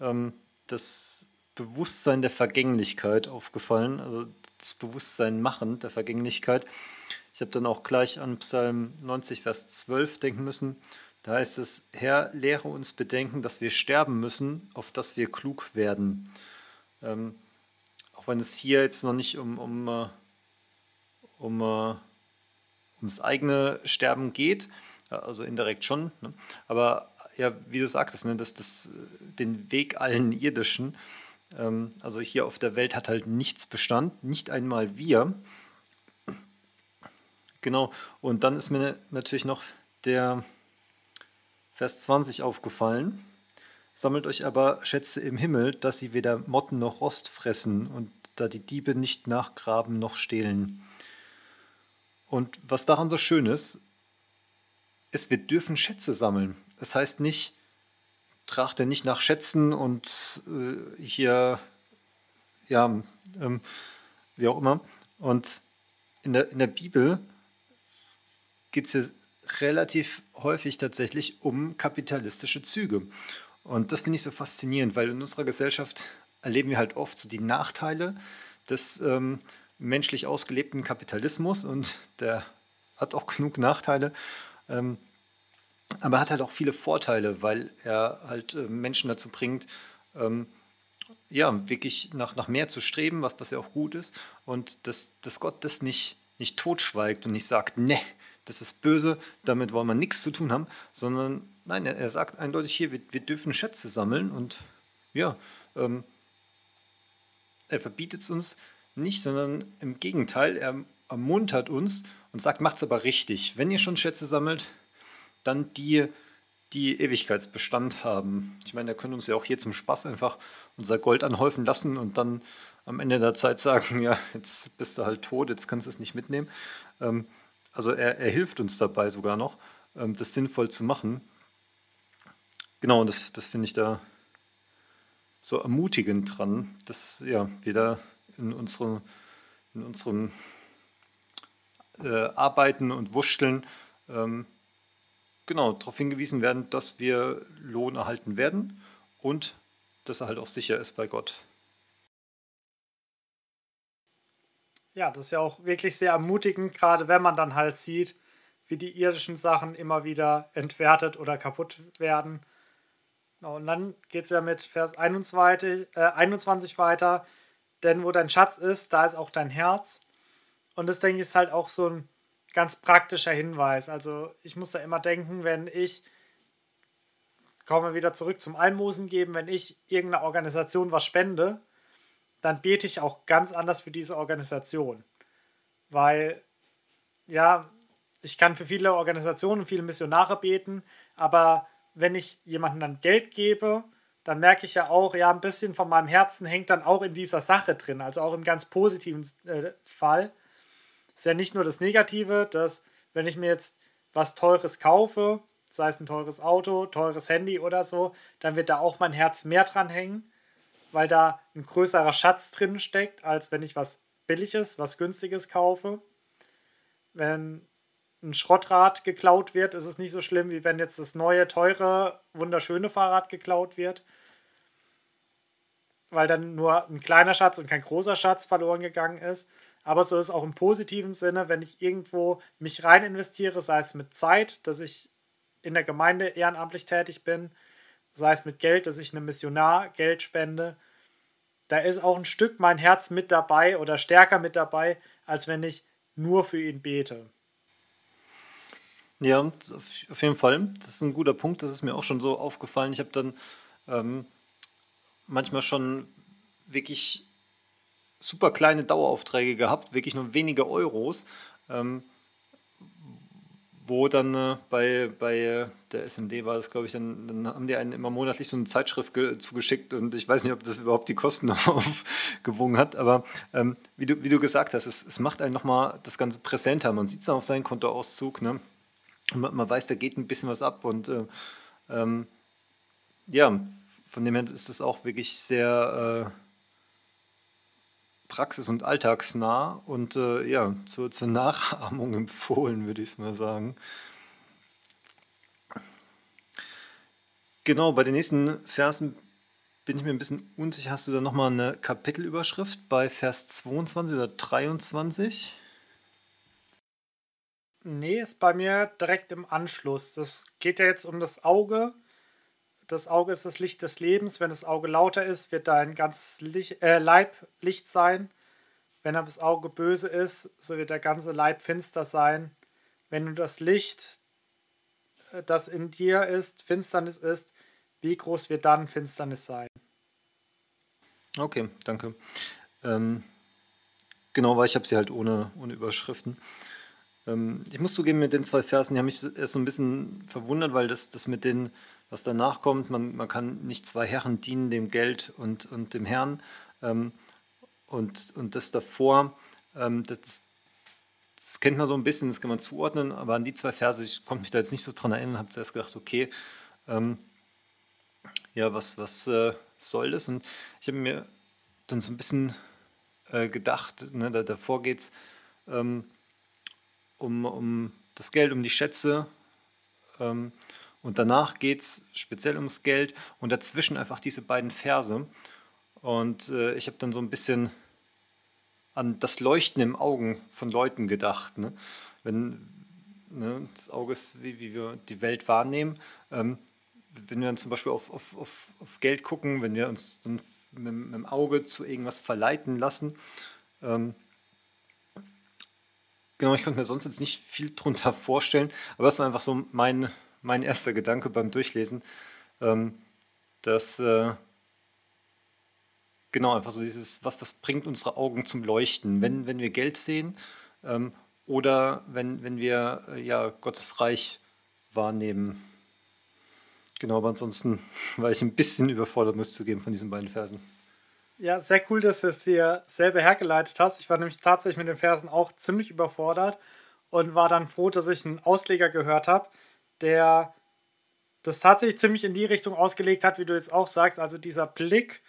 ähm, das Bewusstsein der Vergänglichkeit aufgefallen, also das Bewusstsein machen der Vergänglichkeit. Ich habe dann auch gleich an Psalm 90, Vers 12 denken müssen. Da heißt es, Herr, lehre uns bedenken, dass wir sterben müssen, auf dass wir klug werden. Ähm, auch wenn es hier jetzt noch nicht um, um, äh, um, uh, ums eigene Sterben geht, also indirekt schon. Ne? Aber ja, wie du sagtest, ne, dass das den Weg allen irdischen, ähm, also hier auf der Welt hat halt nichts Bestand, nicht einmal wir. Genau, und dann ist mir natürlich noch der Vers 20 aufgefallen. Sammelt euch aber Schätze im Himmel, dass sie weder Motten noch Rost fressen und da die Diebe nicht nachgraben noch stehlen. Und was daran so schön ist, ist, wir dürfen Schätze sammeln. Das heißt nicht, trachte nicht nach Schätzen und äh, hier, ja, ähm, wie auch immer. Und in der, in der Bibel geht es ja relativ häufig tatsächlich um kapitalistische Züge. Und das finde ich so faszinierend, weil in unserer Gesellschaft erleben wir halt oft so die Nachteile des ähm, menschlich ausgelebten Kapitalismus und der hat auch genug Nachteile. Ähm, aber er hat halt auch viele Vorteile, weil er halt äh, Menschen dazu bringt, ähm, ja, wirklich nach, nach mehr zu streben, was, was ja auch gut ist. Und dass, dass Gott das nicht, nicht totschweigt und nicht sagt, ne, das ist böse, damit wollen wir nichts zu tun haben, sondern nein, er, er sagt eindeutig hier, wir, wir dürfen Schätze sammeln und ja, ähm, er verbietet es uns nicht, sondern im Gegenteil, er ermuntert uns und sagt, macht es aber richtig. Wenn ihr schon Schätze sammelt, dann die, die Ewigkeitsbestand haben. Ich meine, da können uns ja auch hier zum Spaß einfach unser Gold anhäufen lassen und dann am Ende der Zeit sagen, ja, jetzt bist du halt tot, jetzt kannst du es nicht mitnehmen. Ähm, also er, er, hilft uns dabei sogar noch, ähm, das sinnvoll zu machen. Genau, und das, das finde ich da so ermutigend dran, dass ja, wir da in, unsere, in unserem äh, Arbeiten und Wursteln ähm, genau darauf hingewiesen werden, dass wir Lohn erhalten werden und dass er halt auch sicher ist bei Gott. Ja, das ist ja auch wirklich sehr ermutigend, gerade wenn man dann halt sieht, wie die irdischen Sachen immer wieder entwertet oder kaputt werden. Und dann geht es ja mit Vers 21, äh, 21 weiter. Denn wo dein Schatz ist, da ist auch dein Herz. Und das denke ich ist halt auch so ein ganz praktischer Hinweis. Also ich muss da immer denken, wenn ich, kommen wir wieder zurück zum Almosen geben, wenn ich irgendeiner Organisation was spende, dann bete ich auch ganz anders für diese Organisation. Weil, ja, ich kann für viele Organisationen, viele Missionare beten, aber wenn ich jemandem dann Geld gebe dann merke ich ja auch, ja, ein bisschen von meinem Herzen hängt dann auch in dieser Sache drin, also auch im ganz positiven äh, Fall. Ist ja nicht nur das Negative, dass wenn ich mir jetzt was Teures kaufe, sei es ein teures Auto, teures Handy oder so, dann wird da auch mein Herz mehr dran hängen, weil da ein größerer Schatz drin steckt, als wenn ich was Billiges, was Günstiges kaufe. Wenn ein Schrottrad geklaut wird, ist es nicht so schlimm, wie wenn jetzt das neue, teure, wunderschöne Fahrrad geklaut wird. Weil dann nur ein kleiner Schatz und kein großer Schatz verloren gegangen ist. Aber so ist es auch im positiven Sinne, wenn ich irgendwo mich rein investiere, sei es mit Zeit, dass ich in der Gemeinde ehrenamtlich tätig bin, sei es mit Geld, dass ich einem Missionar Geld spende. Da ist auch ein Stück mein Herz mit dabei oder stärker mit dabei, als wenn ich nur für ihn bete. Ja, auf jeden Fall. Das ist ein guter Punkt. Das ist mir auch schon so aufgefallen. Ich habe dann ähm, manchmal schon wirklich super kleine Daueraufträge gehabt, wirklich nur wenige Euros, ähm, wo dann äh, bei, bei der SMD war das, glaube ich, dann, dann haben die einen immer monatlich so eine Zeitschrift zugeschickt und ich weiß nicht, ob das überhaupt die Kosten aufgewogen hat, aber ähm, wie, du, wie du gesagt hast, es, es macht einen nochmal das Ganze präsenter. Man sieht es dann auf seinem Kontoauszug, ne? man, man, weiß, da geht ein bisschen was ab und äh, ähm, ja, von dem her ist das auch wirklich sehr äh, praxis- und alltagsnah und äh, ja, zur, zur Nachahmung empfohlen, würde ich es mal sagen. Genau, bei den nächsten Versen bin ich mir ein bisschen unsicher. Hast du da nochmal eine Kapitelüberschrift bei Vers 22 oder 23? Nee, ist bei mir direkt im Anschluss. Das geht ja jetzt um das Auge. Das Auge ist das Licht des Lebens. Wenn das Auge lauter ist, wird dein ganzes Licht, äh, Leib Licht sein. Wenn aber das Auge böse ist, so wird der ganze Leib finster sein. Wenn du das Licht, äh, das in dir ist, Finsternis ist, wie groß wird dann Finsternis sein? Okay, danke. Ähm, genau, weil ich habe sie halt ohne, ohne Überschriften. Ähm, ich muss zugeben, mit den zwei Versen, die haben mich erst so ein bisschen verwundert, weil das, das mit den, was danach kommt, man, man kann nicht zwei Herren dienen, dem Geld und, und dem Herrn. Ähm, und, und das davor, ähm, das, das kennt man so ein bisschen, das kann man zuordnen, aber an die zwei Verse, ich konnte mich da jetzt nicht so dran erinnern, habe zuerst gedacht, okay, ähm, ja, was, was äh, soll das? Und ich habe mir dann so ein bisschen äh, gedacht, ne, da, davor geht es ähm, um, um das Geld, um die Schätze. Und danach geht es speziell ums Geld und dazwischen einfach diese beiden Verse. Und äh, ich habe dann so ein bisschen an das Leuchten im Augen von Leuten gedacht. Ne? Wenn ne, das Auge ist, wie, wie wir die Welt wahrnehmen. Ähm, wenn wir dann zum Beispiel auf, auf, auf, auf Geld gucken, wenn wir uns dann mit, mit, dem Auge zu irgendwas verleiten lassen, ähm, Genau, ich konnte mir sonst jetzt nicht viel drunter vorstellen, aber das war einfach so mein, mein erster Gedanke beim Durchlesen, ähm, dass äh, genau einfach so dieses, was, was bringt unsere Augen zum Leuchten, wenn, wenn wir Geld sehen ähm, oder wenn, wenn wir äh, ja Gottes Reich wahrnehmen. Genau, aber ansonsten war ich ein bisschen überfordert, muss ich zugeben, von diesen beiden Versen. Ja, sehr cool, dass du es dir selber hergeleitet hast. Ich war nämlich tatsächlich mit den Versen auch ziemlich überfordert und war dann froh, dass ich einen Ausleger gehört habe, der das tatsächlich ziemlich in die Richtung ausgelegt hat, wie du jetzt auch sagst. Also dieser Blick,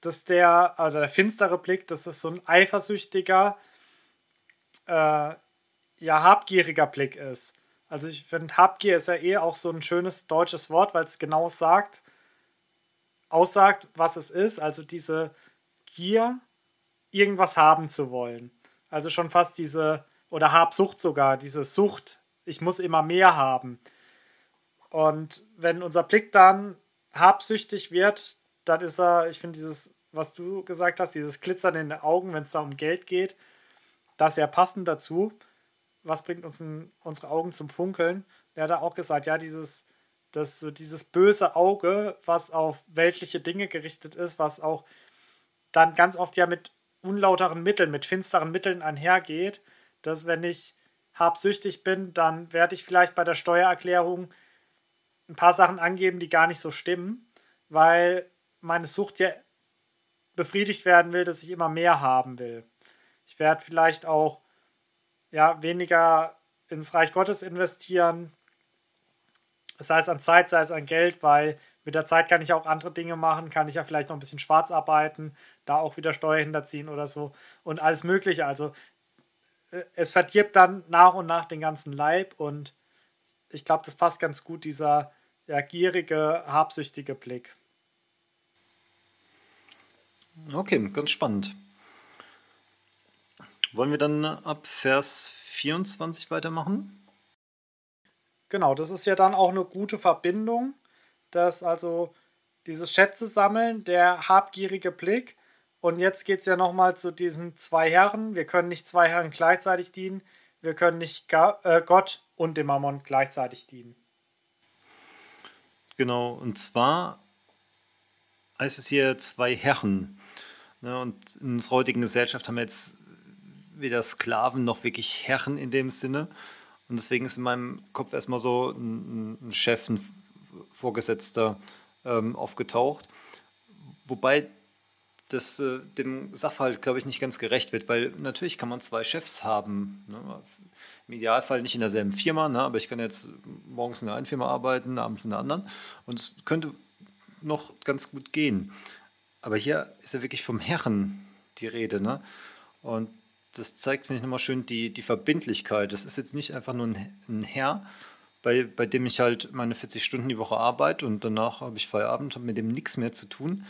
dass der, also der finstere Blick, dass das so ein eifersüchtiger, äh, ja, habgieriger Blick ist. Also ich finde, Habgier ist ja eh auch so ein schönes deutsches Wort, weil es genau sagt, aussagt, was es ist, also diese Gier, irgendwas haben zu wollen. Also schon fast diese, oder Habsucht sogar, diese Sucht, ich muss immer mehr haben. Und wenn unser Blick dann habsüchtig wird, dann ist er, ich finde dieses, was du gesagt hast, dieses Glitzern in den Augen, wenn es da um Geld geht, das ja passend dazu. Was bringt uns in, unsere Augen zum Funkeln? Er hat auch gesagt, ja, dieses dass so dieses böse Auge, was auf weltliche Dinge gerichtet ist, was auch dann ganz oft ja mit unlauteren Mitteln, mit finsteren Mitteln einhergeht, dass wenn ich habsüchtig bin, dann werde ich vielleicht bei der Steuererklärung ein paar Sachen angeben, die gar nicht so stimmen, weil meine Sucht ja befriedigt werden will, dass ich immer mehr haben will. Ich werde vielleicht auch ja, weniger ins Reich Gottes investieren, sei es an Zeit, sei es an Geld, weil mit der Zeit kann ich auch andere Dinge machen, kann ich ja vielleicht noch ein bisschen schwarz arbeiten, da auch wieder Steuer hinterziehen oder so und alles Mögliche. Also es verdirbt dann nach und nach den ganzen Leib und ich glaube, das passt ganz gut, dieser ja, gierige, habsüchtige Blick. Okay, ganz spannend. Wollen wir dann ab Vers 24 weitermachen? Genau, das ist ja dann auch eine gute Verbindung, dass also dieses Schätze sammeln, der habgierige Blick. Und jetzt geht es ja nochmal zu diesen zwei Herren. Wir können nicht zwei Herren gleichzeitig dienen. Wir können nicht äh, Gott und dem Mammon gleichzeitig dienen. Genau, und zwar heißt es hier zwei Herren. Ne, und in unserer heutigen Gesellschaft haben wir jetzt weder Sklaven noch wirklich Herren in dem Sinne. Und deswegen ist in meinem Kopf erstmal so ein, Chef, ein Vorgesetzter ähm, aufgetaucht. Wobei das äh, dem Sachverhalt, glaube ich, nicht ganz gerecht wird, weil natürlich kann man zwei Chefs haben. Ne? Im Idealfall nicht in derselben Firma, ne? aber ich kann jetzt morgens in der einen Firma arbeiten, abends in der anderen. Und es könnte noch ganz gut gehen. Aber hier ist ja wirklich vom Herren die Rede. Ne? Und das zeigt, finde ich, nochmal schön die, die Verbindlichkeit. Das ist jetzt nicht einfach nur ein, Herr, bei, bei dem ich halt meine 40 Stunden die Woche arbeite und danach habe ich Feierabend, habe mit dem nichts mehr zu tun,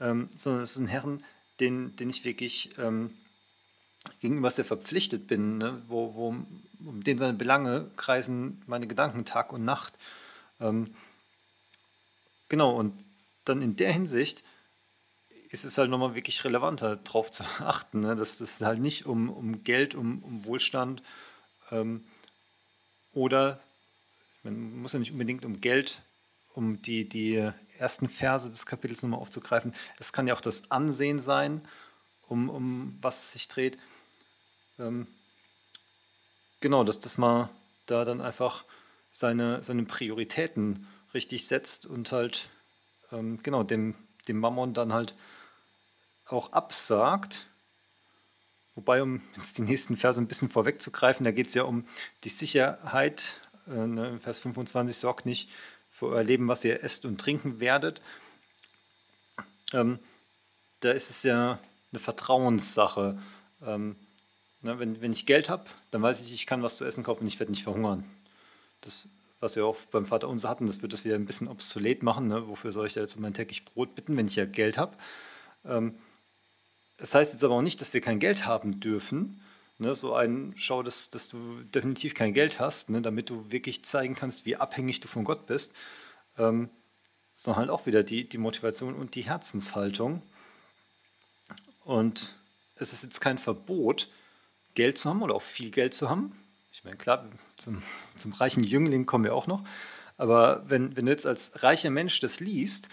ähm, sondern es ist ein Herrn, den, den ich wirklich ähm, gegenüber sehr verpflichtet bin, ne? wo, wo, um den seine Belange kreisen meine Gedanken Tag und Nacht. Ähm, genau, und dann in der Hinsicht ist es halt nochmal wirklich relevanter, darauf zu achten, ne? dass es halt nicht um, um Geld, um, um Wohlstand ähm, oder man muss ja nicht unbedingt um Geld, um die, die ersten Verse des Kapitels nochmal aufzugreifen. Es kann ja auch das Ansehen sein, um, um was es sich dreht. Ähm, genau, dass das mal da dann einfach seine, seine Prioritäten richtig setzt und halt ähm, genau dem, dem Mammon dann halt auch absagt. Wobei, um jetzt die nächsten Verse ein bisschen vorwegzugreifen, da geht es ja um die Sicherheit. Äh, ne, Vers 25 sorgt nicht für euer Leben, was ihr esst und trinken werdet. Ähm, da ist es ja eine Vertrauenssache. Ähm, ne, wenn, wenn ich Geld habe, dann weiß ich, ich kann was zu essen kaufen und ich werde nicht verhungern. Das, was wir auch beim Vater unser hatten, das wird das wieder ein bisschen obsolet machen. Ne? Wofür soll ich da jetzt um mein täglich Brot bitten, wenn ich ja Geld habe? Ähm, das heißt jetzt aber auch nicht, dass wir kein Geld haben dürfen. Ne, so ein Schau, dass, dass du definitiv kein Geld hast, ne, damit du wirklich zeigen kannst, wie abhängig du von Gott bist. Ähm, sondern halt auch wieder die, die Motivation und die Herzenshaltung. Und es ist jetzt kein Verbot, Geld zu haben oder auch viel Geld zu haben. Ich meine, klar, zum, zum reichen Jüngling kommen wir auch noch. Aber wenn, wenn du jetzt als reicher Mensch das liest,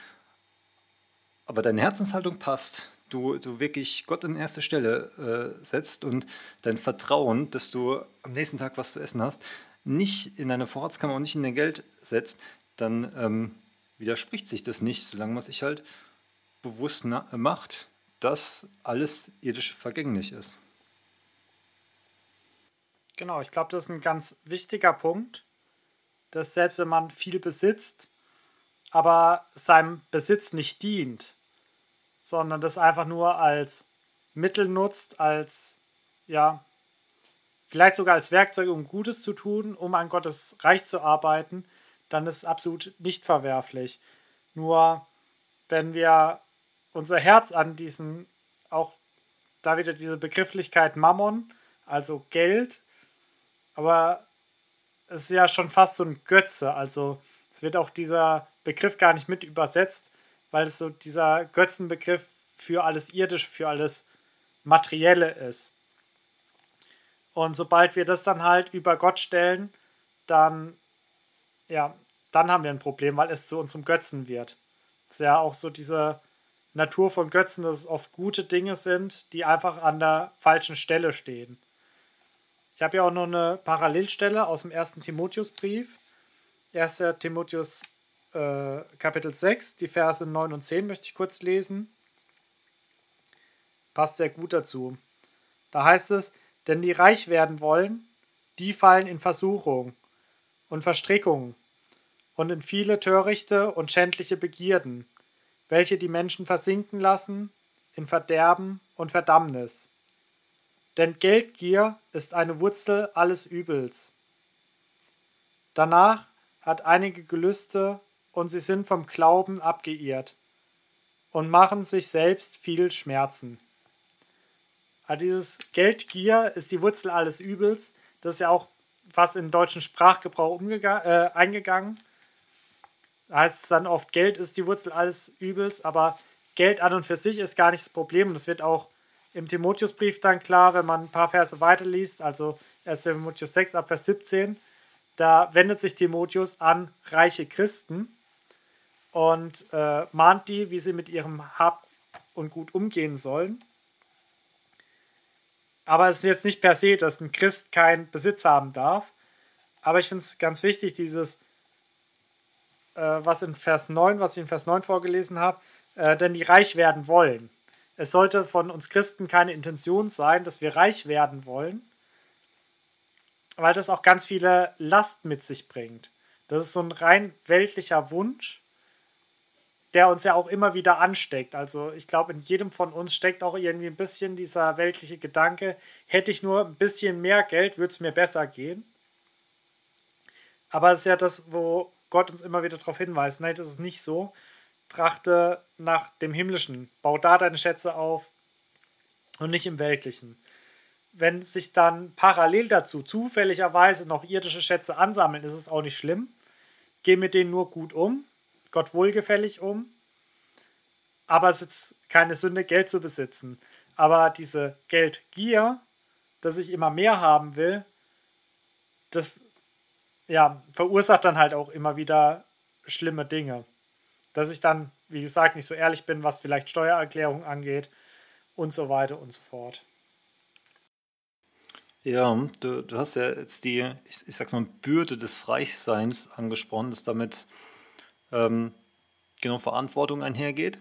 aber deine Herzenshaltung passt, du, du wirklich Gott an erste Stelle äh, setzt und dein Vertrauen, dass du am nächsten Tag was zu essen hast, nicht in deine Vorratskammer und nicht in dein Geld setzt, dann ähm, widerspricht sich das nicht, solange man sich halt bewusst macht, dass alles irdische vergänglich ist. Genau, ich glaube, das ist ein ganz wichtiger Punkt, dass selbst wenn man viel besitzt, aber seinem Besitz nicht dient, sondern das einfach nur als Mittel nutzt, als, ja, vielleicht sogar als Werkzeug, um Gutes zu tun, um an Gottes Reich zu arbeiten, dann ist es absolut nicht verwerflich. Nur wenn wir unser Herz an diesen, auch da wieder diese Begrifflichkeit Mammon, also Geld, aber es ist ja schon fast so ein Götze, also es wird auch dieser Begriff gar nicht mit übersetzt, weil es so dieser Götzenbegriff für alles Irdische, für alles Materielle ist. Und sobald wir das dann halt über Gott stellen, dann, ja, dann haben wir ein Problem, weil es zu unserem Götzen wird. Das ist ja auch so diese Natur von Götzen, dass es oft gute Dinge sind, die einfach an der falschen Stelle stehen. Ich habe ja auch noch eine Parallelstelle aus dem ersten Timotheusbrief. 1. Timotheus äh, Kapitel 6, die Verse 9 und 10 möchte ich kurz lesen. Passt sehr gut dazu. Da heißt es, denn die reich werden wollen, die fallen in Versuchung und Verstrickungen und in viele törichte und schändliche Begierden, welche die Menschen versinken lassen in Verderben und Verdammnis. Denn Geldgier ist eine Wurzel alles Übels. Danach hat einige Gelüste und sie sind vom Glauben abgeirrt und machen sich selbst viel Schmerzen. Also dieses Geldgier ist die Wurzel alles Übels. Das ist ja auch fast in deutschen Sprachgebrauch äh, eingegangen. Da heißt es dann oft, Geld ist die Wurzel alles Übels, aber Geld an und für sich ist gar nicht das Problem. Und das wird auch im Timotheusbrief dann klar, wenn man ein paar Verse weiterliest, also 1. Timotheus 6 ab Vers 17, da wendet sich Timotheus an reiche Christen und äh, mahnt die, wie sie mit ihrem Hab und Gut umgehen sollen. Aber es ist jetzt nicht per se, dass ein Christ keinen Besitz haben darf. Aber ich finde es ganz wichtig, dieses, äh, was in Vers 9, was ich in Vers 9 vorgelesen habe, äh, denn die reich werden wollen. Es sollte von uns Christen keine Intention sein, dass wir reich werden wollen, weil das auch ganz viele Last mit sich bringt. Das ist so ein rein weltlicher Wunsch der uns ja auch immer wieder ansteckt. Also ich glaube, in jedem von uns steckt auch irgendwie ein bisschen dieser weltliche Gedanke, hätte ich nur ein bisschen mehr Geld, würde es mir besser gehen. Aber es ist ja das, wo Gott uns immer wieder darauf hinweist, nein, das ist nicht so. Trachte nach dem Himmlischen, bau da deine Schätze auf und nicht im Weltlichen. Wenn sich dann parallel dazu zufälligerweise noch irdische Schätze ansammeln, ist es auch nicht schlimm. Geh mit denen nur gut um, Gott wohlgefällig um. Aber es ist keine Sünde, Geld zu besitzen. Aber diese Geldgier, dass ich immer mehr haben will, das ja, verursacht dann halt auch immer wieder schlimme Dinge. Dass ich dann, wie gesagt, nicht so ehrlich bin, was vielleicht Steuererklärung angeht und so weiter und so fort. Ja, du, du hast ja jetzt die, ich, ich sag's mal, Bürde des Reichseins angesprochen, dass damit ähm, genau Verantwortung einhergeht.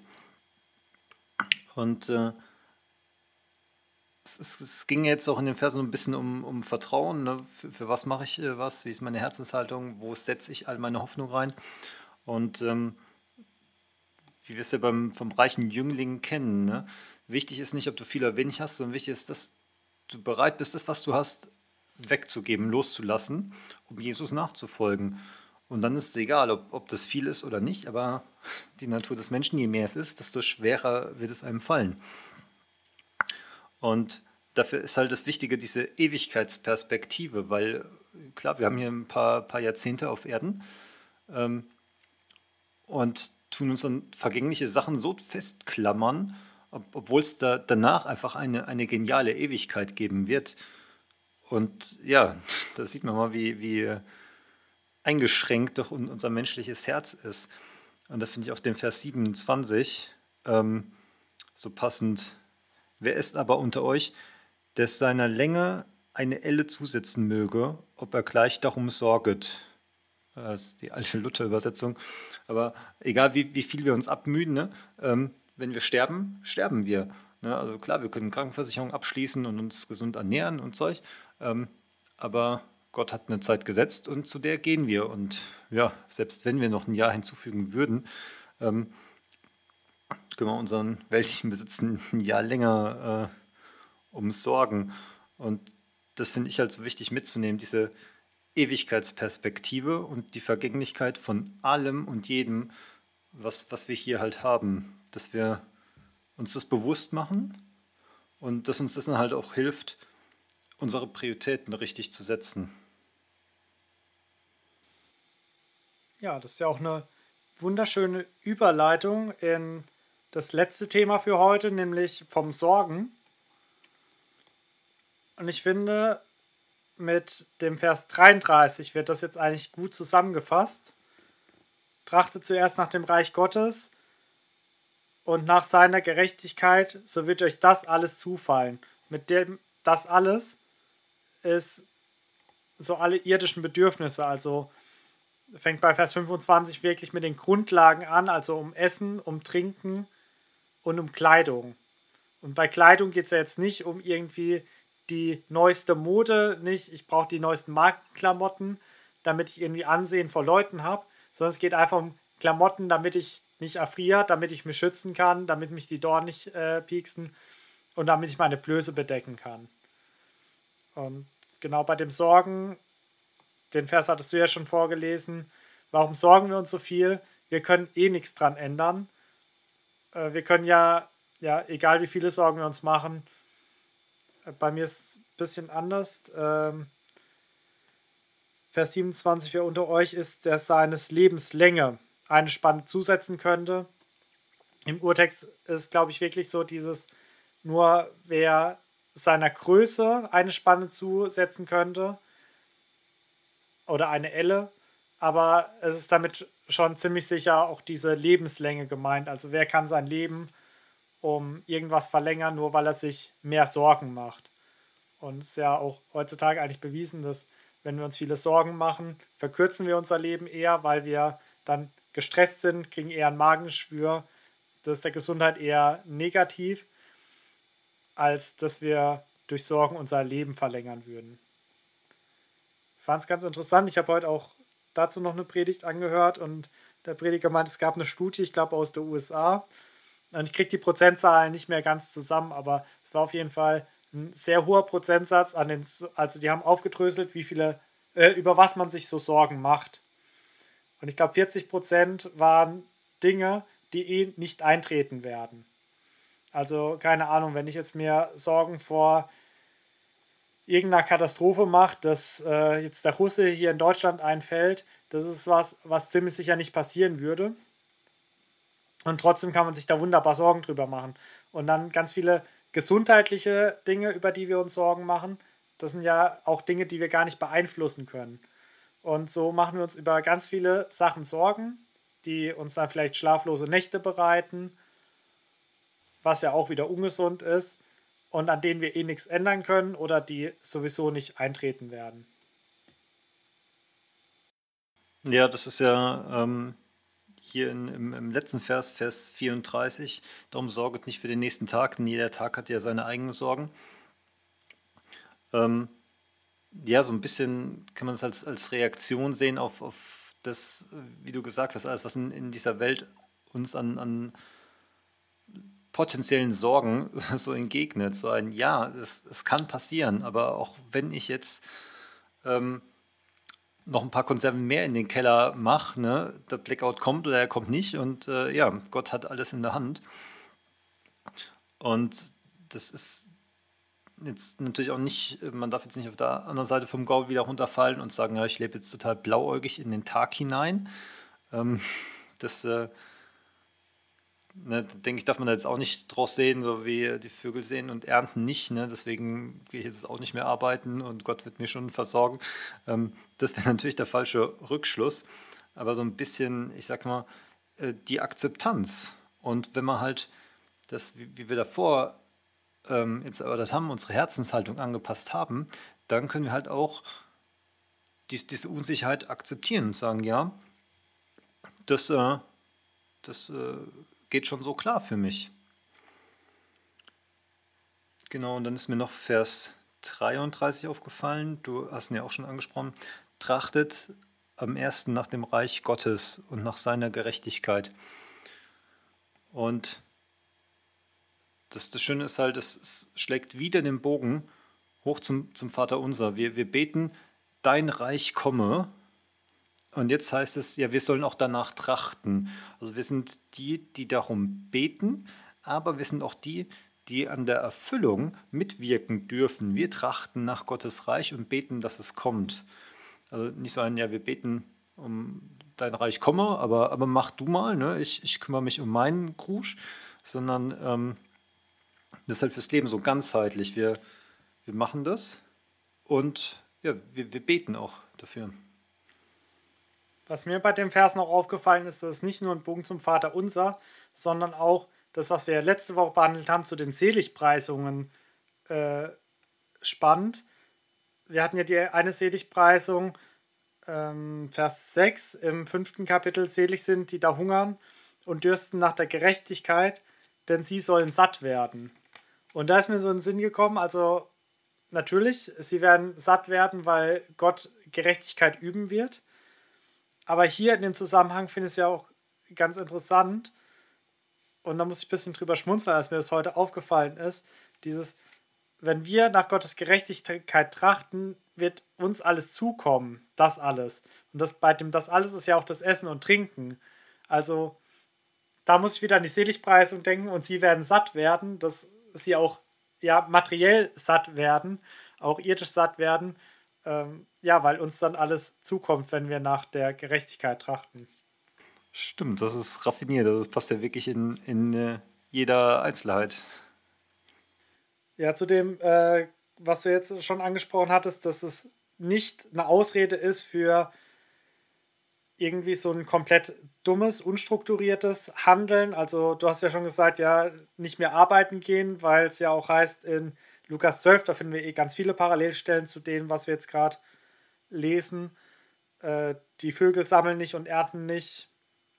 Und äh, es, es, es, ging jetzt auch in den Versen ein bisschen um, um Vertrauen. Ne? Für, für, was mache ich äh, was? Wie ist meine Herzenshaltung? Wo setze ich all meine Hoffnung rein? Und ähm, wie wir es ja beim, vom reichen Jüngling kennen, ne? wichtig ist nicht, ob du viel oder wenig hast, sondern wichtig ist, dass du bereit bist, das, was du hast, wegzugeben, loszulassen, um Jesus nachzufolgen. Und dann ist es egal, ob, ob das viel ist oder nicht, aber die Natur des Menschen, je mehr es ist, desto schwerer wird es einem fallen. Und dafür ist halt das Wichtige diese Ewigkeitsperspektive, weil klar, wir haben hier ein paar, paar Jahrzehnte auf Erden ähm, und tun uns an vergängliche Sachen so festklammern, ob, obwohl es da danach einfach eine, eine geniale Ewigkeit geben wird. Und ja, da sieht man mal, wie, wie eingeschränkt doch unser menschliches Herz ist. Und da finde ich auch den Vers 27 ähm, so passend. Wer ist aber unter euch, der seiner Länge eine Elle zusetzen möge, ob er gleich darum sorget? Das ist die alte Luther-Übersetzung. Aber egal, wie, wie viel wir uns abmühen, ne? ähm, wenn wir sterben, sterben wir. Ne? Also klar, wir können Krankenversicherung abschließen und uns gesund ernähren und Zeug. Ähm, aber Gott hat eine Zeit gesetzt und zu der gehen wir. Und ja, selbst wenn wir noch ein Jahr hinzufügen würden, ähm, können wir unseren weltlichen Besitz ein Jahr länger äh, umsorgen. Und das finde ich halt so wichtig mitzunehmen, diese Ewigkeitsperspektive und die Vergänglichkeit von allem und jedem, was, was wir hier halt haben. Dass wir uns das bewusst machen und dass uns das dann halt auch hilft, unsere Prioritäten richtig zu setzen. Ja, das ist ja auch eine wunderschöne Überleitung in das letzte Thema für heute, nämlich vom Sorgen. Und ich finde, mit dem Vers 33 wird das jetzt eigentlich gut zusammengefasst. Trachtet zuerst nach dem Reich Gottes und nach seiner Gerechtigkeit, so wird euch das alles zufallen. Mit dem das alles ist so alle irdischen Bedürfnisse, also fängt bei Vers 25 wirklich mit den Grundlagen an, also um Essen, um Trinken und um Kleidung. Und bei Kleidung geht es ja jetzt nicht um irgendwie die neueste Mode, nicht ich brauche die neuesten Markenklamotten, damit ich irgendwie Ansehen vor Leuten habe, sondern es geht einfach um Klamotten, damit ich nicht erfriere, damit ich mich schützen kann, damit mich die Dornen nicht äh, pieksen und damit ich meine Blöße bedecken kann. Und genau bei dem Sorgen, den Vers hattest du ja schon vorgelesen, warum sorgen wir uns so viel? Wir können eh nichts dran ändern. Äh, wir können ja, ja, egal wie viele Sorgen wir uns machen, äh, bei mir ist es ein bisschen anders. Ähm, Vers 27, wer unter euch ist, der seines Lebens Länge eine Spanne zusetzen könnte. Im Urtext ist, glaube ich, wirklich so dieses, nur wer seiner Größe eine Spanne zusetzen könnte oder eine Elle, aber es ist damit schon ziemlich sicher auch diese Lebenslänge gemeint. Also wer kann sein Leben um irgendwas verlängern, nur weil er sich mehr Sorgen macht. Und es ist ja auch heutzutage eigentlich bewiesen, dass wenn wir uns viele Sorgen machen, verkürzen wir unser Leben eher, weil wir dann gestresst sind, kriegen eher ein Magengeschwür. Das ist der Gesundheit eher negativ, als dass wir durch Sorgen unser Leben verlängern würden. Fand es ganz interessant. Ich habe heute auch dazu noch eine Predigt angehört und der Prediger meint, es gab eine Studie, ich glaube aus der USA. Und ich kriege die Prozentzahlen nicht mehr ganz zusammen, aber es war auf jeden Fall ein sehr hoher Prozentsatz an den, also die haben aufgedröselt, wie viele, äh, über was man sich so Sorgen macht. Und ich glaube, 40 Prozent waren Dinge, die eh nicht eintreten werden. Also keine Ahnung, wenn ich jetzt mir Sorgen vor irgendeiner Katastrophe mache, dass äh, jetzt der Russe hier in Deutschland einfällt, das ist was, was ziemlich sicher nicht passieren würde. Und trotzdem kann man sich da wunderbar Sorgen drüber machen. Und dann ganz viele gesundheitliche Dinge, über die wir uns Sorgen machen, das sind ja auch Dinge, die wir gar nicht beeinflussen können. Und so machen wir uns über ganz viele Sachen Sorgen, die uns dann vielleicht schlaflose Nächte bereiten, was ja auch wieder ungesund ist und an denen wir eh nichts ändern können oder die sowieso nicht eintreten werden. Ja, das ist ja ähm, hier in, im, im, letzten Vers, Vers 34, darum sorget nicht für den nächsten Tag, denn jeder Tag hat ja seine eigenen Sorgen. Ähm, ja, so ein bisschen kann man es als, als Reaktion sehen auf, auf das, wie du gesagt hast, alles, was in, in dieser Welt uns an, an potenziellen Sorgen so entgegnet. So ein Ja, es, es kann passieren, aber auch wenn ich jetzt ähm, noch ein paar Konserven mehr in den Keller mache, ne, der Blackout kommt oder er kommt nicht und äh, ja, Gott hat alles in der Hand. Und das ist jetzt natürlich auch nicht, man darf jetzt nicht auf der anderen Seite vom Gaul wieder runterfallen und sagen, ja, ich lebe jetzt total blauäugig in den Tag hinein. Ähm, das, äh, ne, denke ich, darf man da jetzt auch nicht draus sehen, so wie die Vögel sehen und ernten nicht. Ne? Deswegen gehe ich jetzt auch nicht mehr arbeiten und Gott wird mich schon versorgen. Ähm, das wäre natürlich der falsche Rückschluss. Aber so ein bisschen, ich sag mal, äh, die Akzeptanz. Und wenn man halt das, wie, wie wir davor ähm, jetzt erörtert haben, unsere Herzenshaltung angepasst haben, dann können wir halt auch dies, diese Unsicherheit akzeptieren und sagen, ja, das, äh, das äh, geht schon so klar für mich. Genau, und dann ist mir noch Vers 33 aufgefallen. Du hast ihn ja auch schon angesprochen. Trachtet am ersten nach dem Reich Gottes und nach seiner Gerechtigkeit. Und das, das Schöne ist halt, es, schlägt wieder den Bogen hoch zum, zum Vater unser. Wir, wir beten, dein Reich komme. Und jetzt heißt es, ja, wir sollen auch danach trachten. Also wir sind die, die darum beten, aber wir sind auch die, die an der Erfüllung mitwirken dürfen. Wir trachten nach Gottes Reich und beten, dass es kommt. Also nicht so ein, ja, wir beten um dein Reich komme, aber, aber mach du mal, ne? ich, ich kümmere mich um meinen Krusch, sondern ähm, das ist halt fürs Leben so ganzheitlich. Wir, wir machen das und ja, wir, wir beten auch dafür. Was mir bei dem Vers noch aufgefallen ist, dass es nicht nur ein Bogen zum Vater unser, sondern auch das, was wir letzte Woche behandelt haben, zu den Seligpreisungen äh, spannend. Wir hatten ja die eine Seligpreisung, ähm, Vers 6 im fünften Kapitel, selig sind, die da hungern und dürsten nach der Gerechtigkeit, denn sie sollen satt werden. Und da ist mir so ein Sinn gekommen, also natürlich, sie werden satt werden, weil Gott Gerechtigkeit üben wird. Aber hier in dem Zusammenhang finde ich es ja auch ganz interessant, und da muss ich ein bisschen drüber schmunzeln, als mir das heute aufgefallen ist, dieses, wenn wir nach Gottes Gerechtigkeit trachten, wird uns alles zukommen, das alles. Und das bei dem das alles ist ja auch das Essen und Trinken. Also da muss ich wieder an die Seligpreisung denken und sie werden satt werden, dass sie auch ja materiell satt werden, auch irdisch satt werden. Ähm, ja, weil uns dann alles zukommt, wenn wir nach der Gerechtigkeit trachten. Stimmt, das ist raffiniert. Das passt ja wirklich in, in äh, jeder Einzelheit. Ja, zu dem, äh, was du jetzt schon angesprochen hattest, dass es nicht eine Ausrede ist für irgendwie so ein komplett dummes, unstrukturiertes Handeln. Also du hast ja schon gesagt, ja, nicht mehr arbeiten gehen, weil es ja auch heißt in Lukas 12, da finden wir eh ganz viele Parallelstellen zu dem, was wir jetzt gerade lesen. Äh, die Vögel sammeln nicht und ernten nicht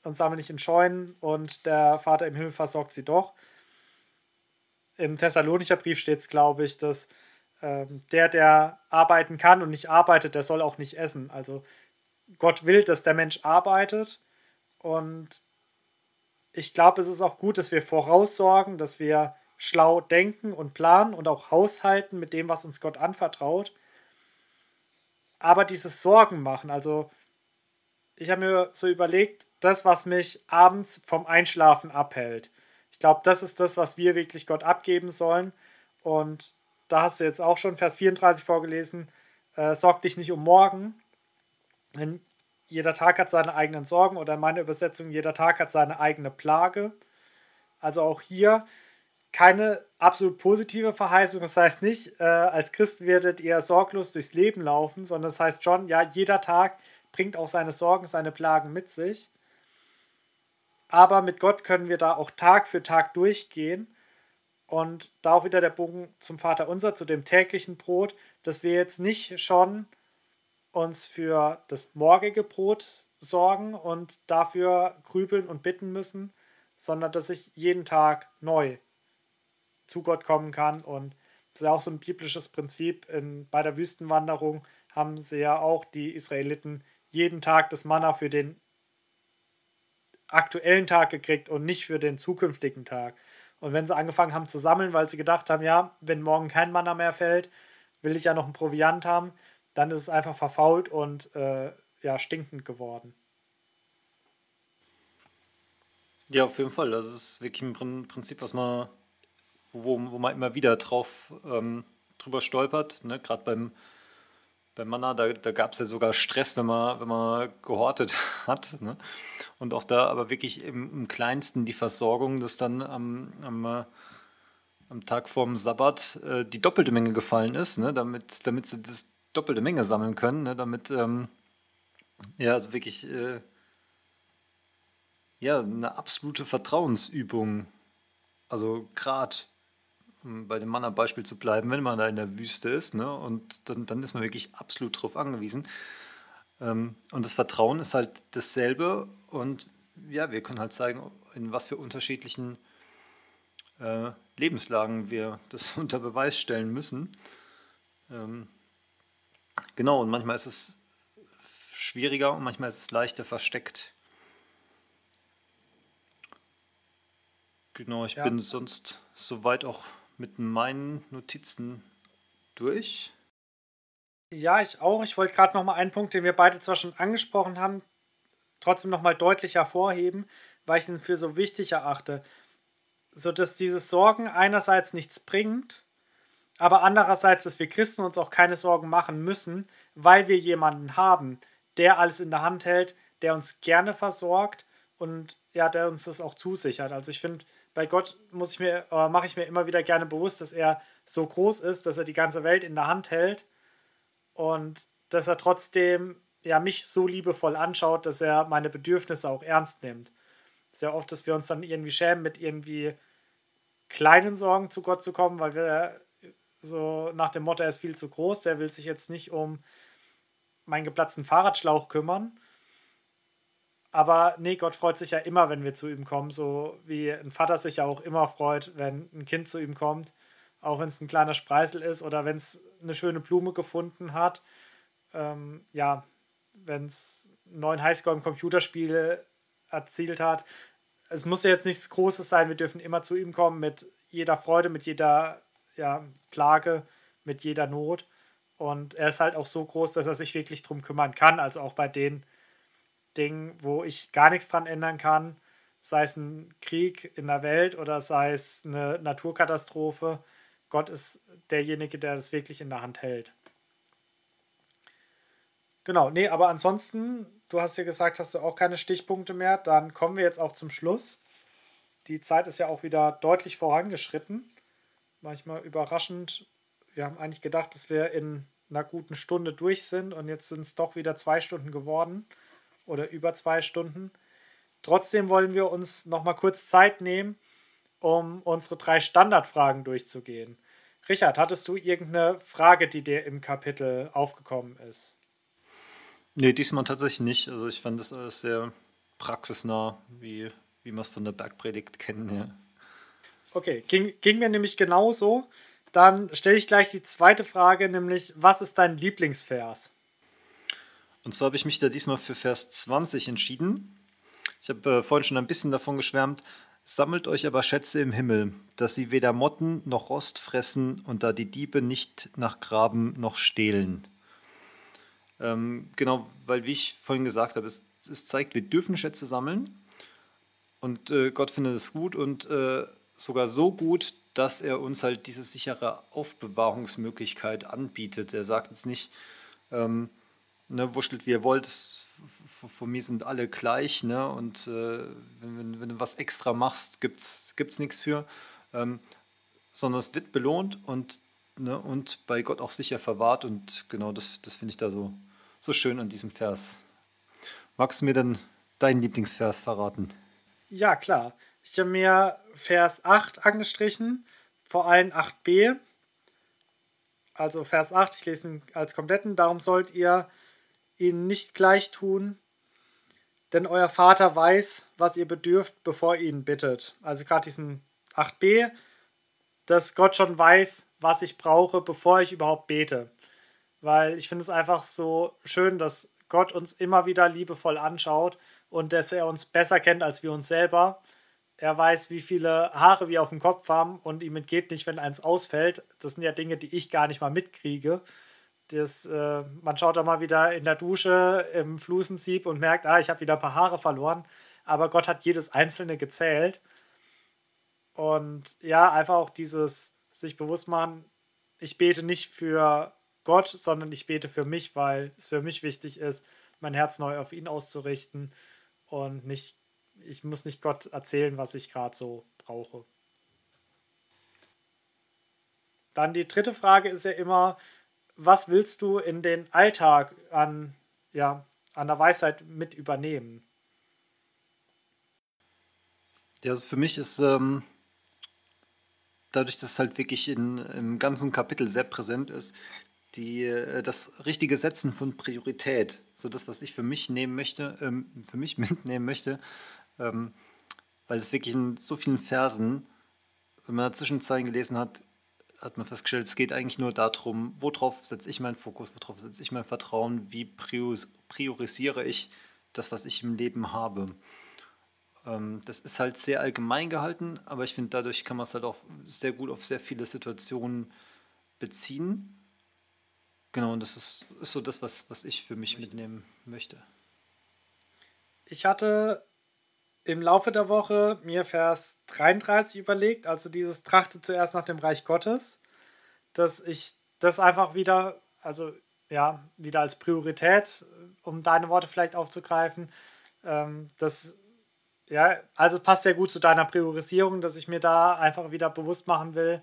und sammeln nicht in Scheunen und der Vater im Himmel versorgt sie doch. Im Thessalonischer Brief steht es, glaube ich, dass ähm, der, der arbeiten kann und nicht arbeitet, der soll auch nicht essen. Also Gott will, dass der Mensch arbeitet und ich glaube, es ist auch gut, dass wir voraussorgen, dass wir schlau denken und planen und auch haushalten mit dem, was uns Gott anvertraut. Aber dieses Sorgen machen, also ich habe mir so überlegt, das, was mich abends vom Einschlafen abhält. Ich glaube, das ist das, was wir wirklich Gott abgeben sollen. Und da hast du jetzt auch schon Vers 34 vorgelesen. Äh, sorg dich nicht um morgen, denn jeder Tag hat seine eigenen Sorgen oder in meiner Übersetzung, jeder Tag hat seine eigene Plage. Also auch hier keine absolut positive Verheißung. Das heißt nicht, äh, als Christ werdet ihr sorglos durchs Leben laufen, sondern das heißt schon, ja, jeder Tag bringt auch seine Sorgen, seine Plagen mit sich. Aber mit Gott können wir da auch Tag für Tag durchgehen. Und da auch wieder der Bogen zum Vater unser, zu dem täglichen Brot, dass wir jetzt nicht schon uns für das morgige Brot sorgen und dafür grübeln und bitten müssen, sondern dass ich jeden Tag neu zu Gott kommen kann. Und das ist ja auch so ein biblisches Prinzip. In, bei der Wüstenwanderung haben sie ja auch die Israeliten jeden Tag das Manna für den aktuellen Tag gekriegt und nicht für den zukünftigen Tag. Und wenn sie angefangen haben zu sammeln, weil sie gedacht haben, ja, wenn morgen kein Manna mehr fällt, will ich ja noch einen Proviant haben, dann ist es einfach verfault und äh, ja, stinkend geworden. Ja, auf jeden Fall. Das ist wirklich ein Prinzip, was man, wo, wo man immer wieder drauf ähm, drüber stolpert. Ne? Gerade beim bei Manna, da, da gab es ja sogar Stress, wenn man, wenn man gehortet hat. Ne? Und auch da aber wirklich im, im, kleinsten die Versorgung, dass dann am, am, äh, am Tag vorm Sabbat äh, die doppelte Menge gefallen ist, ne? damit, damit sie das doppelte Menge sammeln können, ne? damit, ähm, ja, also wirklich, äh, ja, eine absolute Vertrauensübung. Also gerade bei dem Manna-Beispiel zu bleiben, wenn man da in der Wüste ist, ne, und dann, dann ist man wirklich absolut darauf angewiesen. Ähm, und das Vertrauen ist halt dasselbe und ja, wir können halt zeigen, in was für unterschiedlichen äh, Lebenslagen wir das unter Beweis stellen müssen. Ähm, genau, und manchmal ist es schwieriger und manchmal ist es leichter versteckt. Genau, ich ja. bin sonst soweit auch mit meinen Notizen durch. Ja, ich auch. Ich wollte gerade noch mal einen Punkt, den wir beide zwar schon angesprochen haben, trotzdem noch mal deutlich hervorheben, weil ich ihn für so wichtig erachte. So dass dieses Sorgen einerseits nichts bringt, aber andererseits, dass wir Christen uns auch keine Sorgen machen müssen, weil wir jemanden haben, der alles in der Hand hält, der uns gerne versorgt und ja, der uns das auch zusichert. Also ich finde, bei Gott muss ich mir, äh, mache ich mir immer wieder gerne bewusst, dass er so groß ist, dass er die ganze Welt in der Hand hält und dass er trotzdem ja mich so liebevoll anschaut, dass er meine Bedürfnisse auch ernst nimmt. Sehr oft, dass wir uns dann irgendwie schämen, mit irgendwie kleinen Sorgen zu Gott zu kommen, weil wir so nach dem Motto, er ist viel zu groß, der will sich jetzt nicht um meinen geplatzten Fahrradschlauch kümmern. Aber nee, Gott freut sich ja immer, wenn wir zu ihm kommen, so wie ein Vater sich ja auch immer freut, wenn ein Kind zu ihm kommt, auch wenn es ein kleiner Spreißel ist oder wenn es eine schöne Blume gefunden hat. Ähm, ja, wenn es einen neuen Highscore im Computerspiel erzielt hat. Es muss ja jetzt nichts Großes sein, wir dürfen immer zu ihm kommen mit jeder Freude, mit jeder ja, Plage, mit jeder Not. Und er ist halt auch so groß, dass er sich wirklich drum kümmern kann. Also auch bei den Dingen, wo ich gar nichts dran ändern kann, sei es ein Krieg in der Welt oder sei es eine Naturkatastrophe. Gott ist derjenige, der das wirklich in der Hand hält. Genau, nee, aber ansonsten, du hast ja gesagt, hast du auch keine Stichpunkte mehr. Dann kommen wir jetzt auch zum Schluss. Die Zeit ist ja auch wieder deutlich vorangeschritten. Manchmal überraschend. Wir haben eigentlich gedacht, dass wir in einer guten Stunde durch sind und jetzt sind es doch wieder zwei Stunden geworden oder über zwei Stunden. Trotzdem wollen wir uns noch mal kurz Zeit nehmen, um unsere drei Standardfragen durchzugehen. Richard, hattest du irgendeine Frage, die dir im Kapitel aufgekommen ist? Nee, diesmal tatsächlich nicht. Also ich fand das alles sehr praxisnah, wie, wie wir es von der Bergpredigt kennen. Ja. Okay, ging, ging mir nämlich genauso. Dann stelle ich gleich die zweite Frage, nämlich, was ist dein Lieblingsvers? Und zwar habe ich mich da diesmal für Vers 20 entschieden. Ich habe äh, vorhin schon ein bisschen davon geschwärmt. Sammelt euch aber Schätze im Himmel, dass sie weder Motten noch Rost fressen und da die Diebe nicht nach Graben noch stehlen. Ähm, genau, weil wie ich vorhin gesagt habe, es, es zeigt, wir dürfen Schätze sammeln und äh, Gott findet es gut und äh, sogar so gut, dass er uns halt diese sichere Aufbewahrungsmöglichkeit anbietet. Er sagt jetzt nicht, ähm, ne, wurschtelt wie ihr wollt, von mir sind alle gleich, ne? Und äh, wenn, wenn, du was extra machst, gibt es nichts für. Ähm, sondern es wird belohnt und, ne, und bei Gott auch sicher verwahrt. Und genau das, das finde ich da so, so schön an diesem Vers. Magst du mir denn deinen Lieblingsvers verraten? Ja, klar. Ich habe mir Vers 8 angestrichen, vor allem 8b. Also Vers 8, ich lese ihn als kompletten. Darum sollt ihr ihnen nicht gleich tun, denn euer Vater weiß, was ihr bedürft, bevor ihr ihn bittet. Also gerade diesen 8b, dass Gott schon weiß, was ich brauche, bevor ich überhaupt bete. Weil ich finde es einfach so schön, dass Gott uns immer wieder liebevoll anschaut und dass er uns besser kennt als wir uns selber. Er weiß, wie viele Haare wir auf dem Kopf haben und ihm entgeht nicht, wenn eins ausfällt. Das sind ja Dinge, die ich gar nicht mal mitkriege. Das, äh, man schaut da mal wieder in der Dusche im Flusensieb und merkt, ah, ich habe wieder ein paar Haare verloren. Aber Gott hat jedes einzelne gezählt. Und ja, einfach auch dieses sich bewusst machen, ich bete nicht für Gott, sondern ich bete für mich, weil es für mich wichtig ist, mein Herz neu auf ihn auszurichten und nicht, ich muss nicht Gott erzählen, was ich gerade so brauche. Dann die dritte Frage ist ja immer, was willst du in den Alltag an, ja, an der Weisheit mit übernehmen? Ja, also für mich ist ähm, dadurch, dass es halt wirklich in, im ganzen Kapitel sehr präsent ist, die, äh, das richtige Setzen von Priorität, so das, was ich für mich nehmen möchte, ähm, für mich mitnehmen möchte, ähm, weil es wirklich in so vielen Versen, wenn man Zwischenzeilen gelesen hat, hat man festgestellt, es geht eigentlich nur darum, worauf setze ich meinen Fokus, worauf setze ich mein Vertrauen, wie priorisiere ich das, was ich im Leben habe. Ähm, das ist halt sehr allgemein gehalten, aber ich finde, dadurch kann man es halt auch sehr gut auf sehr viele Situationen beziehen. Genau, und das ist, ist so das, was, was ich für mich mitnehmen möchte. Ich hatte im Laufe der Woche mir Vers 33 überlegt, also dieses Trachte zuerst nach dem Reich Gottes, dass ich das einfach wieder, also ja, wieder als Priorität, um deine Worte vielleicht aufzugreifen, ähm, das, ja, also passt sehr gut zu deiner Priorisierung, dass ich mir da einfach wieder bewusst machen will,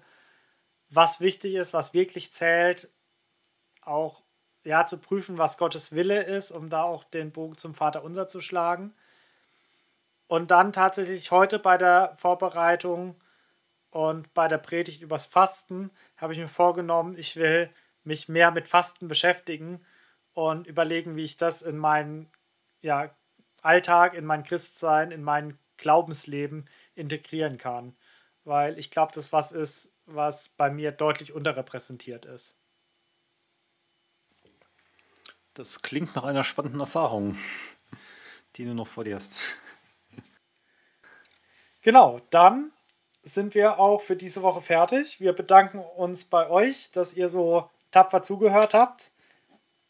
was wichtig ist, was wirklich zählt, auch ja, zu prüfen, was Gottes Wille ist, um da auch den Bogen zum Vater unser zu schlagen und dann tatsächlich heute bei der Vorbereitung und bei der Predigt übers Fasten habe ich mir vorgenommen, ich will mich mehr mit Fasten beschäftigen und überlegen, wie ich das in meinen ja, Alltag, in mein Christsein, in mein Glaubensleben integrieren kann. Weil ich glaube, das was ist, was bei mir deutlich unterrepräsentiert ist. Das klingt nach einer spannenden Erfahrung, die du noch vor dir hast. Genau, dann sind wir auch für diese Woche fertig. Wir bedanken uns bei euch, dass ihr so tapfer zugehört habt.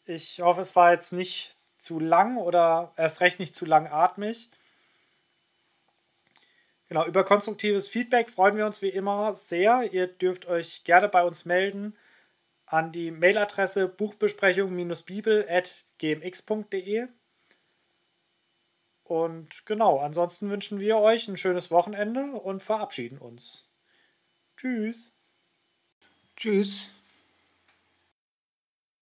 Ich hoffe, es war jetzt nicht zu lang oder erst recht nicht zu langatmig. Genau, über konstruktives Feedback freuen wir uns wie immer sehr. Ihr dürft euch gerne bei uns melden an die Mailadresse buchbesprechung-bibel.gmx.de. Und genau, ansonsten wünschen wir euch ein schönes Wochenende und verabschieden uns. Tschüss. Tschüss.